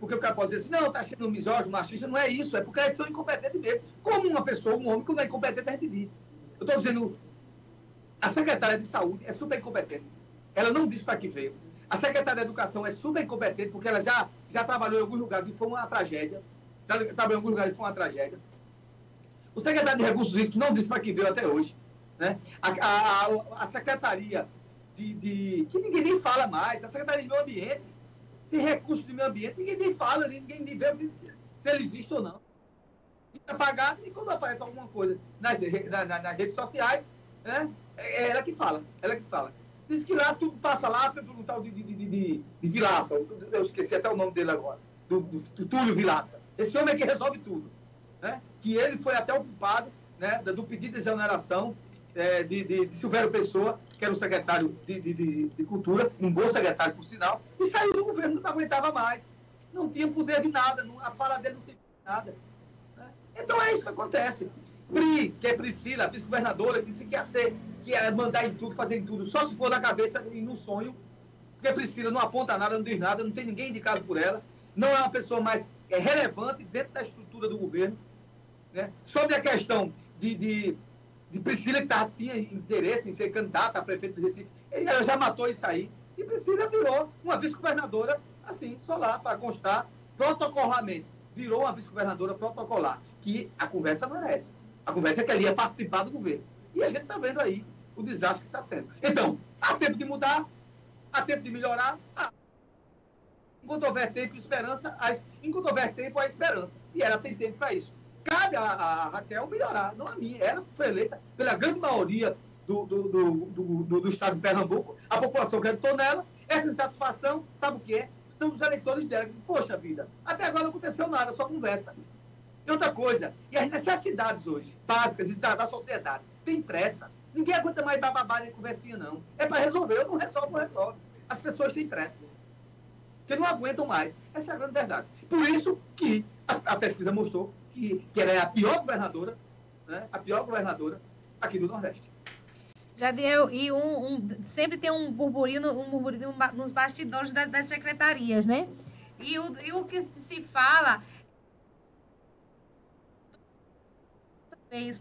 Porque o cara pode dizer assim, não, está achando misógino, machista, não é isso, é porque eles são incompetentes mesmo. Como uma pessoa, um homem, quando é incompetente, a gente diz. Eu estou dizendo, a secretária de Saúde é super incompetente. Ela não diz para que veio. A secretária de Educação é super incompetente, porque ela já, já trabalhou em alguns lugares e foi uma tragédia. Já trabalhou em alguns lugares e foi uma tragédia. O secretário de Recursos Hídricos não disse para que veio até hoje. Né? A, a, a, a secretaria de, de, que ninguém nem fala mais, a Secretaria de Meio Ambiente, tem recursos de meio ambiente, ninguém nem fala, ninguém nem vê se ele existe ou não. Está pagado e quando aparece alguma coisa nas, na, na, nas redes sociais, né, é ela que fala, ela que fala. Diz que lá tudo passa lá pelo um tal de, de, de, de, de Vilaça, eu esqueci até o nome dele agora, do, do, do Túlio Vilaça. Esse homem é que resolve tudo. Né? Que ele foi até o culpado né, do pedido de exoneração é, de, de, de Silvério Pessoa, que era o secretário de, de, de, Cultura, um bom secretário, por sinal, e saiu do governo, não aguentava mais. Não tinha poder de nada, não, a fala dele não de nada. Né? Então é isso que acontece. Pri, que é Priscila, vice-governadora, disse que ia ser, que ia mandar em tudo, fazer em tudo, só se for na cabeça e no sonho, porque Priscila não aponta nada, não diz nada, não tem ninguém indicado por ela, não é uma pessoa mais é, relevante dentro da estrutura do governo. Né? Sobre a questão de, de de Priscila, que tinha interesse em ser candidata a prefeito de Recife, ela já matou isso aí. E Priscila virou uma vice-governadora, assim, só lá, para constar, protocolarmente. Virou uma vice-governadora protocolar, que a conversa merece. A conversa é que ela ia participar do governo. E a gente está vendo aí o desastre que está sendo. Então, há tempo de mudar, há tempo de melhorar. Há. Enquanto houver tempo esperança, há, enquanto houver tempo, há esperança. E ela tem tempo para isso. Cabe a, a, Raquel melhorar, não a mim. Ela foi eleita pela grande maioria do, do, do, do, do estado de Pernambuco. A população acreditou nela. Essa insatisfação, sabe o que é? São os eleitores dela que dizem, poxa vida, até agora não aconteceu nada, só conversa. E outra coisa, e as necessidades hoje, básicas da, da sociedade, tem pressa. Ninguém aguenta mais bababá nem conversinha, não. É para resolver, eu não resolvo, não resolve. As pessoas têm pressa. Porque não aguentam mais. Essa é a grande verdade. Por isso que a, a pesquisa mostrou que, que ela é a pior governadora, né? a pior governadora aqui do Nordeste. Jadiel, e um, um, sempre tem um burburinho, um burburinho nos bastidores das, das secretarias, né? E o, e o que se fala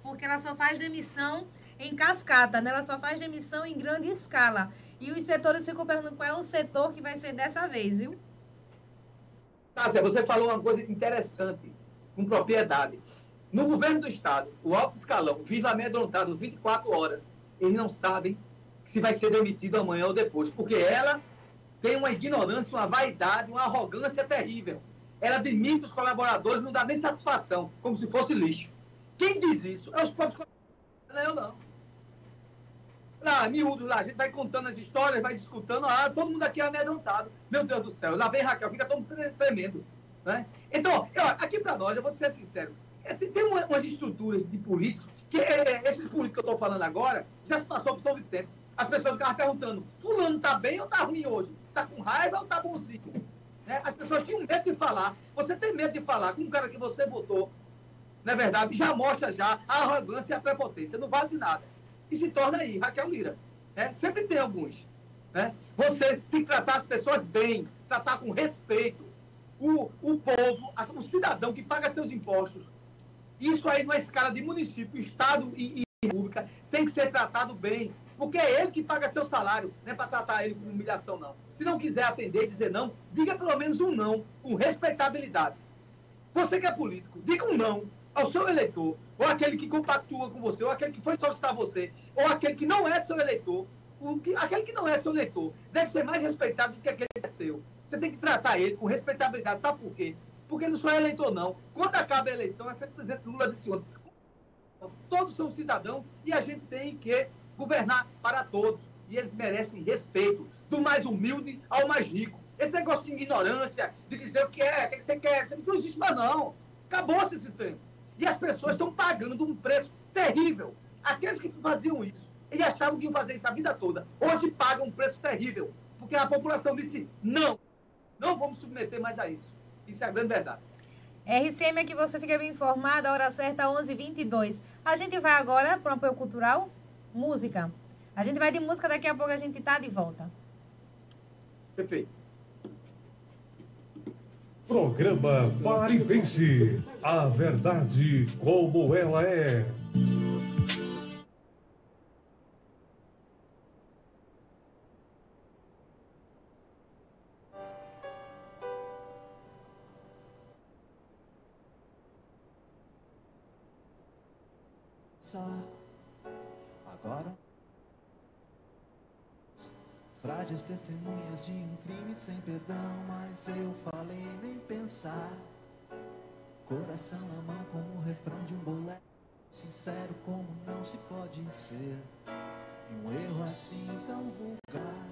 porque ela só faz demissão em cascata, né? ela só faz demissão em grande escala. E os setores ficam perguntando qual é o setor que vai ser dessa vez, viu? Tássia, você falou uma coisa interessante com propriedade. No governo do Estado, o alto escalão vive amedrontado 24 horas. Eles não sabem se vai ser demitido amanhã ou depois, porque ela tem uma ignorância, uma vaidade, uma arrogância terrível. Ela demite os colaboradores, não dá nem satisfação, como se fosse lixo. Quem diz isso? É os próprios colaboradores, não é eu não. Lá, miúdo lá, a gente vai contando as histórias, vai escutando, ah, todo mundo aqui é amedrontado. Meu Deus do céu, lá vem Raquel, fica todo mundo tre- tremendo. Né? Então, eu, aqui para nós, eu vou ser sincero, é, tem, tem uma- umas estruturas de políticos, que é, é, esses políticos que eu estou falando agora, já se passou para São Vicente. As pessoas ficavam perguntando, fulano está bem ou está ruim hoje? Está com raiva ou está bonzinho? Né? As pessoas tinham medo de falar. Você tem medo de falar com um cara que você votou, não é verdade? Já mostra já a arrogância e a prepotência. Não vale de nada. E se torna aí, Raquel Lira. né? Sempre tem alguns. Né? Você tem que tratar as pessoas bem, tratar com respeito. O, o povo, o cidadão que paga seus impostos. Isso aí, numa escala de município, estado e, e república, tem que ser tratado bem. Porque é ele que paga seu salário, não é para tratar ele com humilhação, não. Se não quiser atender e dizer não, diga pelo menos um não, com respeitabilidade. Você que é político, diga um não ao seu eleitor, ou aquele que compactua com você, ou aquele que foi solicitar você, ou aquele que não é seu eleitor. O que, aquele que não é seu eleitor deve ser mais respeitado do que aquele que é seu. Você tem que tratar ele com respeitabilidade. Sabe por quê? Porque ele não só é eleitor, não. Quando acaba a eleição, é feito o presidente Lula disse ontem. Todos são cidadãos e a gente tem que governar para todos. E eles merecem respeito, do mais humilde ao mais rico. Esse negócio de ignorância, de dizer o que é, o que você quer, não existe mais não. Acabou-se esse tempo. E as pessoas estão pagando um preço terrível. Aqueles que faziam isso e achavam que iam fazer isso a vida toda, hoje pagam um preço terrível. Porque a população disse, não, não vamos submeter mais a isso. Isso é a grande verdade. RCM aqui você fica bem informado, a hora certa 11h22. A gente vai agora para o apoio cultural, música. A gente vai de música, daqui a pouco a gente tá de volta. Perfeito. Programa Pare e Pense. A verdade como ela é. Testemunhas de um crime sem perdão, mas eu falei nem pensar. Coração na mão como o refrão de um bolero, sincero como não se pode ser. E um erro assim tão vulgar.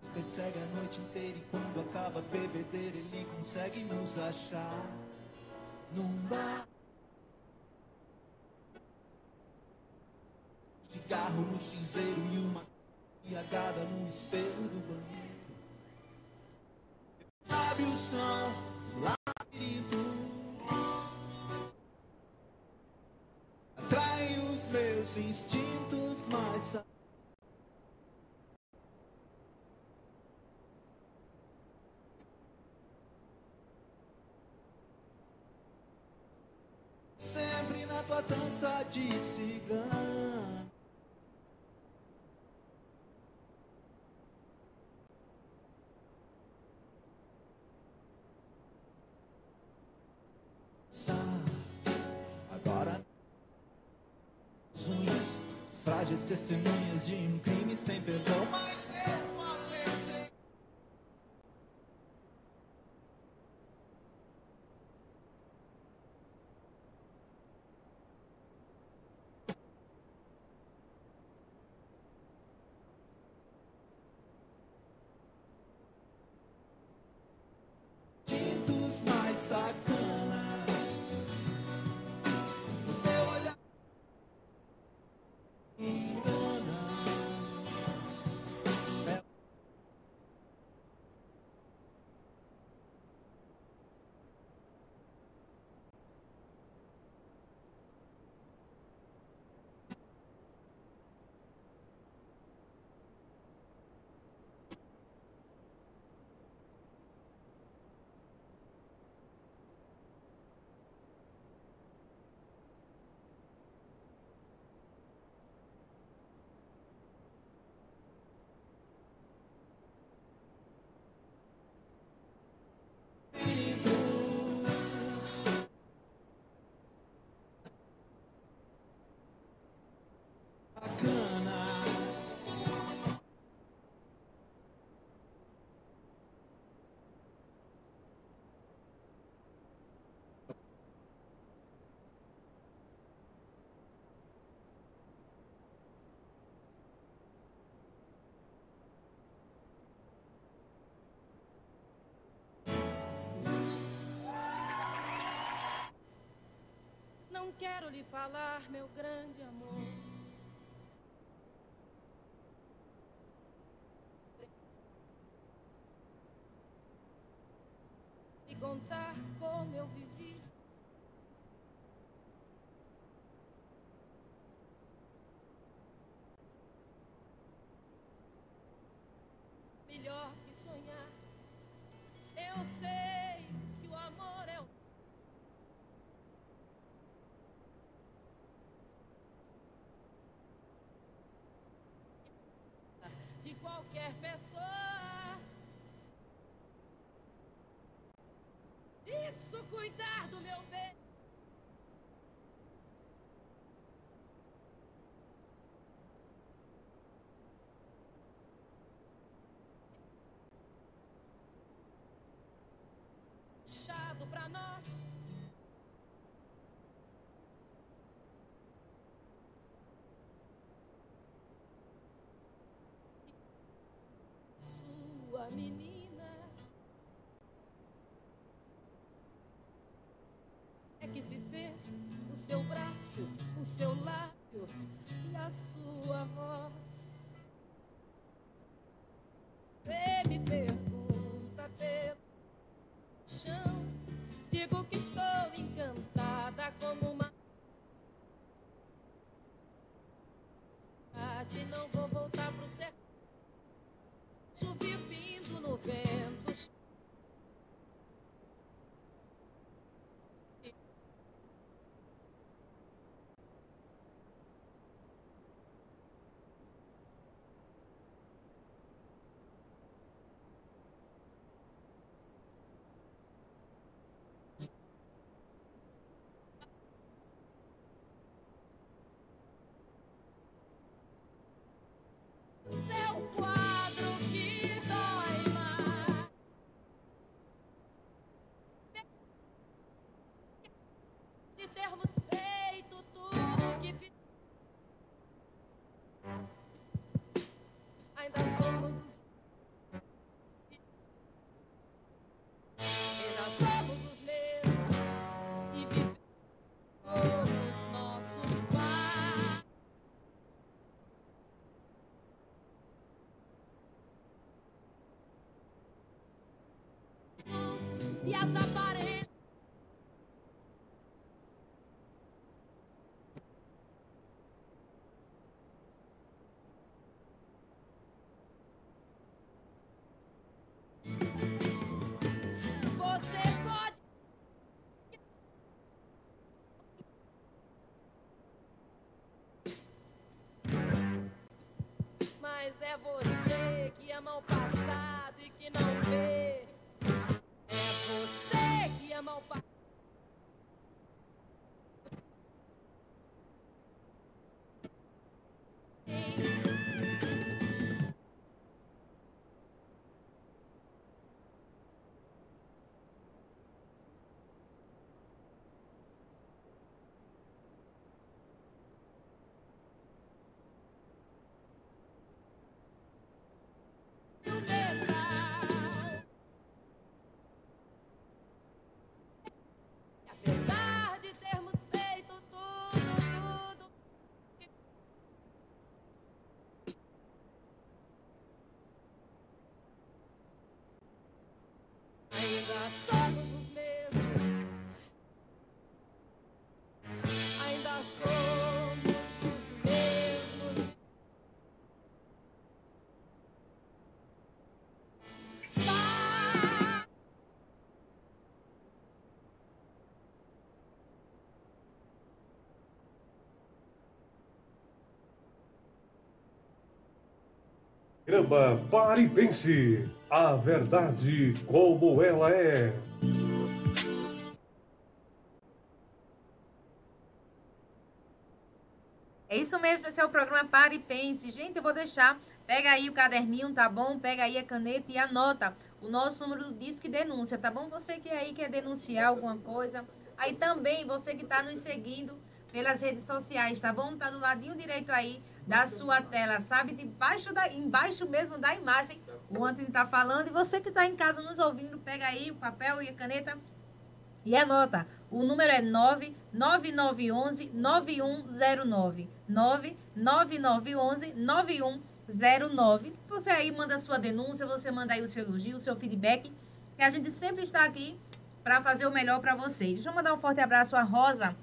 Nos persegue a noite inteira e quando acaba a bebedeira ele consegue nos achar num bar. Cigarro no cinzeiro e uma embriagada no espelho do banheiro. Sabe o som do labirinto? Atrai os meus instintos mais. Sempre na tua dança de cigano. Frágeis testemunhas de um crime sem perdão. Mas quero lhe falar, meu grande amor. E contar como eu vivi. Melhor que sonhar. Eu sei cuidar do meu bem. Chato pra nós. O seu braço, o seu lábio e a sua voz. E as aparências. Você pode. Mas é você que ama o passado e que não vê. Programa Pare e Pense. A verdade como ela é. É isso mesmo, esse é o programa Pare e Pense. Gente, eu vou deixar, pega aí o caderninho, tá bom? Pega aí a caneta e anota o nosso número do Disque Denúncia, tá bom? Você que aí quer denunciar alguma coisa. Aí também, você que está nos seguindo pelas redes sociais, tá bom? Tá do ladinho direito aí da sua tela, sabe? Debaixo da, embaixo mesmo da imagem, o Antônio tá falando. E você que está em casa nos ouvindo, pega aí o papel e a caneta e anota O número é 99911 9109. 99911 9109. Você aí manda sua denúncia, você manda aí o seu elogio, o seu feedback, que a gente sempre está aqui para fazer o melhor para vocês. Deixa eu mandar um forte abraço à Rosa,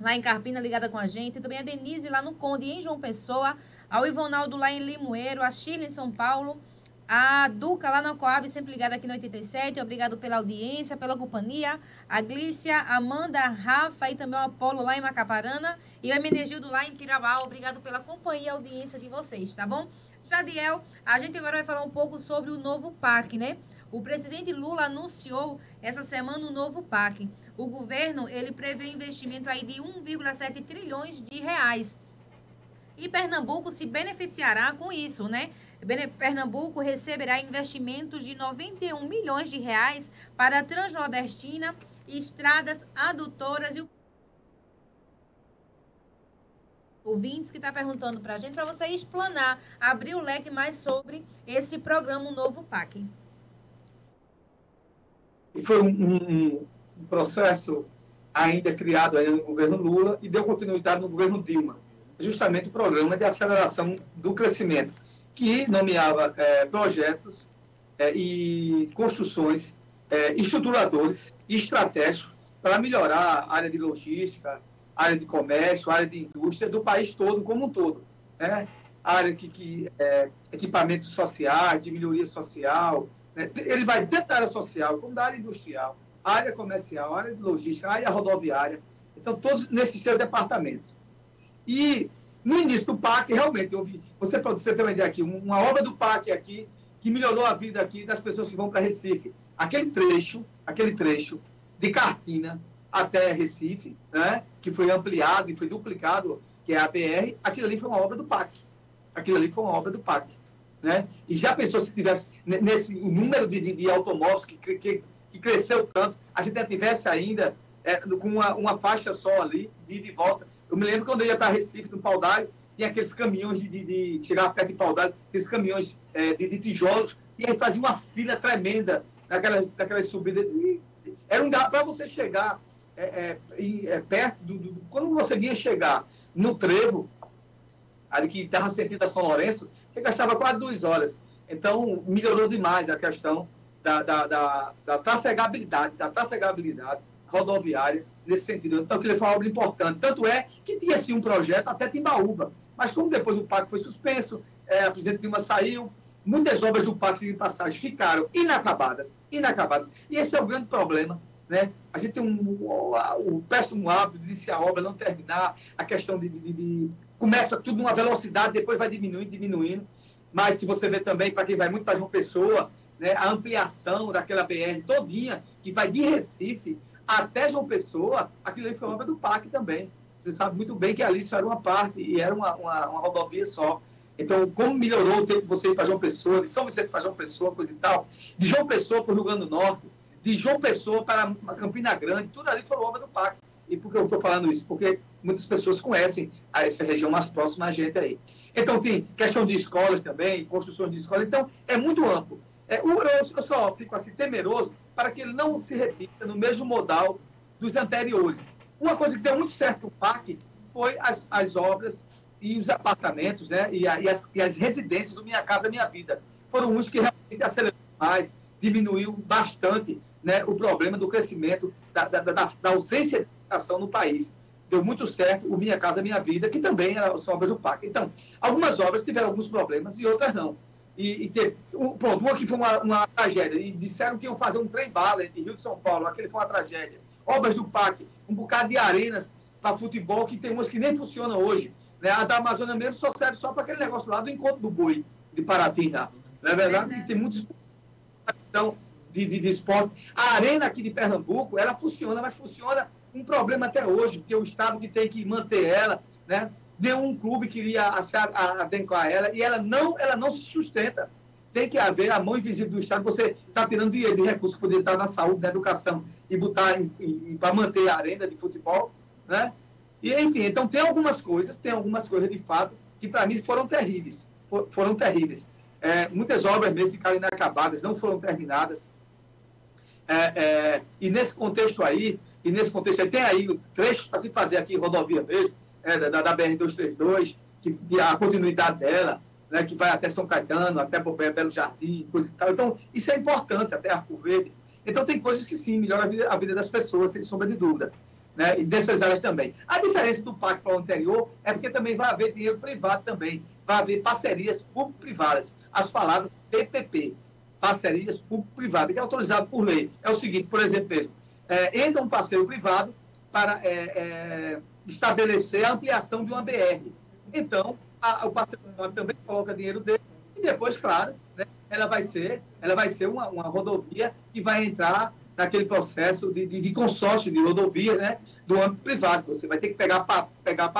lá em Carpina, ligada com a gente. Também a Denise, lá no Conde, em João Pessoa. Ao Ivonaldo, lá em Limoeiro. A Shirley, em São Paulo. A Duca, lá na Coab, sempre ligada aqui no 87. Obrigado pela audiência, pela companhia. A Glícia, Amanda, Rafa e também o Apolo, lá em Macaparana. E o Emenegildo, lá em Pirabal. Obrigado pela companhia e audiência de vocês, tá bom? Jadiel, a gente agora vai falar um pouco sobre o novo PAC, né? O presidente Lula anunciou essa semana o novo PAC. O governo, ele prevê investimento aí de 1,7 trilhões de reais. E Pernambuco se beneficiará com isso, né? Pernambuco receberá investimentos de 91 milhões de reais para a Transnordestina, estradas adutoras e o ouvintes que está perguntando para a gente, para você explanar, abrir o leque mais sobre esse programa, o novo PAC. Foi um, um- processo ainda criado ainda no governo Lula e deu continuidade no governo Dilma. Justamente o programa de aceleração do crescimento, que nomeava eh, projetos eh, e construções eh, estruturadores e estratégicos para melhorar a área de logística, área de comércio, área de indústria do país todo, como um todo. Né? Área que, que eh, equipamentos sociais, de melhoria social, né? ele vai tanto da área social como da área industrial, área comercial, área de logística, área rodoviária. Então, todos nesses seus departamentos. E no início do PAC, realmente, houve, você pode ter uma ideia aqui, uma obra do PAC aqui, que melhorou a vida aqui das pessoas que vão para Recife. Aquele trecho, aquele trecho de Carpina até Recife, né, que foi ampliado e foi duplicado, que é a BR, aquilo ali foi uma obra do PAC. Aquilo ali foi uma obra do PAC. Né? E já pensou se tivesse, ne- nesse o número de, de, automóveis que, que, que cresceu tanto, a gente tivesse ainda é, com uma, uma faixa só ali, de ida e volta. Eu me lembro quando eu ia para Recife, no Paudalho, tinha aqueles caminhões de, de, de chegar perto de Paudalho, aqueles caminhões é, de, de tijolos, e aí fazia uma fila tremenda naquelas, naquelas subidas. E era um lugar para você chegar é, é, é, perto do, do- Quando você vinha chegar no trevo, ali que estava sentido a São Lourenço, você gastava quase duas horas. Então, melhorou demais a questão da, da, da, da trafegabilidade, da trafegabilidade rodoviária nesse sentido. Então, aquilo foi uma obra importante. Tanto é que tinha, sim, um projeto até Timbaúba. Mas como depois o PAC foi suspenso, é, a presidente Dilma saiu, muitas obras do PAC de passagem ficaram inacabadas, inacabadas. E esse é o grande problema. Né? A gente tem um, o, péssimo hábito de iniciar a obra, não terminar, a questão de, de- de- Começa tudo numa velocidade, depois vai diminuindo, diminuindo. Mas se você vê também, para quem vai muito para João Pessoa, né, a ampliação daquela BR todinha, que vai de Recife até João Pessoa, aquilo ali foi obra do PAC também. Você sabe muito bem que ali isso era uma parte e era uma, uma, uma rodovia só. Então, como melhorou o tempo de você ir para João Pessoa, de São Vicente para João Pessoa, coisa e tal, de João Pessoa para o Rio Grande do Norte, de João Pessoa para Campina Grande, tudo ali foi obra do PAC. E por que eu estou falando isso? Porque muitas pessoas conhecem a essa região mais próxima a gente aí. Então, tem questão de escolas também, construções de escolas. Então, é muito amplo. É, eu, eu só fico assim temeroso para que ele não se repita no mesmo modal dos anteriores. Uma coisa que deu muito certo no PAC foi as, as obras e os apartamentos né, e, a- e as, e as residências do Minha Casa Minha Vida. Foram uns que realmente aceleraram mais, diminuiu bastante né, o problema do crescimento, da, da, da- da ausência de educação no país. Deu muito certo o Minha Casa Minha Vida, que também era, são obras do PAC. Então, algumas obras tiveram alguns problemas e outras não. E, e teve, um, pronto, uma que foi uma, uma tragédia, e disseram que iam fazer um trem-bala entre Rio de São Paulo, aquele foi uma tragédia. Obras do PAC, um bocado de arenas para futebol, que tem umas que nem funcionam hoje. Né? A da Amazônia mesmo só serve só para aquele negócio lá do encontro do boi de Paraty, lá. Não é verdade? E tem muitos então, de, de, de esporte. A arena aqui de Pernambuco, ela funciona, mas funciona um problema até hoje, porque o Estado que tem que manter ela, né? Nenhum clube queria se ela e ela não, ela não se sustenta. Tem que haver a mão invisível do Estado. Você está tirando dinheiro de recursos que poderia estar na saúde, na educação e botar para manter a arena de futebol, né? E, enfim, então tem algumas coisas, tem algumas coisas de fato que para mim foram terríveis. For- foram terríveis. É, muitas obras mesmo ficaram inacabadas, não foram terminadas. É, é, e nesse contexto aí, e nesse contexto aí tem aí trechos para se fazer aqui, rodovia mesmo, é, da, da BR-232, que, a continuidade dela, né, que vai até São Caetano, até Belo Jardim, coisa e tal. Então, isso é importante, até Arco Verde. Então, tem coisas que sim, melhoram a vida, a vida das pessoas, sem sombra de dúvida. Né, e dessas áreas também. A diferença do pacto para o anterior é porque também vai haver dinheiro privado também, vai haver parcerias público-privadas, as palavras PPP, parcerias público-privadas, que é autorizado por lei. É o seguinte, por exemplo, é, entra um parceiro privado para é, é, estabelecer a ampliação de uma BR. Então, a, o parceiro também coloca dinheiro dele e depois, claro, né, ela vai ser, ela vai ser uma, uma rodovia que vai entrar naquele processo de, de, de, consórcio de rodovia né, do âmbito privado. Você vai ter que pegar para pegar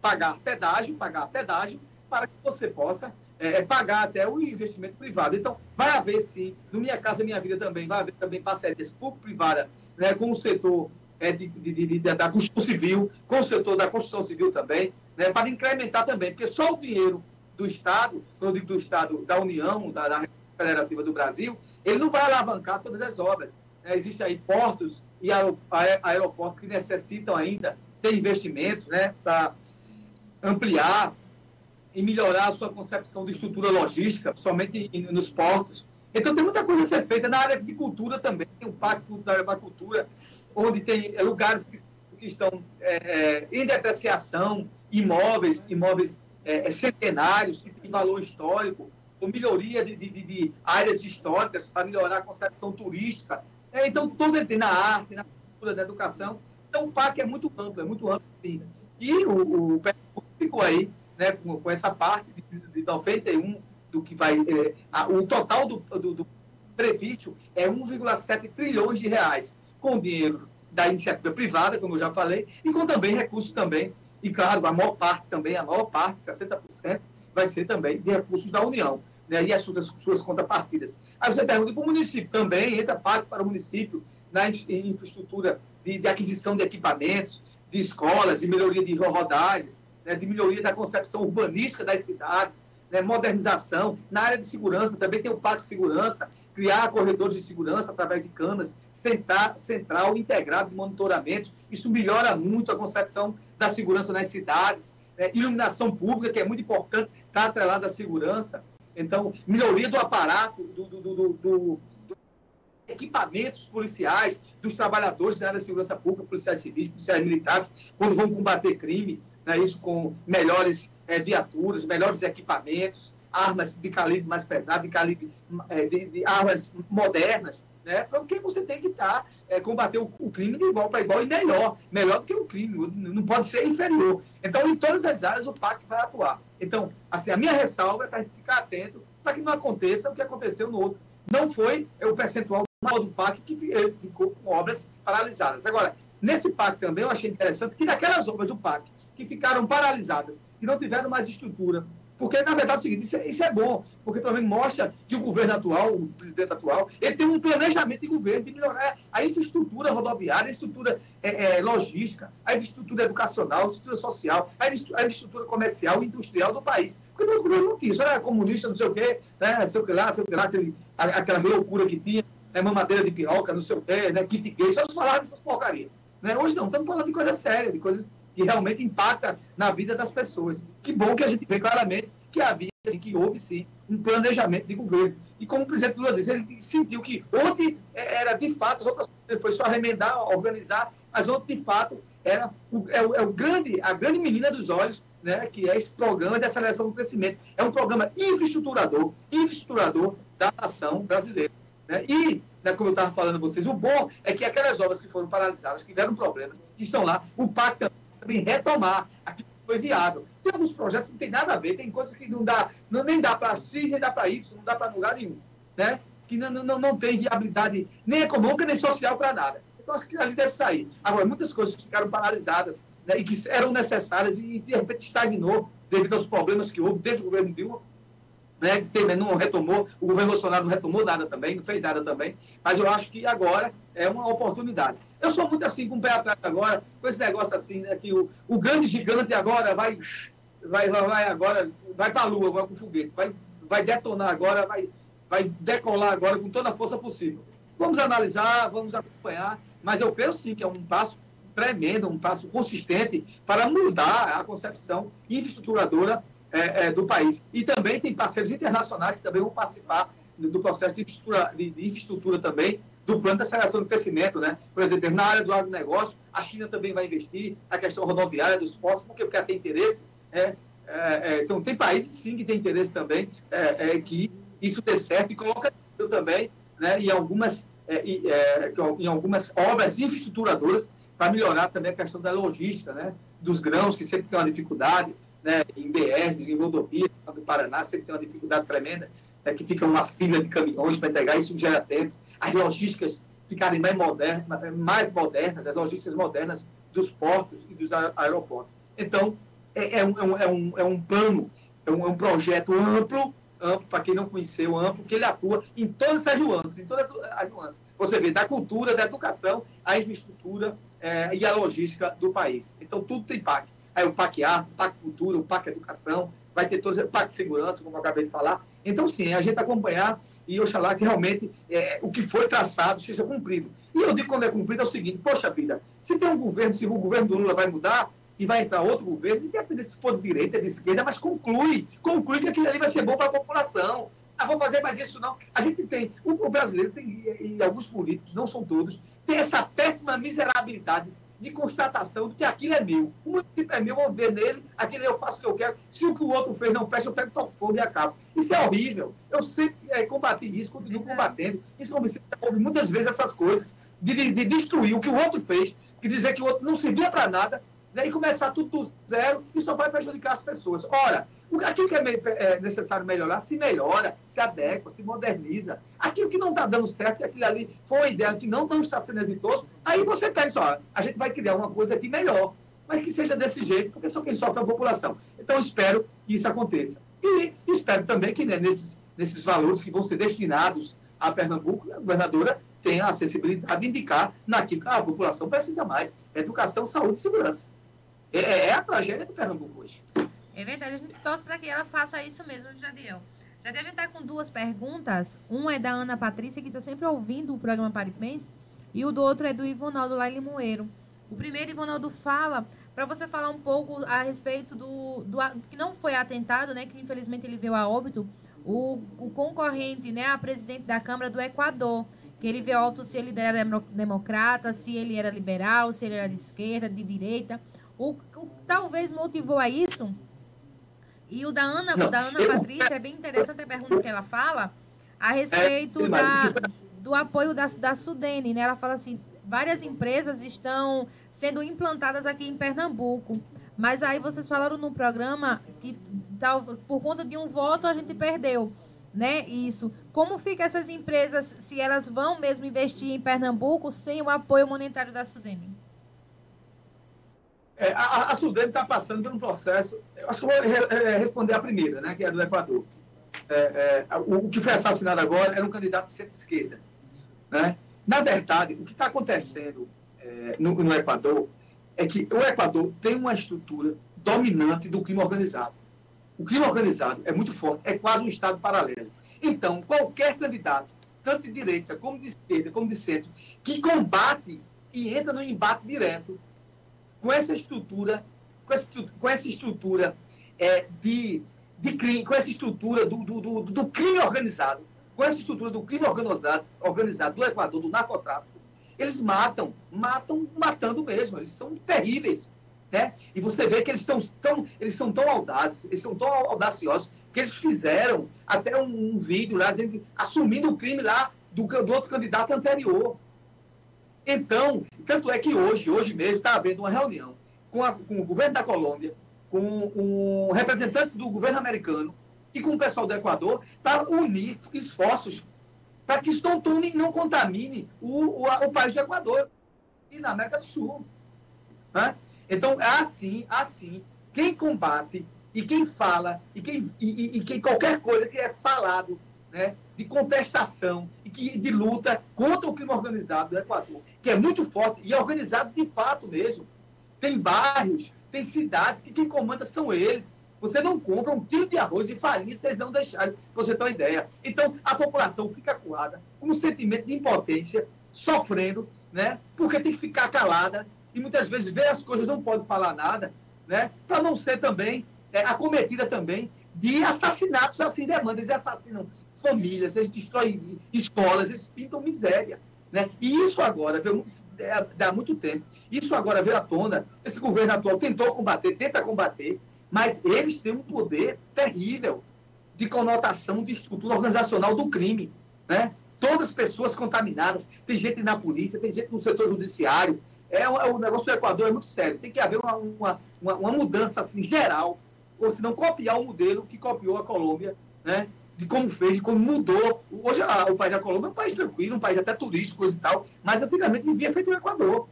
pagar pedágio, pagar pedágio, para que você possa é, pagar até o investimento privado. Então, vai haver sim, no Minha Casa Minha Vida também, vai haver também parcerias público-privadas né, com o setor é, de, de, de, da construção civil, com o setor da construção civil também, né, para incrementar também, porque só o dinheiro do Estado, quando digo do Estado, da União, da, da Federativa do Brasil, ele não vai alavancar todas as obras. Né? Existem aí portos e aeroportos que necessitam ainda ter investimentos né, para ampliar e melhorar a sua concepção de estrutura logística, somente nos portos. Então tem muita coisa a ser feita na área de cultura também, tem um pacto da cultura, onde tem é, lugares que, que estão é, é, em depreciação, imóveis, imóveis é, é, centenários, que têm valor histórico, com melhoria de, de, de áreas históricas para melhorar a concepção turística. É, então, tudo tem na arte, na cultura, na educação. Então, o PAC é muito amplo, é muito amplo. Sim. E o, o ficou aí né, com, com, essa parte de, de 91 do que vai. É, a, o total do, do, do previsto é 1,7 trilhões de reais, com dinheiro da iniciativa privada, como eu já falei, e com também recursos também, e claro, a maior parte também, a maior parte, 60%, vai ser também de recursos da União, né, e as suas, suas contrapartidas. Aí você pergunta para o município, também entra parte para o município na infraestrutura de, de aquisição de equipamentos, de escolas, de melhoria de rodagens, né, de melhoria da concepção urbanística das cidades, né, modernização. Na área de segurança, também tem o Pacto de Segurança, criar corredores de segurança através de câmeras, central, integrado de monitoramento. Isso melhora muito a concepção da segurança nas cidades. Né, iluminação pública, que é muito importante, está atrelada à segurança. Então, melhoria do aparato, do, do, do, do equipamentos policiais, dos trabalhadores da área de segurança pública, policiais civis, policiais militares, quando vão combater crime, né, isso com melhores é, viaturas, melhores equipamentos, armas de calibre mais pesado, de calibre é, de, de, armas modernas, né, porque você tem que estar, tá, é, combater o, o, crime de igual para igual e melhor, melhor do que o crime, não pode ser inferior. Então, em todas as áreas, o PAC vai atuar. Então, assim, a minha ressalva é para a gente ficar atento para que não aconteça o que aconteceu no outro. Não foi é, o percentual do PAC que ficou com obras paralisadas. Agora, nesse PAC também eu achei interessante que naquelas obras do PAC que ficaram paralisadas, que não tiveram mais estrutura. Porque, na verdade, é o seguinte, isso é, isso é bom, porque também mostra que o governo atual, o presidente atual, ele tem um planejamento de governo de melhorar a infraestrutura rodoviária, a infraestrutura é, é, logística, a infraestrutura educacional, a infraestrutura social, a infraestrutura comercial e industrial do país. Porque o governo não tinha, isso era comunista, não sei o quê, né, não sei o que lá, não sei o que lá, aquele, aquela loucura que tinha, né, mamadeira de piroca, não sei o quê, né, kit gay, só se falava dessas porcarias. Né? Hoje não, estamos falando de coisa séria, de coisas que realmente impacta na vida das pessoas. Que bom que a gente vê claramente que havia, assim, que houve sim um planejamento de governo. E como o presidente Lula disse, ele sentiu que ontem é, era de fato, foi só remendar, organizar, mas ontem de fato era o, é, o, é o grande, a grande menina dos olhos, né, que é esse programa de aceleração do crescimento. É um programa infraestruturador, infraestruturador da nação brasileira. Né? E, né, como eu estava falando a vocês, o bom é que aquelas obras que foram paralisadas, que tiveram problemas, que estão lá, o pacto em retomar aquilo que foi viável. Tem alguns projetos que não tem nada a ver, tem coisas que não dá, não, nem dá para si, nem dá para isso, não dá para lugar nenhum. Né? Que não, não, não tem viabilidade nem econômica, nem social para nada. Então, acho que ali deve sair. Agora, muitas coisas ficaram paralisadas né, e que eram necessárias e, de repente, estagnou devido aos problemas que houve desde o governo Dilma. Né, que não retomou, o governo Bolsonaro não retomou nada também, não fez nada também, mas eu acho que agora é uma oportunidade. Eu sou muito assim, com o pé atrás agora, com esse negócio assim, né, que o, o grande gigante agora vai, vai, vai agora, vai para a lua agora com o foguete, vai, vai detonar agora, vai, vai decolar agora com toda a força possível. Vamos analisar, vamos acompanhar, mas eu creio sim que é um passo tremendo, um passo consistente para mudar a concepção infraestruturadora é, é, do país. E também tem parceiros internacionais que também vão participar do processo de infraestrutura, de, de infraestrutura também, do plano de aceleração do crescimento, né? Por exemplo, na área do agronegócio, a China também vai investir, a questão rodoviária, dos portos, porque, porque tem interesse. É, é, então, tem países, sim, que têm interesse também é, é, que isso dê certo e coloca também né, em, algumas, é, em algumas obras infraestruturadoras para melhorar também a questão da logística, né? Dos grãos, que sempre tem uma dificuldade, né? Em BRs, em rodovias do Paraná, sempre tem uma dificuldade tremenda, né? que fica uma fila de caminhões para entregar, isso gera tempo. As logísticas ficarem mais modernas, mais modernas, as logísticas modernas dos portos e dos aeroportos. Então, é, é, um, é, um, é um é plano, é um, é um projeto amplo, amplo, para quem não conheceu, amplo, que ele atua em todas as nuances, em todas as nuances. Você vê da cultura, da educação, a infraestrutura é, e a logística do país. Então, tudo tem PAC. Aí o PAC Arte, o PAC Cultura, o PAC Educação, vai ter todos, o PAC Segurança, como eu acabei de falar. Então, sim, a gente acompanhar e oxalá que realmente é, o que foi traçado seja cumprido. E eu digo quando é cumprido é o seguinte, poxa vida, se tem um governo, se o governo do Lula vai mudar, e vai entrar outro governo, independente se for de direita, de esquerda, mas conclui, conclui que aquilo ali vai ser bom para a população. Ah, vou fazer mais isso não. A gente tem, o, brasileiro tem, e, alguns políticos, não são todos, tem essa péssima miserabilidade de constatação de que aquilo é meu. O município é meu, eu vou ver nele, aquilo eu faço o que eu quero. Se o que o outro fez não presta, eu pego, toco fogo e acabo. Isso é horrível. Eu sempre é, combati isso, continuo combatendo. Em São Vicente houve muitas vezes essas coisas de, de, de, destruir o que o outro fez, e dizer que o outro não servia para nada, e começar tudo do zero, e só vai prejudicar as pessoas. Ora, Aquilo que é, é necessário melhorar, se melhora, se adequa, se moderniza. Aquilo que não está dando certo, aquilo ali foi uma ideia que não, não está sendo exitoso, aí você pensa, ó, a gente vai criar uma coisa aqui melhor, mas que seja desse jeito, porque só quem sofre é a população. Então, espero que isso aconteça. E espero também que né, nesses, nesses valores que vão ser destinados a Pernambuco, a governadora tenha a acessibilidade de indicar naquilo que a população precisa mais: educação, saúde e segurança. É, é, é a tragédia do Pernambuco hoje. É verdade, a gente torce para que ela faça isso mesmo, Jadiel. Jadiel, a gente está com duas perguntas. Um é da Ana Patrícia, que está sempre ouvindo o programa Paripense, e o do outro é do Ivonaldo lá em Limoeiro. O primeiro, Ivonaldo, fala para você falar um pouco a respeito do, do, que não foi atentado, né? Que infelizmente ele veio a óbito, o, o concorrente, né? A presidente da Câmara do Equador, que ele veio a óbito se ele era democrata, se ele era liberal, se ele era de esquerda, de direita. O, o talvez motivou a isso e o da Ana, o da Ana Patrícia é bem interessante a pergunta que ela fala a respeito é, da, do apoio da, da Sudene, né? Ela fala assim, várias empresas estão sendo implantadas aqui em Pernambuco. Mas aí vocês falaram no programa que tal, por conta de um voto a gente perdeu, né? Isso. Como fica essas empresas se elas vão mesmo investir em Pernambuco sem o apoio monetário da Sudene? É, a, a Sudene está passando por um processo. Eu acho que vou re, responder a primeira, né, que é do Equador. É, é, o, o, que foi assassinado agora era um candidato de centro-esquerda. Né? Na verdade, o que está acontecendo é, no, no Equador é que o Equador tem uma estrutura dominante do crime organizado. O crime organizado é muito forte, é quase um Estado paralelo. Então, qualquer candidato, tanto de direita, como de esquerda, como de centro, que combate e entra no embate direto com essa estrutura, com essa, com essa estrutura é, de, de crime, com essa estrutura do, do, do, do, crime organizado, com essa estrutura do crime organizado, organizado do Equador, do narcotráfico, eles matam, matam, matando mesmo, eles são terríveis. Né? E você vê que eles, tão, tão, eles são tão audazes, eles são tão audaciosos, que eles fizeram até um, um vídeo lá, dizendo, assumindo o crime lá do, do outro candidato anterior. Então, tanto é que hoje, hoje mesmo, está havendo uma reunião com, a, com o governo da Colômbia, com um representante do governo americano e com o pessoal do Equador para unir esforços para que isso não, contamine o, o, o, país do Equador e na América do Sul. Né? Então, é assim, assim, quem combate e quem fala e, quem, e, e, e qualquer coisa que é falado né, de contestação e que, de luta contra o crime organizado do Equador, que é muito forte e organizado de fato mesmo. Tem bairros, tem cidades que quem comanda são eles. Você não compra um quilo de arroz e farinha se eles não deixarem, você ter uma ideia. Então, a população fica acuada, com um sentimento de impotência, sofrendo, né? Porque tem que ficar calada e muitas vezes vê as coisas, não pode falar nada, né? Para não ser também é, acometida também de assassinatos assim demandas. Eles assassinam famílias, eles destroem escolas, eles pintam miséria. Né? E isso agora veio é, dá muito tempo. Isso agora veio à tona. Esse governo atual tentou combater, tenta combater, mas eles têm um poder terrível de conotação de estrutura organizacional do crime. Né? Todas as pessoas contaminadas, tem gente na polícia, tem gente no setor judiciário. É, o, é, o negócio do Equador é muito sério. Tem que haver uma, uma, uma, uma mudança assim, geral, ou se não copiar o modelo que copiou a Colômbia, né? De como fez, de como mudou. Hoje a, o país da Colômbia é um país tranquilo, um país até turístico e tal, mas antigamente vivia feito o Equador.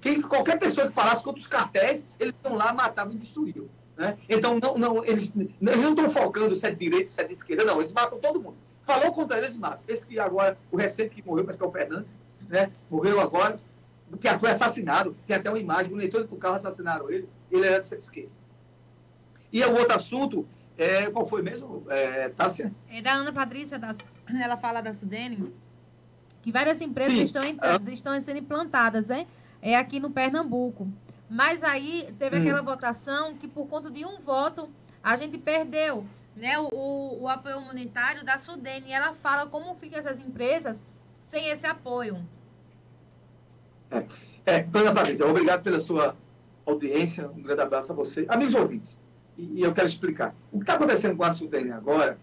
Quem, qualquer pessoa que falasse contra os cartéis, eles estão lá, matavam e destruíam. Né? Então, não, não, eles, eles não estão focando se é de direita, se é de esquerda, não, eles matam todo mundo. Falou contra eles, matam. Esse que agora, o recente que morreu, parece que é o Fernandes, né? morreu agora, que foi assassinado, tem até uma imagem, o leitor do carro assassinaram ele, ele era de esquerda. E o outro assunto é, qual foi mesmo, é, Tássia? É da Ana Patrícia, da, [CLEARS THROAT] ela fala da Sudene, que várias empresas estão, estão sendo implantadas, né? É aqui no Pernambuco. Mas aí teve hum. aquela votação que por conta de um voto a gente perdeu né, o, o apoio humanitário da Sudene. E ela fala como ficam essas empresas sem esse apoio. É, é Ana Patrícia, obrigado pela sua audiência. Um grande abraço a você. Amigos ouvintes, e, eu quero explicar. O que está acontecendo com a Sudene agora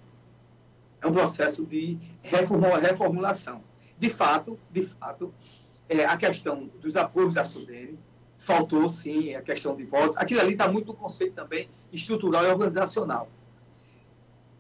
é um processo de reformulação. De fato, de fato, é, a questão dos apoios da Sudene faltou, sim, a questão de votos. Aquilo ali está muito no conceito também estrutural e organizacional.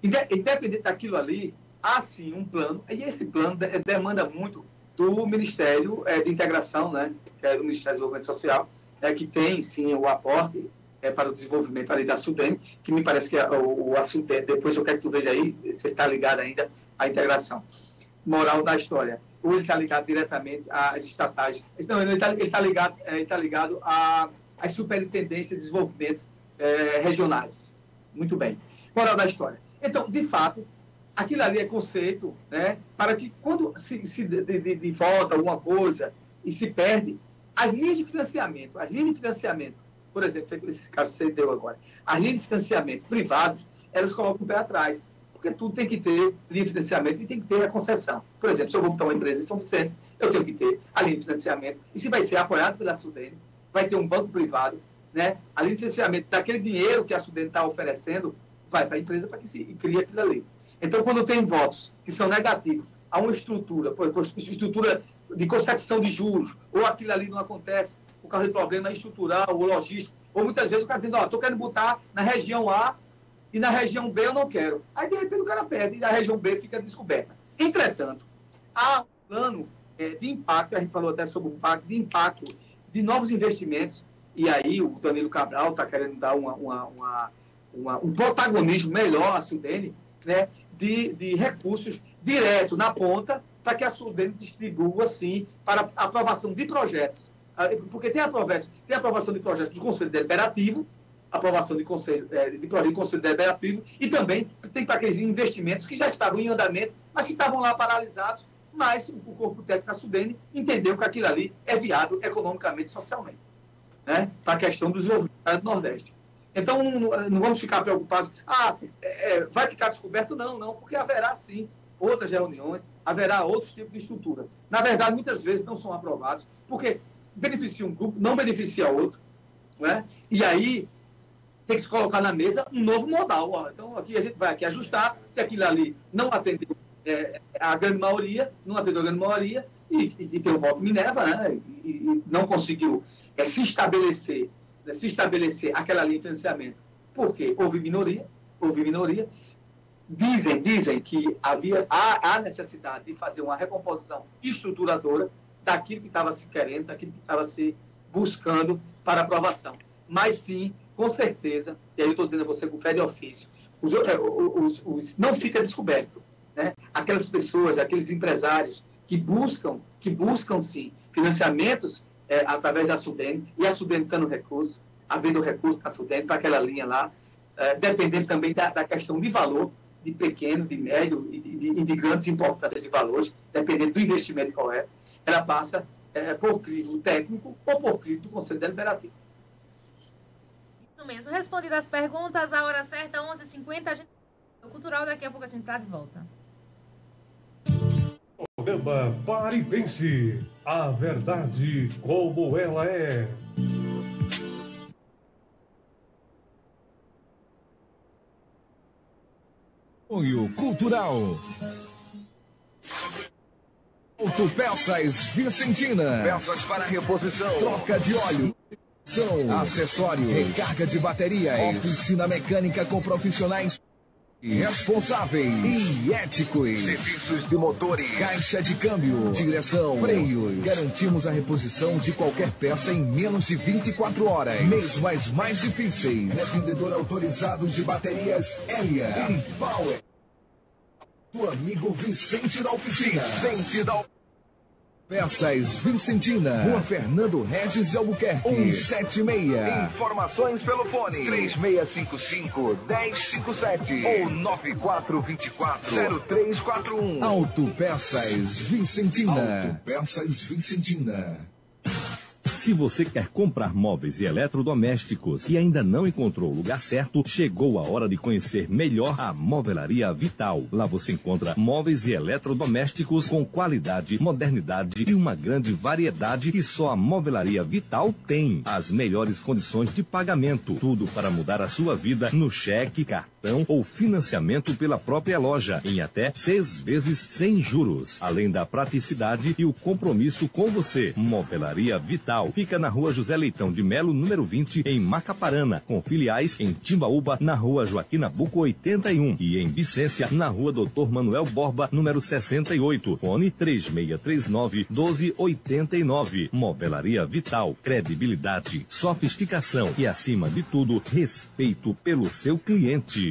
Independente daquilo ali, há sim um plano, e esse plano demanda muito do Ministério é, de Integração, né, que é o Ministério do Desenvolvimento Social, é, que tem sim o aporte é, para o desenvolvimento ali da Sudene, que me parece que é o, o assunto é, depois eu quero que tu veja aí, você está ligado ainda à integração. Moral da história. Ou ele está ligado diretamente às estatais. Não, ele está tá ligado, é, tá ligado às superintendências de desenvolvimento é, regionais. Muito bem. Moral da história. Então, de fato, aquilo ali é conceito, né, para que quando se, se de, de, de volta alguma coisa e se perde, as linhas de financiamento, as linhas de financiamento por exemplo, esse caso que você deu agora, as linhas de financiamento privados, elas colocam o pé atrás, porque tudo tem que ter linha de financiamento e tem que ter a concessão. Por exemplo, se eu vou botar uma empresa em São Vicente, eu tenho que ter a linha de financiamento, e se vai ser apoiado pela Sudene, vai ter um banco privado, né? a linha de financiamento daquele dinheiro que a Sudene está oferecendo, vai para a empresa para que se crie aquilo ali. Então, quando tem votos que são negativos a uma estrutura, por exemplo, estrutura de concepção de juros, ou aquilo ali não acontece, por causa de problema estrutural ou logístico. Ou muitas vezes o cara dizendo, ó, estou querendo botar na região A e na região B eu não quero. Aí, de repente, o cara perde e a região B fica descoberta. Entretanto, há um plano é, de impacto, a gente falou até sobre o impacto, de impacto de novos investimentos, e aí o Danilo Cabral está querendo dar uma, uma, uma, uma, um protagonismo melhor à Sudene, né, de, de recursos direto na ponta, para que a Sudene distribua, assim, para aprovação de projetos porque tem, aprovação, tem aprovação de projetos do Conselho Deliberativo, aprovação de, conselho, é, de projeto do Conselho Deliberativo, e também tem para aqueles investimentos que já estavam em andamento, mas que estavam lá paralisados, mas o corpo técnico da Sudene entendeu que aquilo ali é viável economicamente e socialmente, né, para a questão do desenvolvimento do Nordeste. Então, não, não vamos ficar preocupados, ah, é, vai ficar descoberto? Não, não, porque haverá sim outras reuniões, haverá outros tipos de estrutura. Na verdade, muitas vezes não são aprovados, porque beneficia um grupo, não beneficia outro. Né? E aí tem que se colocar na mesa um novo modal. Ó. Então aqui a gente vai aqui ajustar, se aquilo ali não atendeu é, a grande maioria, não atendeu a grande maioria, e, e, e tem o voto Minerva, né? e, e não conseguiu é, se estabelecer, né? se estabelecer aquela linha de financiamento, porque houve minoria, houve minoria. Dizem, dizem que havia, há, há necessidade de fazer uma recomposição estruturadora, daquilo que estava se querendo, daquilo que estava se buscando para aprovação. Mas sim, com certeza, e aí eu estou dizendo a você com fé de ofício, os, é, os, os, não fica descoberto. Né? Aquelas pessoas, aqueles empresários que buscam, que buscam sim, financiamentos é, através da Sudene, e a Sudene dando recurso, havendo recurso da Sudene para aquela linha lá, é, dependendo também da, da, questão de valor, de pequeno, de médio e de, de, de grandes importâncias de valores, dependendo do investimento qual é ela passa é, por crivo técnico ou por crivo do Conselho Deliberativo. Isso mesmo. Respondidas as perguntas, a hora certa, 11h50. A gente... O Cultural, daqui a pouco a gente tá de volta. Programa Pare e Pense. A verdade como ela é. Apoio Cultural. Autopeças Vicentina. Peças para reposição. Troca de óleo. São acessórios. Recarga de baterias. Oficina mecânica com profissionais responsáveis e éticos. Serviços de motores, caixa de câmbio, direção, freios. Garantimos a reposição de qualquer peça em menos de 24 horas. Mesmo as mais difíceis. Revendedor autorizado de baterias Elia e Power. O amigo Vicente da Oficina. Vicente da Peças Vicentina, Rua Fernando Regis de Albuquerque, 176. Informações pelo fone 3655 1057 ou 9424 0341. Autopeças Vicentina. Autopeças Vicentina. Se você quer comprar móveis e eletrodomésticos e ainda não encontrou o lugar certo, chegou a hora de conhecer melhor a Movelaria Vital. Lá você encontra móveis e eletrodomésticos com qualidade, modernidade e uma grande variedade que só a Movelaria Vital tem. As melhores condições de pagamento. Tudo para mudar a sua vida no cheque, cartão ou financiamento pela própria loja em até seis vezes sem juros. Além da praticidade e o compromisso com você. Movelaria Vital fica na rua José Leitão de Melo, número 20, em Macaparana, com filiais em Timbaúba, na rua Joaquim Nabuco 81 e em Vicência, na rua Doutor Manuel Borba, número 68. Fone 3639 1289. Movelaria Vital, credibilidade, sofisticação e, acima de tudo, respeito pelo seu cliente.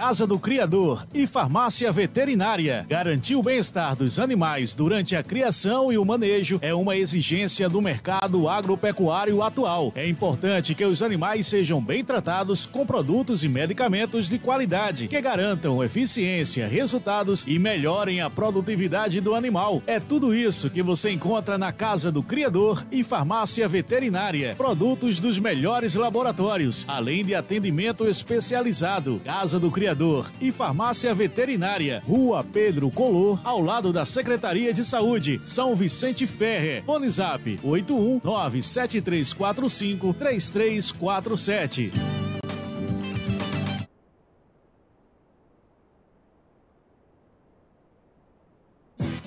Casa do Criador e Farmácia Veterinária. Garantir o bem-estar dos animais durante a criação e o manejo é uma exigência do mercado agropecuário atual. É importante que os animais sejam bem tratados com produtos e medicamentos de qualidade que garantam eficiência, resultados e melhorem a produtividade do animal. É tudo isso que você encontra na Casa do Criador e Farmácia Veterinária. Produtos dos melhores laboratórios, além de atendimento especializado. Casa do Criador e Farmácia Veterinária, Rua Pedro Color, ao lado da Secretaria de Saúde, São Vicente Ferre. Fone Zap 81973453347.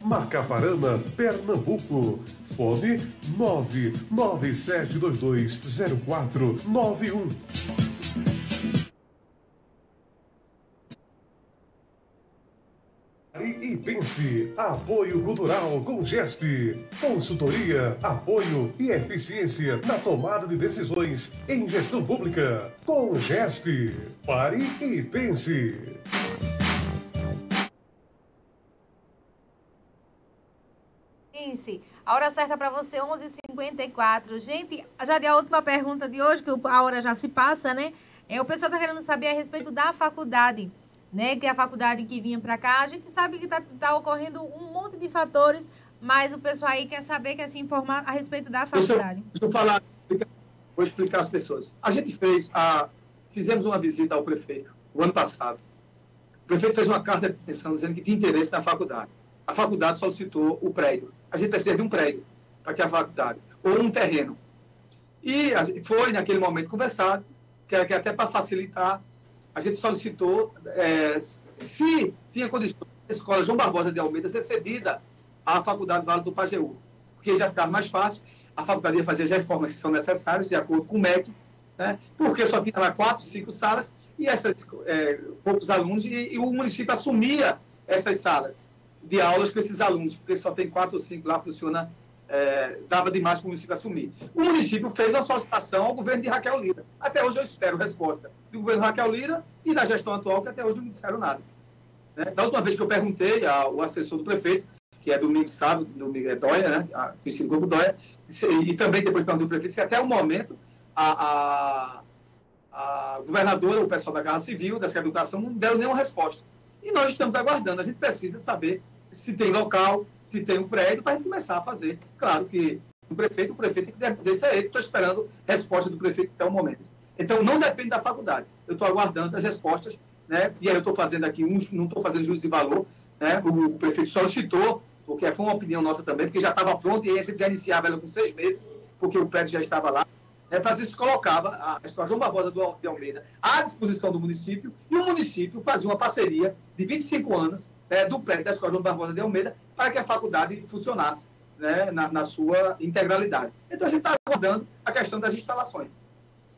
Macaparana, Pernambuco. Fone 997220491. E pense, apoio cultural com GESP, consultoria, apoio e eficiência na tomada de decisões em gestão pública. Com GESP, pare e pense. Pense. A hora certa para você, 11h54. Gente, já dei a última pergunta de hoje, que a hora já se passa, né? É, o pessoal está querendo saber a respeito da faculdade, né? Que é a faculdade que vinha para cá. A gente sabe que está tá ocorrendo um monte de fatores, mas o pessoal aí quer saber, quer se informar a respeito da faculdade. Deixa eu, deixa eu falar, vou explicar às pessoas. A gente fez, a, fizemos uma visita ao prefeito o ano passado. O prefeito fez uma carta de atenção dizendo que tinha interesse na faculdade. A faculdade solicitou o prédio a gente precisa de um prédio para que a faculdade, ou um terreno. E foi, naquele momento, conversado, que, que até para facilitar, a gente solicitou é, se tinha condições a escola João Barbosa de Almeida ser cedida à Faculdade Vale do Pajeú, porque já ficava mais fácil, a faculdade ia fazer as reformas que são necessárias, de acordo com o MEC, né, porque só tinha lá quatro, cinco salas, e essas, é, poucos alunos, e, e o município assumia essas salas. De aulas com esses alunos, porque só tem quatro ou cinco lá, funciona, é, dava demais para o município assumir. O município fez uma solicitação ao governo de Raquel Lira. Até hoje eu espero resposta do governo Raquel Lira e da gestão atual, que até hoje não me disseram nada. Né? Da última vez que eu perguntei ao assessor do prefeito, que é Domingos Sábio, Domingo é Dóia, né? A, conhecido como Dóia, e, e também depois perguntei ao prefeito, que até o momento a, a, a governadora, o pessoal da Casa Civil, da Secretaria de Educação, não deram nenhuma resposta. E nós estamos aguardando. A gente precisa saber se tem local, se tem um prédio, para a gente começar a fazer. Claro que o prefeito, o prefeito que dizer isso a ele. Estou esperando resposta do prefeito até o momento. Então, não depende da faculdade. Eu estou aguardando as respostas, né? e aí eu estou fazendo aqui, um, não estou fazendo juízo de valor. Né? O, prefeito solicitou, porque foi uma opinião nossa também, porque já estava pronto e gente já iniciava ela com seis meses, porque o prédio já estava lá né, para se colocava a Escola João Barbosa do, de Almeida à disposição do município e o município fazia uma parceria de 25 anos né, do prédio da Escola João Barbosa de Almeida para que a faculdade funcionasse né, na, na, sua integralidade. Então a gente está aguardando a questão das instalações.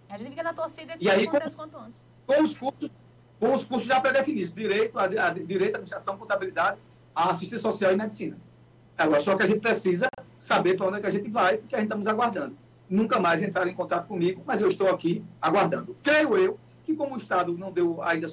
A gente fica na torcida e aí, com, quanto antes. Com os cursos, com os cursos já pré-definidos, direito, a, a, direito, administração, contabilidade, a assistência social e medicina. Agora, só que a gente precisa saber para onde é que a gente vai, porque a gente estamos aguardando nunca mais entraram em contato comigo, mas eu estou aqui aguardando. Creio eu que, como o Estado não deu ainda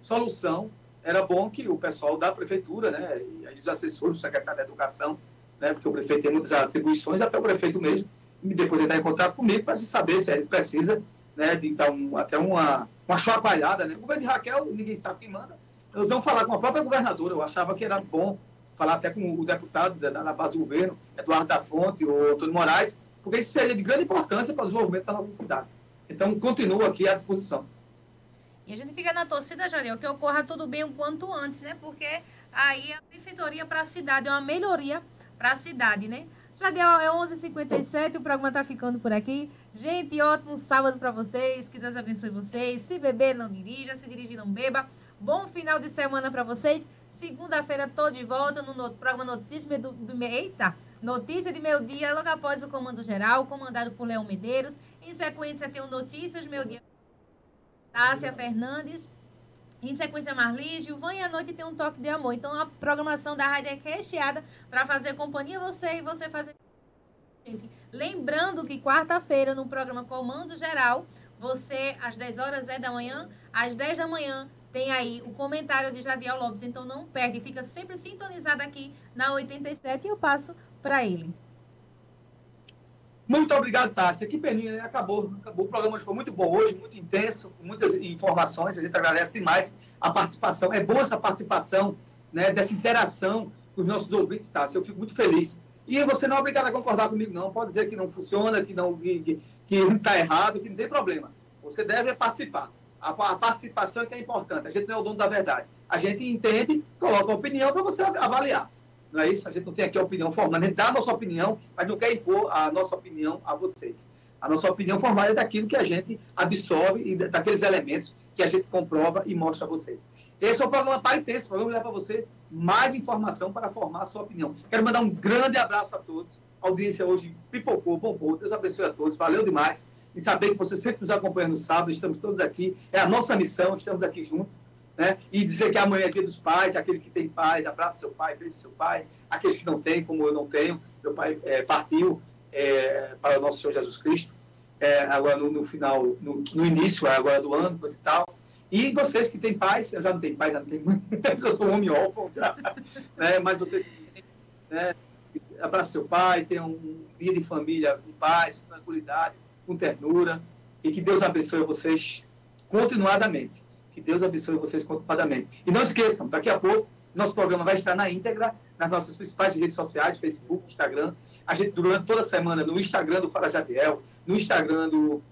solução, era bom que o pessoal da prefeitura, né, e os assessores, o secretário da Educação, né, porque o prefeito tem muitas atribuições, até o prefeito mesmo, e depois entrar em contato comigo para se saber se ele precisa né, de dar um, até uma, uma chacoalhada. Né? O governo de Raquel, ninguém sabe quem manda. Eu não falar com a própria governadora, eu achava que era bom falar até com o deputado da, da base do governo, Eduardo da Fonte ou Antônio Moraes, porque isso seria de grande importância para o desenvolvimento da nossa cidade. Então, continuo aqui à disposição. E a gente fica na torcida, Janiel, que ocorra tudo bem o quanto antes, né? Porque aí a benfeitoria para a cidade é uma melhoria para a cidade, né? Jadiel, é 11h57, o programa está ficando por aqui. Gente, ótimo sábado para vocês, que Deus abençoe vocês. Se beber, não dirija, se dirigir, não beba. Bom final de semana para vocês. Segunda-feira, estou de volta no, programa Notícia do, do... Eita! Notícia de Meu Dia, logo após o Comando Geral, comandado por Leão Medeiros. Em sequência, tem o Notícias Meu Dia, Tássia Fernandes. Em sequência, Marli, Gilvan e à noite tem um toque de amor. Então, a programação da rádio é recheada para fazer companhia você e você fazer. Lembrando que quarta-feira, no programa Comando Geral, você, às 10 horas é da manhã, às 10 da manhã, tem aí o comentário de Jadiel Lopes. Então, não perde, fica sempre sintonizado aqui na 87 e eu passo para ele. Muito obrigado, Tássia. Que peninha, né? Acabou, acabou. O programa foi muito bom hoje, muito intenso, com muitas informações. A gente agradece demais a participação. É boa essa participação, né, dessa interação com os nossos ouvintes, Tássia. Eu fico muito feliz. E você não é obrigado a concordar comigo, não. Pode dizer que não funciona, que não que está errado, que não tem problema. Você deve participar. A, a, participação é que é importante. A gente não é o dono da verdade. A gente entende, coloca a opinião para você avaliar. Não é isso? A gente não tem aqui a opinião formada. A gente dá a nossa opinião, mas não quer impor a nossa opinião a vocês. A nossa opinião formada é daquilo que a gente absorve e daqueles elementos que a gente comprova e mostra a vocês. Esse é o programa Pai Intenso. O programa levar para você mais informação para formar a sua opinião. Quero mandar um grande abraço a todos. A audiência hoje pipocou, bombou. Deus abençoe a todos. Valeu demais. E saber que você sempre nos acompanha no sábado. Estamos todos aqui. É a nossa missão. Estamos aqui juntos né? E dizer que amanhã é dia dos pais, aqueles que têm pais, abraça seu pai, beijo seu pai, aqueles que não têm, como eu não tenho, meu pai é, partiu é, para o nosso Senhor Jesus Cristo, é, agora no, no final, no, no, início agora do ano, coisa e tal. E vocês que têm pais, eu já não tenho pai, já não tenho mãe, [LAUGHS] eu sou um homem órfão [LAUGHS] né? mas vocês né, abraça seu pai, tenha um dia de família com paz, com tranquilidade, com ternura, e que Deus abençoe vocês continuadamente. Que Deus abençoe vocês continuadamente. E não esqueçam, daqui a pouco, nosso programa vai estar na íntegra nas nossas principais redes sociais, Facebook, Instagram. A gente, durante toda a semana, no Instagram do Fala Jadiel, no Instagram do.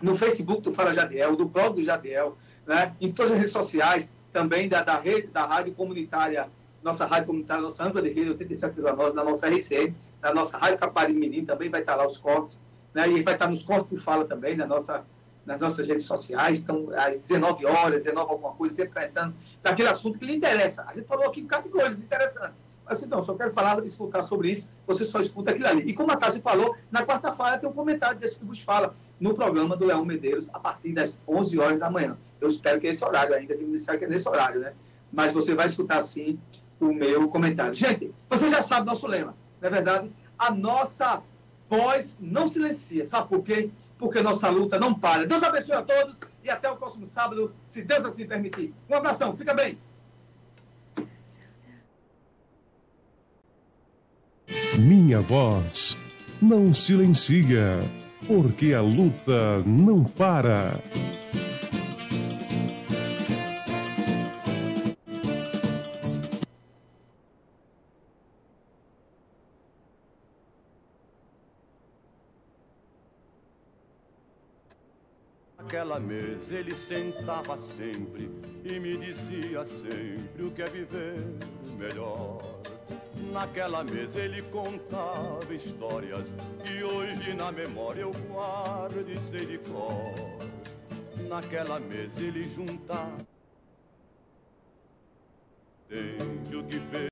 no Facebook do Fala Jadiel, do blog do Jadiel, né? em todas as redes sociais, também da, da rede, da rádio comunitária, nossa rádio comunitária, nossa ampla de rede 87,9, da nossa RCM, da nossa Rádio Capari Mirim, também vai estar lá os cortes, né? e vai estar nos cortes por fala também, na nossa nas nossas redes sociais, estão às 19 horas, 19 alguma coisa, sempre tratando daquele assunto que lhe interessa. A gente falou aqui um bocado de coisas interessantes. Mas não, só quero falar, escutar sobre isso, você só escuta aquilo ali. E como a Tassi falou, na quarta-feira tem um comentário desse que vos fala no programa do Leão Medeiros, a partir das 11 horas da manhã. Eu espero que é esse horário ainda, que disseram que é nesse horário, né? Mas você vai escutar, sim, o meu comentário. Gente, você já sabe nosso lema, não é verdade? A nossa voz não silencia. Sabe por quê? Porque nossa luta não para. Deus abençoe a todos e até o próximo sábado, se Deus assim permitir. Um abração, fica bem. Minha voz não silencia, porque a luta não para. Naquela mesa ele sentava sempre e me dizia sempre o que é viver melhor. Naquela mesa ele contava histórias que hoje na memória eu guardo e sei de cor. Naquela mesa ele juntava. Tenho que ver.